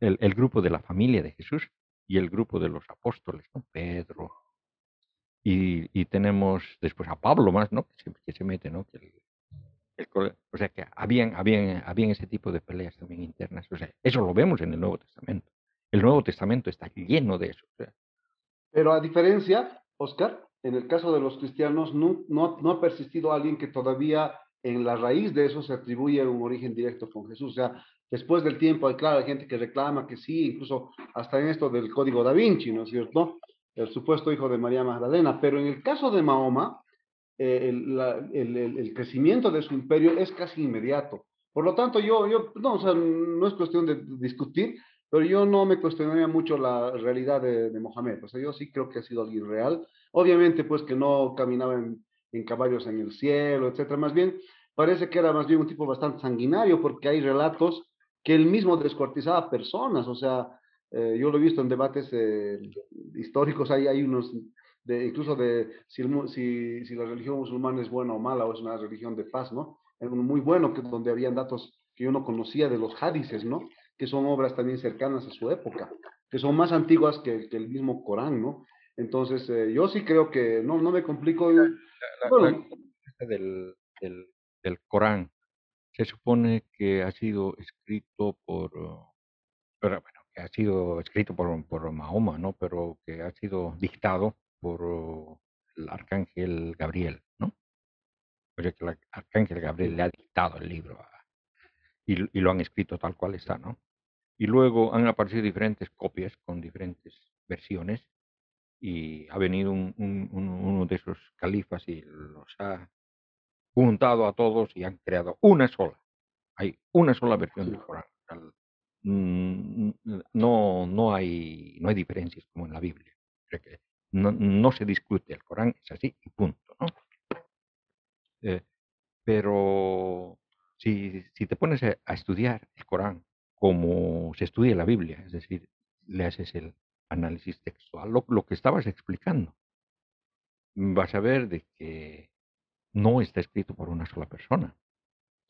el, grupo de la familia de Jesús y el grupo de los apóstoles, ¿no? Pedro. Y, tenemos después a Pablo más, ¿no? Que se, se mete, ¿no? O sea que habían, habían, habían ese tipo de peleas también internas. O sea, eso lo vemos en el Nuevo Testamento. El Nuevo Testamento está lleno de eso. Pero a diferencia, Oscar, en el caso de los cristianos, no, no, no, ha persistido alguien que todavía en la raíz de eso se atribuye un origen directo con Jesús. O sea, después del tiempo, hay, claro, hay gente que reclama que sí, incluso hasta en esto del código da Vinci, ¿no es cierto? El supuesto hijo de María Magdalena. Pero en el caso de Mahoma, eh, el, crecimiento de su imperio es casi inmediato. Por lo tanto, yo, yo no, o sea, no es cuestión de discutir, pero yo no me cuestionaría mucho la realidad de, de, Mohamed. O sea, yo sí creo que ha sido alguien real. Obviamente, pues que no caminaba en, caballos en el cielo, etcétera. Más bien, parece que era más bien un tipo bastante sanguinario, porque hay relatos que él mismo descuartizaba personas. O sea, eh, yo lo he visto en debates eh, históricos, hay, hay unos de, incluso de si, la religión musulmana es buena o mala o es una religión de paz, ¿no? Es muy bueno que donde habían datos que yo no conocía de los hadices, ¿no? Que son obras también cercanas a su época, que son más antiguas que, que el mismo Corán, ¿no? Entonces, eh, yo sí creo que no, no me complico. La, bueno, del, del, del, Corán se supone que ha sido escrito por, pero, bueno, que ha sido escrito por, por Mahoma, ¿no? Pero que ha sido dictado por el arcángel Gabriel, ¿no? O sea que el arcángel Gabriel le ha dictado el libro y, y, lo han escrito tal cual está, ¿no? Y luego han aparecido diferentes copias con diferentes versiones y ha venido un, un, uno de esos califas y los ha juntado a todos y han creado una sola. Hay una sola versión del Corán. No, no, hay, no hay diferencias como en la Biblia. que no, no, se discute, el Corán es así y punto. ¿no? Eh, pero si, si, te pones a, estudiar el Corán como se estudia la Biblia, es decir, le haces el análisis textual, lo, lo que estabas explicando, vas a ver de que no está escrito por una sola persona.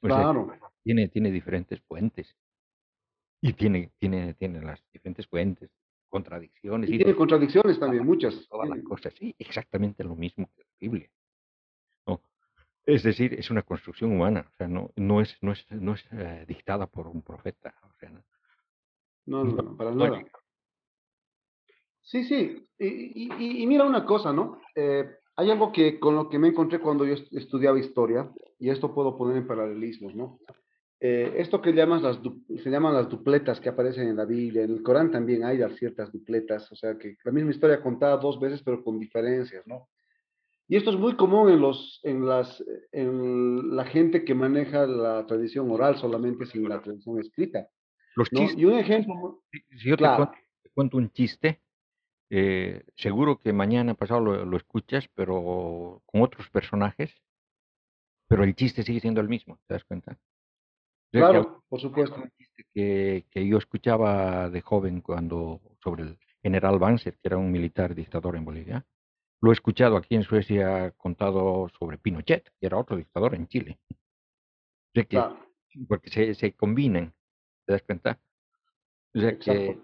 claro. tiene, tiene diferentes fuentes. Y tiene, tiene, tiene las diferentes fuentes contradicciones. Y, tiene contradicciones también, muchas. Todas las cosas, sí, exactamente lo mismo que la Biblia. ¿no? Es decir, es una construcción humana, o sea, no, no es, no es, no es eh, dictada por un profeta. O sea, no, no, no, para nada. Sí, sí, y, y, y, mira una cosa, ¿no? Eh, hay algo que con lo que me encontré cuando yo estudiaba historia, y esto puedo poner en paralelismos, ¿no? Eh, esto que llamas las, se llaman las dupletas que aparecen en la Biblia, en el Corán también hay ciertas dupletas, o sea que la misma historia contada dos veces pero con diferencias, ¿no? Y esto es muy común en, los, en, las, en la gente que maneja la tradición oral solamente sin la tradición escrita. Los chistes. Y un ejemplo. Si yo te, cuento, un chiste, eh, seguro que mañana pasado lo, lo, escuchas, pero con otros personajes, pero el chiste sigue siendo el mismo, ¿te das cuenta? Claro, por supuesto. Que, que, yo escuchaba de joven cuando sobre el general Banzer, que era un militar dictador en Bolivia. Lo he escuchado aquí en Suecia contado sobre Pinochet, que era otro dictador en Chile. que, claro. Porque se, se combinan, ¿te das cuenta? O sea que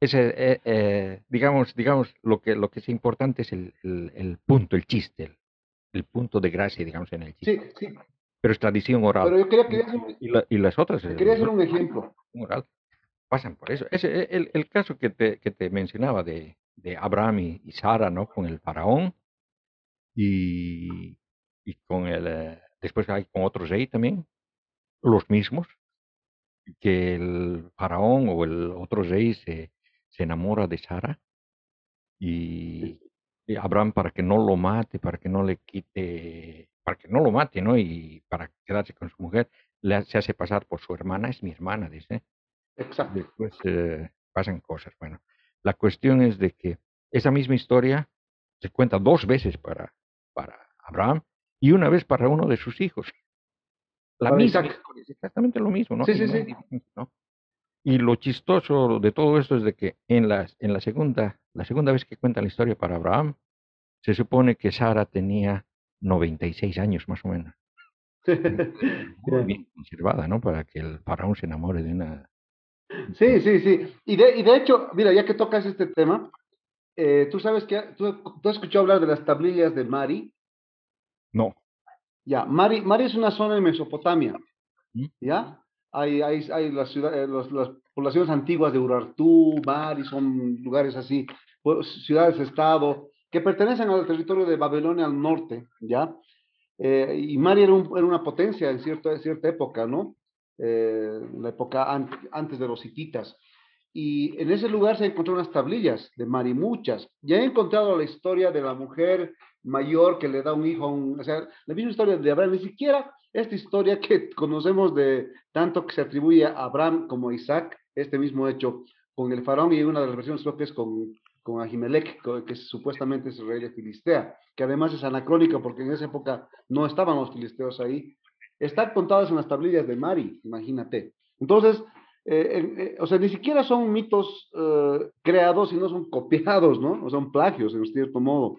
ese, eh, eh, digamos, digamos, lo que, lo que es importante es el, el, el punto, el chiste, el, el, punto de gracia, digamos, en el chiste. Sí, sí pero es tradición oral. Pero yo quería que y, la, y, las otras. Quería hacer un ejemplo. Oral, pasan por eso. Ese, e, el, el caso que te, que te mencionaba de, de Abraham y, y, Sara, ¿no? Con el faraón y, y con el. Eh, después hay con otros rey también, los mismos, que el faraón o el otro rey se, se enamora de Sara y, y Abraham para que no lo mate, para que no le quite para que no lo mate, ¿no? Y para quedarse con su mujer, le, se hace pasar por su hermana, es mi hermana, dice. Exacto. Después eh, pasan cosas. Bueno, la cuestión es de que esa misma historia se cuenta dos veces para, para Abraham y una vez para uno de sus hijos. La misma, exactamente lo mismo, ¿no? Sí, sí, sí. ¿no? Y lo chistoso de todo esto es de que en la, en la segunda, la segunda vez que cuenta la historia para Abraham, se supone que Sara tenía 96 años más o menos. Muy bien conservada, ¿no? Para que el faraón se enamore de una... Sí, sí, sí. Y de, y de hecho, mira, ya que tocas este tema, eh, tú sabes que, ¿tú, ¿tú, has escuchado hablar de las tablillas de Mari? No. Ya, Mari, Mari es una zona en Mesopotamia, ¿ya? Hay, hay, las, ciudades, las poblaciones antiguas de Urartu, Mari, son lugares así, ciudades-estado, que pertenecen al territorio de Babilonia al norte, ¿ya? Eh, y Mari era, un, era, una potencia en cierta, cierta época, ¿no? Eh, la época an antes de los hititas. Y en ese lugar se encontraron unas tablillas de Mari, muchas. Ya he encontrado la historia de la mujer mayor que le da un hijo a un, o sea, la misma historia de Abraham, ni siquiera esta historia que conocemos de tanto que se atribuye a Abraham como a Isaac, este mismo hecho con el faraón y una de las versiones creo que es con, con Ahimelech, que supuestamente es rey de Filistea, que además es anacrónica porque en esa época no estaban los filisteos ahí. Están contadas en las tablillas de Mari, imagínate. Entonces, eh, eh, o sea, ni siquiera son mitos eh, creados, sino son copiados, ¿no? O son plagios, en cierto modo.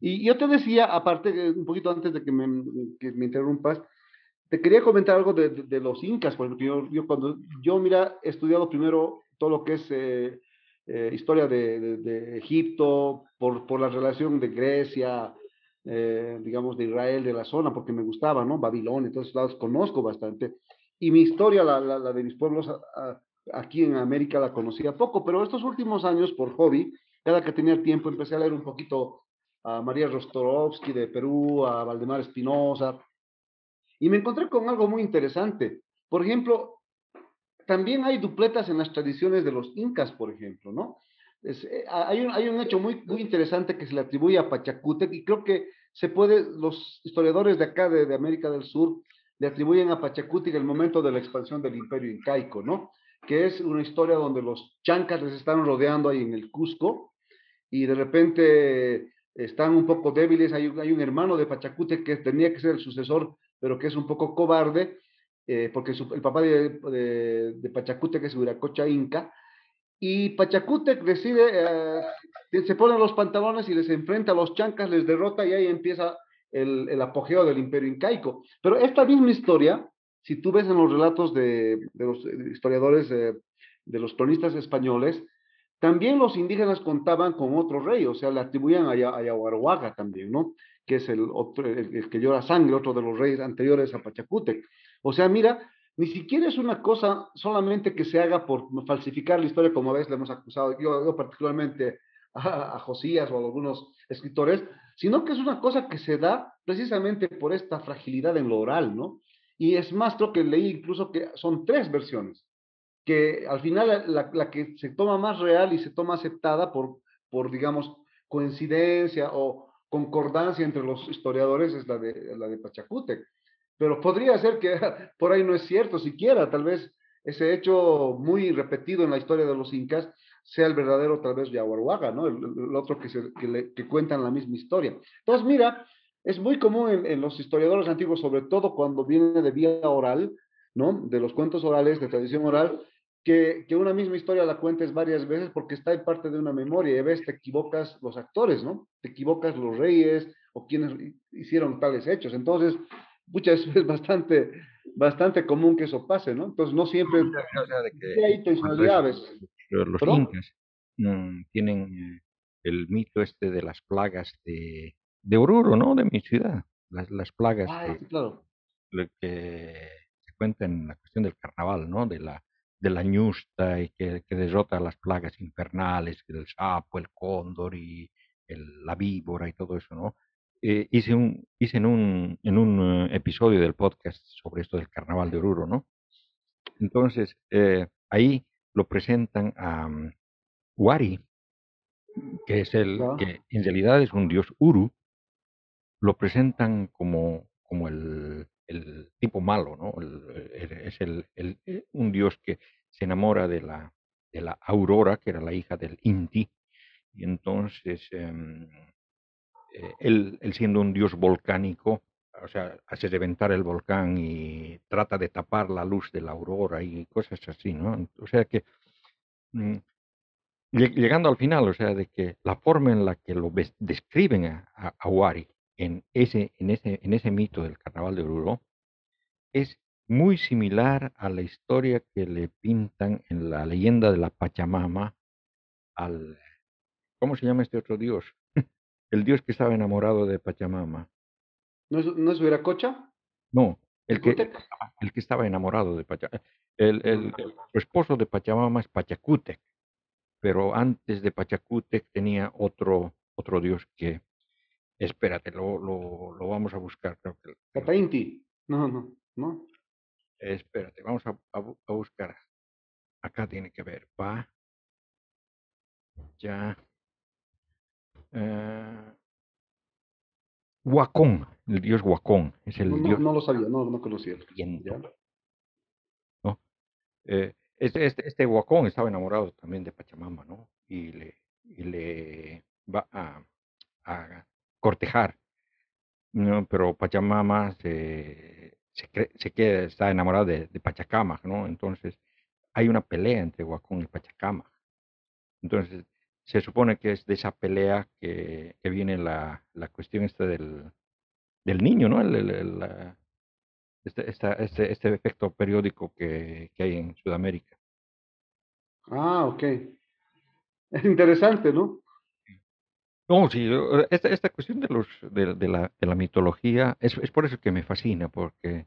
Y yo te decía, aparte, un poquito antes de que me, que me interrumpas, te quería comentar algo de, de, los incas, porque yo, yo, cuando yo, mira, he estudiado primero todo lo que es eh, eh, historia de, de, Egipto, por, por la relación de Grecia, eh, digamos, de Israel, de la zona, porque me gustaba, ¿no? Babilonia, todos lados conozco bastante. Y mi historia, la, la, de mis pueblos aquí en América, la conocía poco, pero estos últimos años, por hobby, cada que tenía tiempo, empecé a leer un poquito a María Rostorovsky de Perú, a Valdemar Espinosa, y me encontré con algo muy interesante. Por ejemplo, también hay dupletas en las tradiciones de los incas, por ejemplo, ¿no? Eh, hay, un, hay un hecho muy, muy interesante que se le atribuye a Pachacútec y creo que se puede, los historiadores de acá, de, de América del Sur, le atribuyen a Pachacútec el momento de la expansión del imperio incaico, ¿no? Que es una historia donde los chancas les están rodeando ahí en el Cusco y de repente están un poco débiles. Hay, hay un hermano de Pachacútec que tenía que ser el sucesor pero que es un poco cobarde, eh, porque el papá de, de, de, Pachacútec es Huiracocha Inca, y Pachacútec decide, eh, se pone los pantalones y les enfrenta a los chancas, les derrota y ahí empieza el, el, apogeo del imperio incaico. Pero esta misma historia, si tú ves en los relatos de, de los historiadores, eh, de los cronistas españoles, también los indígenas contaban con otro rey, o sea, le atribuían a, a Yahuarhuaga también, ¿no? que es el, otro, el, el, que llora sangre, otro de los reyes anteriores a Pachacútec. O sea, mira, ni siquiera es una cosa solamente que se haga por falsificar la historia, como a veces le hemos acusado, yo, yo particularmente a, a, Josías o a algunos escritores, sino que es una cosa que se da precisamente por esta fragilidad en lo oral, ¿no? Y es más, creo que leí incluso que son tres versiones, que al final la, la que se toma más real y se toma aceptada por, por digamos, coincidencia o, concordancia entre los historiadores es la de, la de Pachacútec. Pero podría ser que por ahí no es cierto siquiera, tal vez ese hecho muy repetido en la historia de los incas sea el verdadero tal vez Yahuarhuaga, ¿no? El, el otro que, se, que, le, que, cuentan la misma historia. Entonces, mira, es muy común en, en, los historiadores antiguos, sobre todo cuando viene de vía oral, ¿no? De los cuentos orales, de tradición oral, que, que, una misma historia la cuentes varias veces porque está en parte de una memoria y a veces te equivocas los actores, ¿no? Te equivocas los reyes o quienes hicieron tales hechos. Entonces, muchas es bastante, bastante común que eso pase, ¿no? Entonces, no siempre o sea, de que, hay intencionalidades. Los, los incas mmm, tienen el mito este de las plagas de, de Oruro, ¿no? De mi ciudad. Las, las plagas ah, que, claro. que se cuenta en la cuestión del carnaval, ¿no? De la de la ñusta y que, que, derrota las plagas infernales, el sapo, el cóndor y el, la víbora y todo eso, ¿no? Eh, hice un, hice en un, en un uh, episodio del podcast sobre esto del carnaval de Oruro, ¿no? Entonces, eh, ahí lo presentan a um, Wari, que es el, que en realidad es un dios Uru, lo presentan como, como el, el tipo malo, ¿no? es el, un dios que se enamora de la, de la Aurora, que era la hija del Inti, y entonces em, eh, él, siendo un dios volcánico, o sea, hace reventar el volcán y trata de tapar la luz de la aurora y cosas así, ¿no? O sea que, mm, llegando al final, o sea, de que la forma en la que lo describen a, a, Wari en ese, en, ese, en ese mito del carnaval de Oruro es muy similar a la historia que le pintan en la leyenda de la Pachamama al, ¿cómo se llama este otro dios? el dios que estaba enamorado de Pachamama. ¿No es, no es Veracocha? No, el que, el que estaba enamorado de Pachamama. El, el, el, esposo de Pachamama es Pachacútec, pero antes de Pachacútec tenía otro, otro dios que, espérate, lo, lo, lo vamos a buscar. Creo que, Catainti. No, no, no. Espérate, vamos a, a, buscar. Acá tiene que ver. Pa. Ya. Eh, Huacón, el dios Huacón, es el no, dios. No lo sabía, no, no conocía. ¿no? Eh, este, este, este Huacón estaba enamorado también de Pachamama, ¿no? Y le, y le va a, a cortejar, ¿no? Pero Pachamama se, se, se queda, está enamorado de, de Pachacama, ¿no? Entonces hay una pelea entre Huacón y Pachacama. Entonces se supone que es de esa pelea que, que viene la, la, cuestión esta del, del niño, ¿no? El, el, este, este, este, efecto periódico que, que, hay en Sudamérica. Ah, ok. Es interesante, ¿no? No, sí, esta, esta cuestión de, los, de, la, de la mitología es, es por eso que me fascina, porque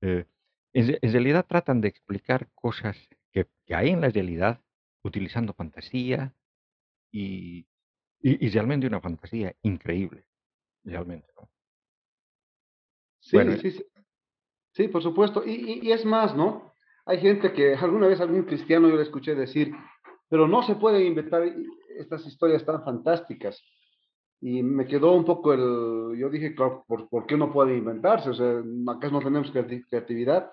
eh, en, realidad tratan de explicar cosas que, que hay en la realidad utilizando fantasía, y, y, realmente una fantasía increíble, realmente, ¿no? Sí, sí, sí, por supuesto. Y, y, es más, ¿no? Hay gente que alguna vez algún cristiano yo le escuché decir, pero no se pueden inventar estas historias tan fantásticas. Y me quedó un poco el, yo dije, ¿por, por qué no puede inventarse? O sea, acá no tenemos creatividad.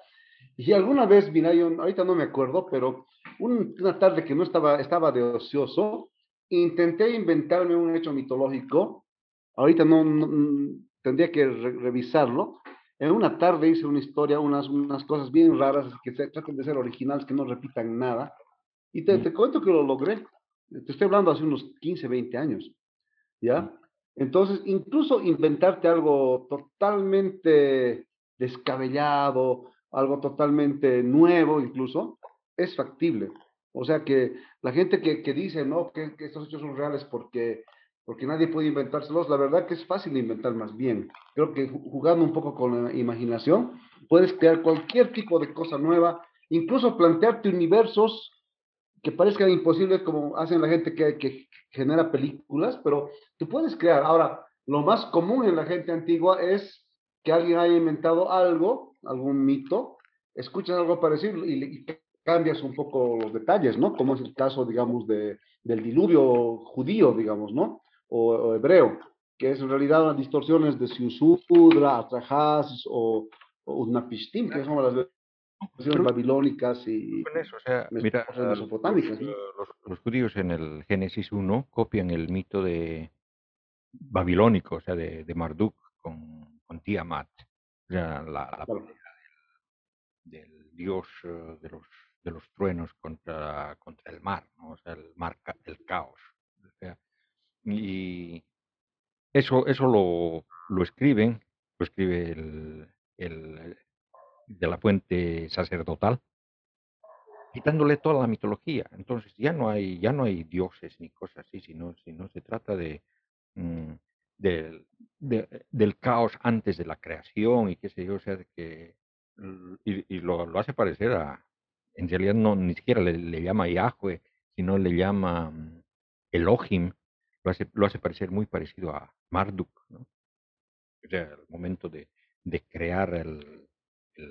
Y alguna vez, mira, yo ahorita no me acuerdo, pero una tarde que no estaba, estaba de ocioso, intenté inventarme un hecho mitológico, ahorita no, no tendría que re revisarlo. En una tarde hice una historia, unas, unas cosas bien raras, que se, traten de ser originales, que no repitan nada. Y te, te cuento que lo logré. Te estoy hablando hace unos 15, 20 años. ¿Ya? Entonces, incluso inventarte algo totalmente descabellado, algo totalmente nuevo incluso, es factible. O sea que la gente que, que dice, no, que, que, estos hechos son reales porque, porque nadie puede inventárselos, la verdad que es fácil inventar más bien. Creo que jugando un poco con la imaginación, puedes crear cualquier tipo de cosa nueva, incluso plantearte universos que parezcan imposibles como hacen la gente que, que genera películas, pero tú puedes crear. Ahora, lo más común en la gente antigua es que alguien haya inventado algo, algún mito, escuchas algo parecido y, y cambias un poco los detalles, ¿no? Como es el caso, digamos, de, del diluvio judío, digamos, ¿no? O, hebreo, que es en realidad unas distorsiones de Siusudra, Atrajas o, o que son las babilónicas y eso, o sea, mira, mesopotámicas. Los, los, los, judíos en el Génesis 1 copian el mito de babilónico, o sea, de, de Marduk con, con Tiamat, o sea, la, la claro. del, del dios uh, de los de los truenos contra, contra el mar, ¿no? o sea, el mar, el caos. O sea, y eso, eso lo, lo escriben, lo escribe el, el, de la fuente sacerdotal, quitándole toda la mitología. Entonces ya no hay, ya no hay dioses ni cosas así, sino, sino se trata de, mm, de, del caos antes de la creación y qué sé yo, o sea, que y, lo, lo, hace parecer a, en realidad no ni siquiera le, le llama Yahweh, sino le llama um, Elohim, lo hace, lo hace parecer muy parecido a Marduk, ¿no? O sea, el momento de, de crear el, el,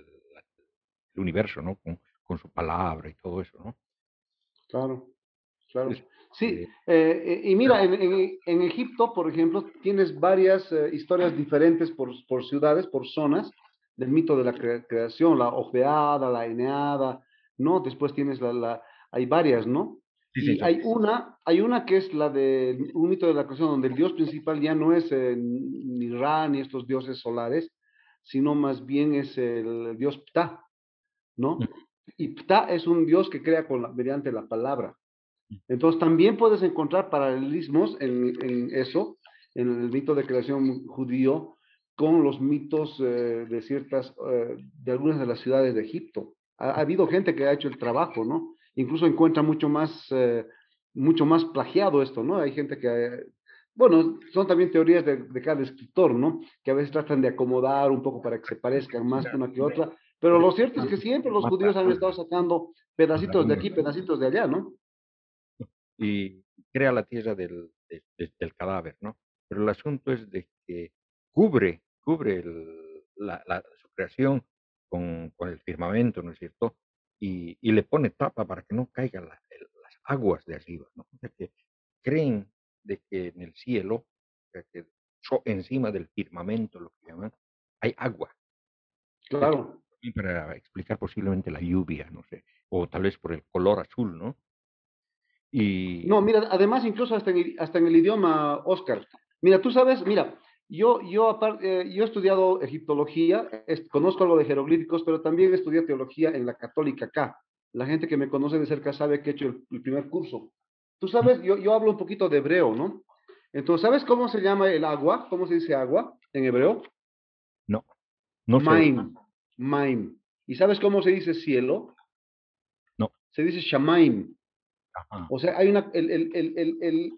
el, universo, ¿no? Con, con su palabra y todo eso, ¿no? Claro. Claro. Sí, eh, y mira, en, en, Egipto, por ejemplo, tienes varias historias diferentes por, por, ciudades, por zonas del mito de la creación, la Ojeada, la Eneada, ¿no? Después tienes la, la hay varias, ¿no? y hay una, hay una que es la de un mito de la creación donde el dios principal ya no es eh, ni Ra ni estos dioses solares, sino más bien es el, dios Ptah, ¿no? Y Ptah es un dios que crea con la, mediante la palabra. Mm. Entonces también puedes encontrar paralelismos en, en eso, en el mito de creación judío, con los mitos eh, de ciertas, eh, de algunas de las ciudades de Egipto. Ha, ha, habido gente que ha hecho el trabajo, ¿no? incluso encuentra mucho más, eh, mucho más plagiado esto, ¿no? Hay gente que, bueno, son también teorías de, cada escritor, ¿no? Que a veces tratan de acomodar un poco para que se parezcan más una que otra, pero lo cierto es que siempre los judíos han estado sacando pedacitos de aquí, pedacitos de allá, ¿no? Y crea la tierra del, del cadáver, ¿no? Pero el asunto es de que cubre, cubre la, su creación con, con, el firmamento, ¿no es cierto? y, y le pone tapa para que no caigan las aguas de arriba, ¿no? O que creen de que en el cielo, o sea que encima del firmamento, lo que llaman, hay agua. Claro. Para explicar posiblemente la lluvia, no sé, o tal vez por el color azul, ¿no? Y... No, mira, además incluso hasta en, hasta en el idioma, Oscar. Mira, tú sabes, mira, yo, yo, aparte, yo he estudiado egiptología, conozco algo de jeroglíficos, pero también estudié teología en la católica acá. La gente que me conoce de cerca sabe que he hecho el, primer curso. Tú sabes, yo, yo hablo un poquito de hebreo, ¿no? Entonces, ¿sabes cómo se llama el agua? ¿Cómo se dice agua en hebreo? No. No Maim. Maim. ¿Y sabes cómo se dice cielo? No. Se dice shamaim. O sea, hay una, el, el, el, el,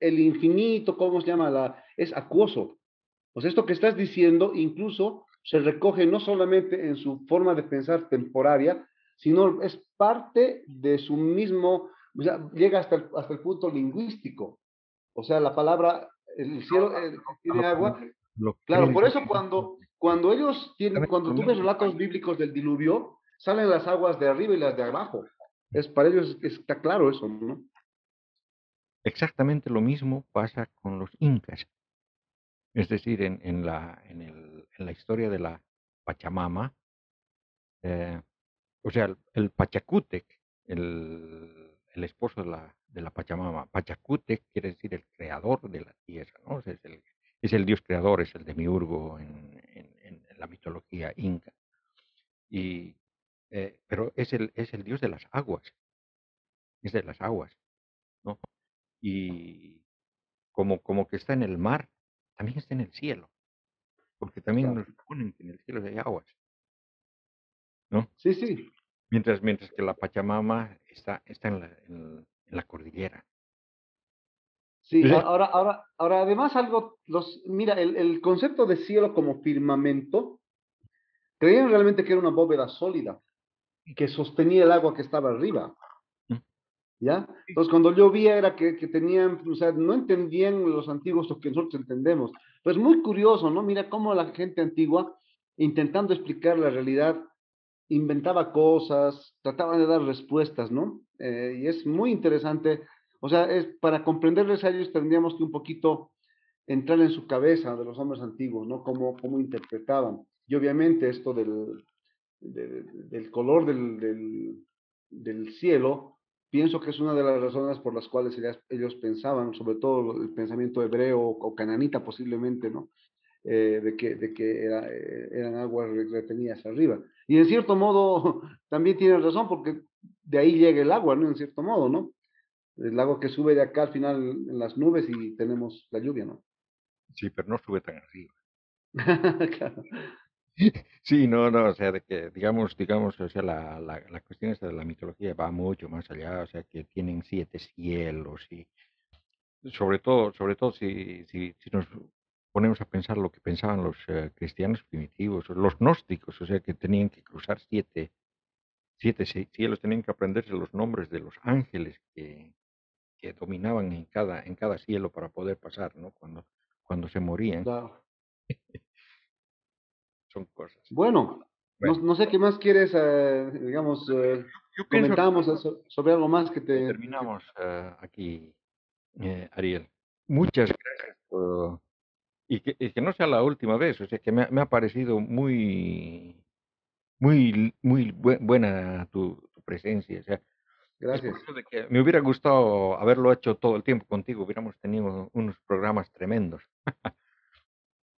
el infinito, ¿cómo se llama? La, es acuoso. Pues esto que estás diciendo incluso se recoge no solamente en su forma de pensar temporaria, sino es parte de su mismo, llega hasta el, hasta el punto lingüístico. O sea, la palabra, el cielo eh, tiene agua. Claro, por eso cuando, cuando ellos tienen, cuando tú ves relatos bíblicos del diluvio, salen las aguas de arriba y las de abajo. Es para ellos está claro eso, ¿no? Exactamente lo mismo pasa con los incas. Es decir, en, en la, en, el, en la historia de la Pachamama, eh, o sea, el, el Pachacútec, el, el, esposo de la, de la Pachamama, Pachacútec quiere decir el creador de la tierra, ¿no? es, el, es el dios creador, es el demiurgo en, en, en la mitología inca. Y, eh, pero es el, es el dios de las aguas, es de las aguas, ¿no? y como, como que está en el mar, también está en el cielo, porque también nos ponen que en el cielo hay aguas, ¿no? Sí, sí. Mientras, mientras que la Pachamama está, está en, la, en, la cordillera. Sí, ahora, ahora, ahora además algo, los, mira, el, el concepto de cielo como firmamento, creían realmente que era una bóveda sólida que sostenía el agua que estaba arriba. ¿ya? Entonces, cuando llovía era que, que, tenían, o sea, no entendían los antiguos lo que nosotros entendemos. Pues muy curioso, ¿no? Mira cómo la gente antigua, intentando explicar la realidad, inventaba cosas, trataban de dar respuestas, ¿no? Eh, y es muy interesante, o sea, es, para comprenderles a ellos tendríamos que un poquito entrar en su cabeza de los hombres antiguos, ¿no? Cómo, cómo interpretaban. Y obviamente esto del, del color del, del cielo, pienso que es una de las razones por las cuales ellos, pensaban, sobre todo el pensamiento hebreo o cananita posiblemente, ¿no? Eh, de que, de que eh, eran aguas retenidas arriba. Y en cierto modo también tienen razón porque de ahí llega el agua, ¿no? En cierto modo, ¿no? El agua que sube de acá al final en las nubes y tenemos la lluvia, ¿no? Sí, pero no sube tan arriba. claro. Sí, no, no, o sea, de que, digamos, digamos, o sea, la, la, la cuestión esta de la mitología va mucho más allá, o sea, que tienen siete cielos y sobre todo, sobre todo si, si, si nos ponemos a pensar lo que pensaban los eh, cristianos primitivos, los gnósticos, o sea, que tenían que cruzar siete, siete cielos, tenían que aprenderse los nombres de los ángeles que, que dominaban en cada, en cada cielo para poder pasar, ¿no? Cuando, cuando se morían. Claro son cosas. Bueno, no, sé qué más quieres, eh, digamos, eh, comentamos sobre algo más que te... Terminamos eh, aquí, Ariel. Muchas gracias y, que, no sea la última vez, o sea, que me, ha parecido muy, muy, muy buena tu, presencia, o sea, Gracias. que me hubiera gustado haberlo hecho todo el tiempo contigo, hubiéramos tenido unos programas tremendos.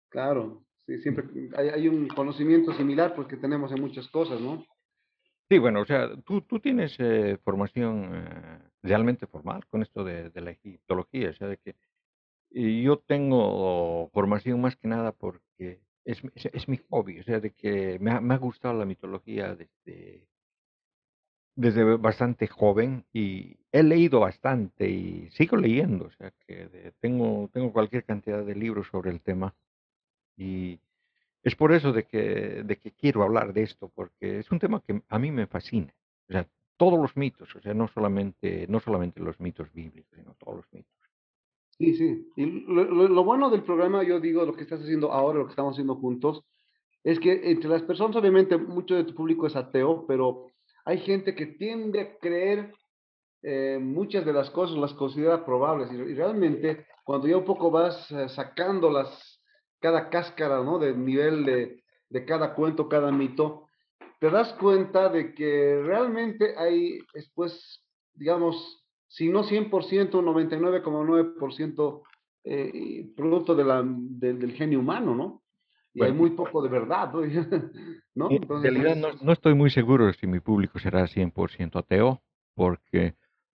claro, sí, siempre hay, un conocimiento similar porque tenemos en muchas cosas, ¿no? Sí, bueno, o sea, tú, tú tienes eh, formación eh, realmente formal con esto de, de, la egiptología, o sea, de que yo tengo formación más que nada porque es, es, mi hobby, o sea, de que me ha, me ha gustado la mitología desde desde bastante joven y he leído bastante y sigo leyendo, o sea que tengo, tengo cualquier cantidad de libros sobre el tema y es por eso de que, de que quiero hablar de esto, porque es un tema que a mí me fascina. O sea, todos los mitos, o sea, no solamente, no solamente los mitos bíblicos, sino todos los mitos. Sí, sí. Y lo, lo bueno del programa, yo digo, lo que estás haciendo ahora, lo que estamos haciendo juntos, es que entre las personas, obviamente, mucho de tu público es ateo, pero hay gente que tiende a creer eh, muchas de las cosas, las considera probables. Y, realmente, cuando ya un poco vas eh, sacando las, cada cáscara, ¿no? Del nivel de, de cada cuento, cada mito, te das cuenta de que realmente hay, después, digamos, si no 100%, 99,9% eh, producto de la, del genio humano, ¿no? y hay muy poco de verdad, ¿no? en realidad no, no, estoy muy seguro si mi público será 100% ateo, porque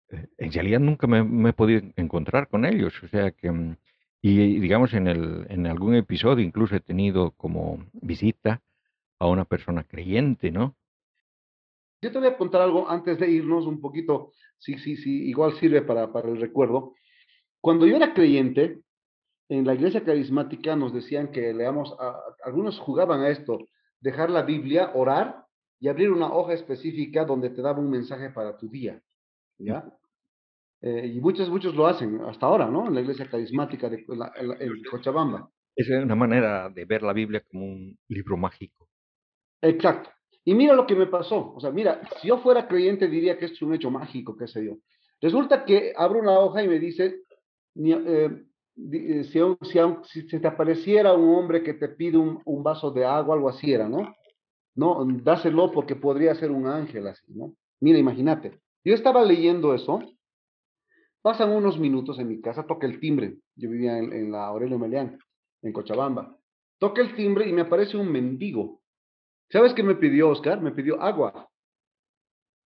eh, en realidad nunca me, he podido encontrar con ellos, o sea que, mm, y digamos en, el, en algún episodio incluso he tenido como visita a una persona creyente, ¿no? Yo te voy a contar algo antes de irnos un poquito, sí, sí, sí, igual sirve para, para el recuerdo. Cuando yo era creyente, en la iglesia carismática nos decían que leamos, algunos jugaban a esto, dejar la Biblia, orar y abrir una hoja específica donde te daba un mensaje para tu día, ¿ya? Eh, y muchos, muchos lo hacen hasta ahora, ¿no? En la iglesia carismática de en, Cochabamba. Es una manera de ver la Biblia como un libro mágico. Exacto. Y mira lo que me pasó. O sea, mira, si yo fuera creyente diría que esto es un hecho mágico, qué sé yo. Resulta que abro una hoja y me dice, eh, eh, si, te apareciera un hombre que te pide un, vaso de agua, algo así era, ¿no? No, dáselo porque podría ser un ángel así, ¿no? Mira, imagínate. Yo estaba leyendo eso, pasan unos minutos en mi casa, toca el timbre. Yo vivía en, la Aurelio Meleán, en Cochabamba. Toca el timbre y me aparece un mendigo. ¿Sabes qué me pidió Oscar? Me pidió agua.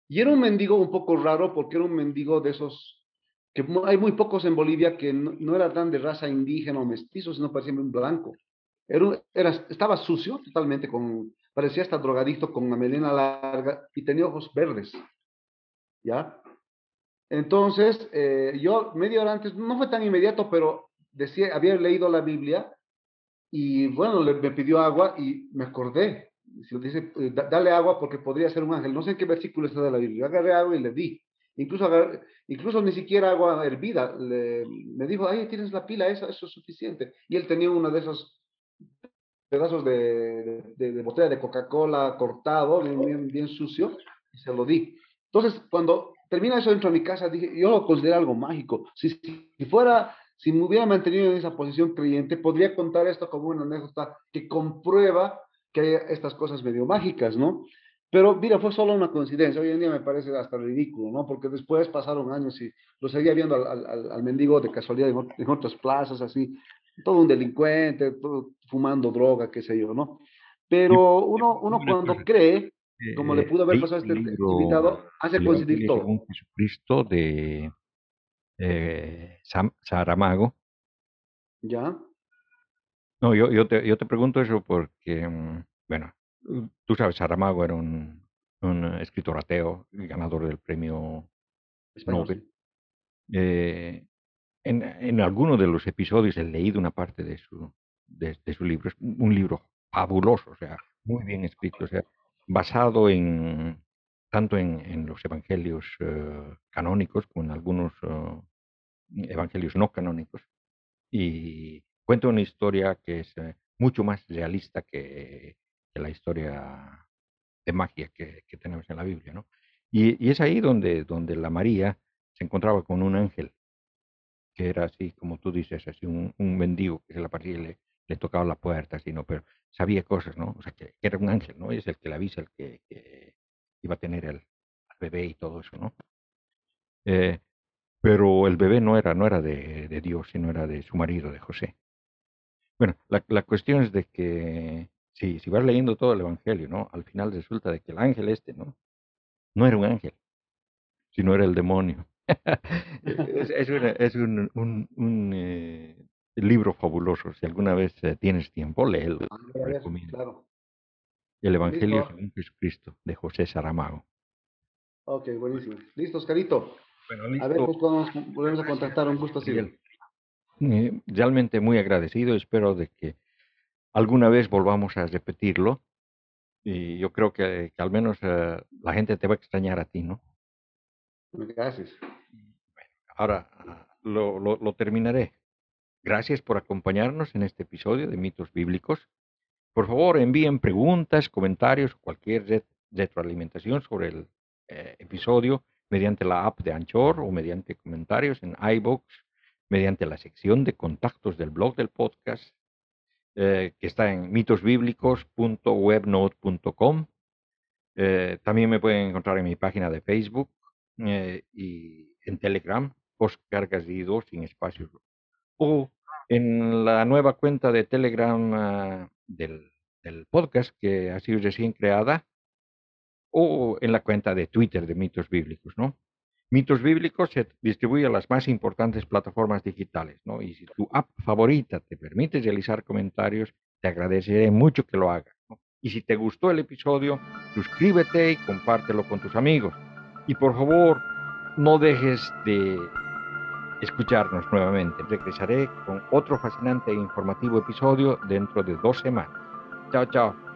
Y era un mendigo un poco raro porque era un mendigo de esos que hay muy pocos en Bolivia que no, era tan de raza indígena o mestizo, sino parecía un blanco. Era, estaba sucio totalmente, con, parecía hasta drogadicto, con una melena larga y tenía ojos verdes. ¿Ya? Entonces, eh, yo media hora antes, no fue tan inmediato, pero decía, había leído la Biblia y bueno, le, me pidió agua y me acordé. Si dice, eh, dale agua porque podría ser un ángel. No sé en qué versículo está de la Biblia. Agarré agua y le di. Incluso, incluso ni siquiera agua hervida. Le, me dijo, ahí tienes la pila, esa, eso es suficiente. Y él tenía uno de esos pedazos de, botella de Coca-Cola cortado, bien, sucio, y se lo di. Entonces, cuando termina eso dentro de mi casa, dije, yo lo considero algo mágico. Si, si fuera, si me hubiera mantenido en esa posición creyente, podría contar esto como una anécdota que comprueba que hay estas cosas medio mágicas, ¿no? Pero mira, fue solo una coincidencia. Hoy en día me parece hasta ridículo, ¿no? Porque después pasaron años y lo seguía viendo al, al, al mendigo de casualidad en, otras plazas, así, todo un delincuente, todo fumando droga, qué sé yo, ¿no? Pero uno, uno cuando cree, como le pudo haber pasado a este invitado, hace coincidir todo. Jesucristo de eh, Saramago. ¿Ya? No, yo, yo, te, yo te pregunto eso porque, mm, bueno, tú sabes, Saramago era un, escritor ateo, ganador del premio Nobel. Eh, en, en alguno de los episodios he leído una parte de su, de, su libro. Es un libro fabuloso, o sea, muy bien escrito, o sea, basado en tanto en, los evangelios eh, canónicos como en algunos eh, evangelios no canónicos. Y cuenta una historia que es mucho más realista que, la historia magia que, tenemos en la Biblia, ¿no? Y, es ahí donde, donde la María se encontraba con un ángel, que era así, como tú dices, así un, un mendigo que se le aparecía y le, tocaba la puerta. Pero sabía cosas, ¿no? O sea, que, era un ángel, ¿no? Es el que le avisa, el que, iba a tener el, bebé y todo eso, ¿no? Eh, pero el bebé no era, no era de, de, Dios, sino era de su marido, de José. Bueno, la, la cuestión es de que si, si vas leyendo todo el Evangelio, ¿no? Al final resulta de que el ángel este, ¿no? No era un ángel, sino era el demonio. es, es, un, un, un eh, libro fabuloso. Si alguna vez eh, tienes tiempo, léelo. Ah, claro. El Evangelio según Jesucristo, de José Saramago. Ok, buenísimo. Listo, Oscarito. A ver, pues volvemos a contactar. Un gusto, así. Eh, realmente muy agradecido. Espero de que alguna vez volvamos a repetirlo. Y yo creo que, al menos eh, la gente te va a extrañar a ti, ¿no? Gracias. ahora ah, lo, lo, terminaré. Gracias por acompañarnos en este episodio de Mitos Bíblicos. Por favor, envíen preguntas, comentarios o cualquier retroalimentación sobre el eh, episodio mediante la app de Anchor o mediante comentarios en iBox, mediante la sección de contactos del blog del podcast eh, que está en mitosbíblicos.webnode.com. Eh, también me pueden encontrar en mi página de Facebook eh, y en Telegram, Oscar Gazido sin espacios. O en la nueva cuenta de Telegram ah, del, del, podcast que ha sido recién creada, o en la cuenta de Twitter de Mitos Bíblicos, ¿no? Mitos Bíblicos se distribuye a las más importantes plataformas digitales, ¿no? Y si tu app favorita te permite realizar comentarios, te agradeceré mucho que lo hagas. Y si te gustó el episodio, suscríbete y compártelo con tus amigos. Y por favor, no dejes de escucharnos nuevamente. Regresaré con otro fascinante e informativo episodio dentro de dos semanas. Chao, chao.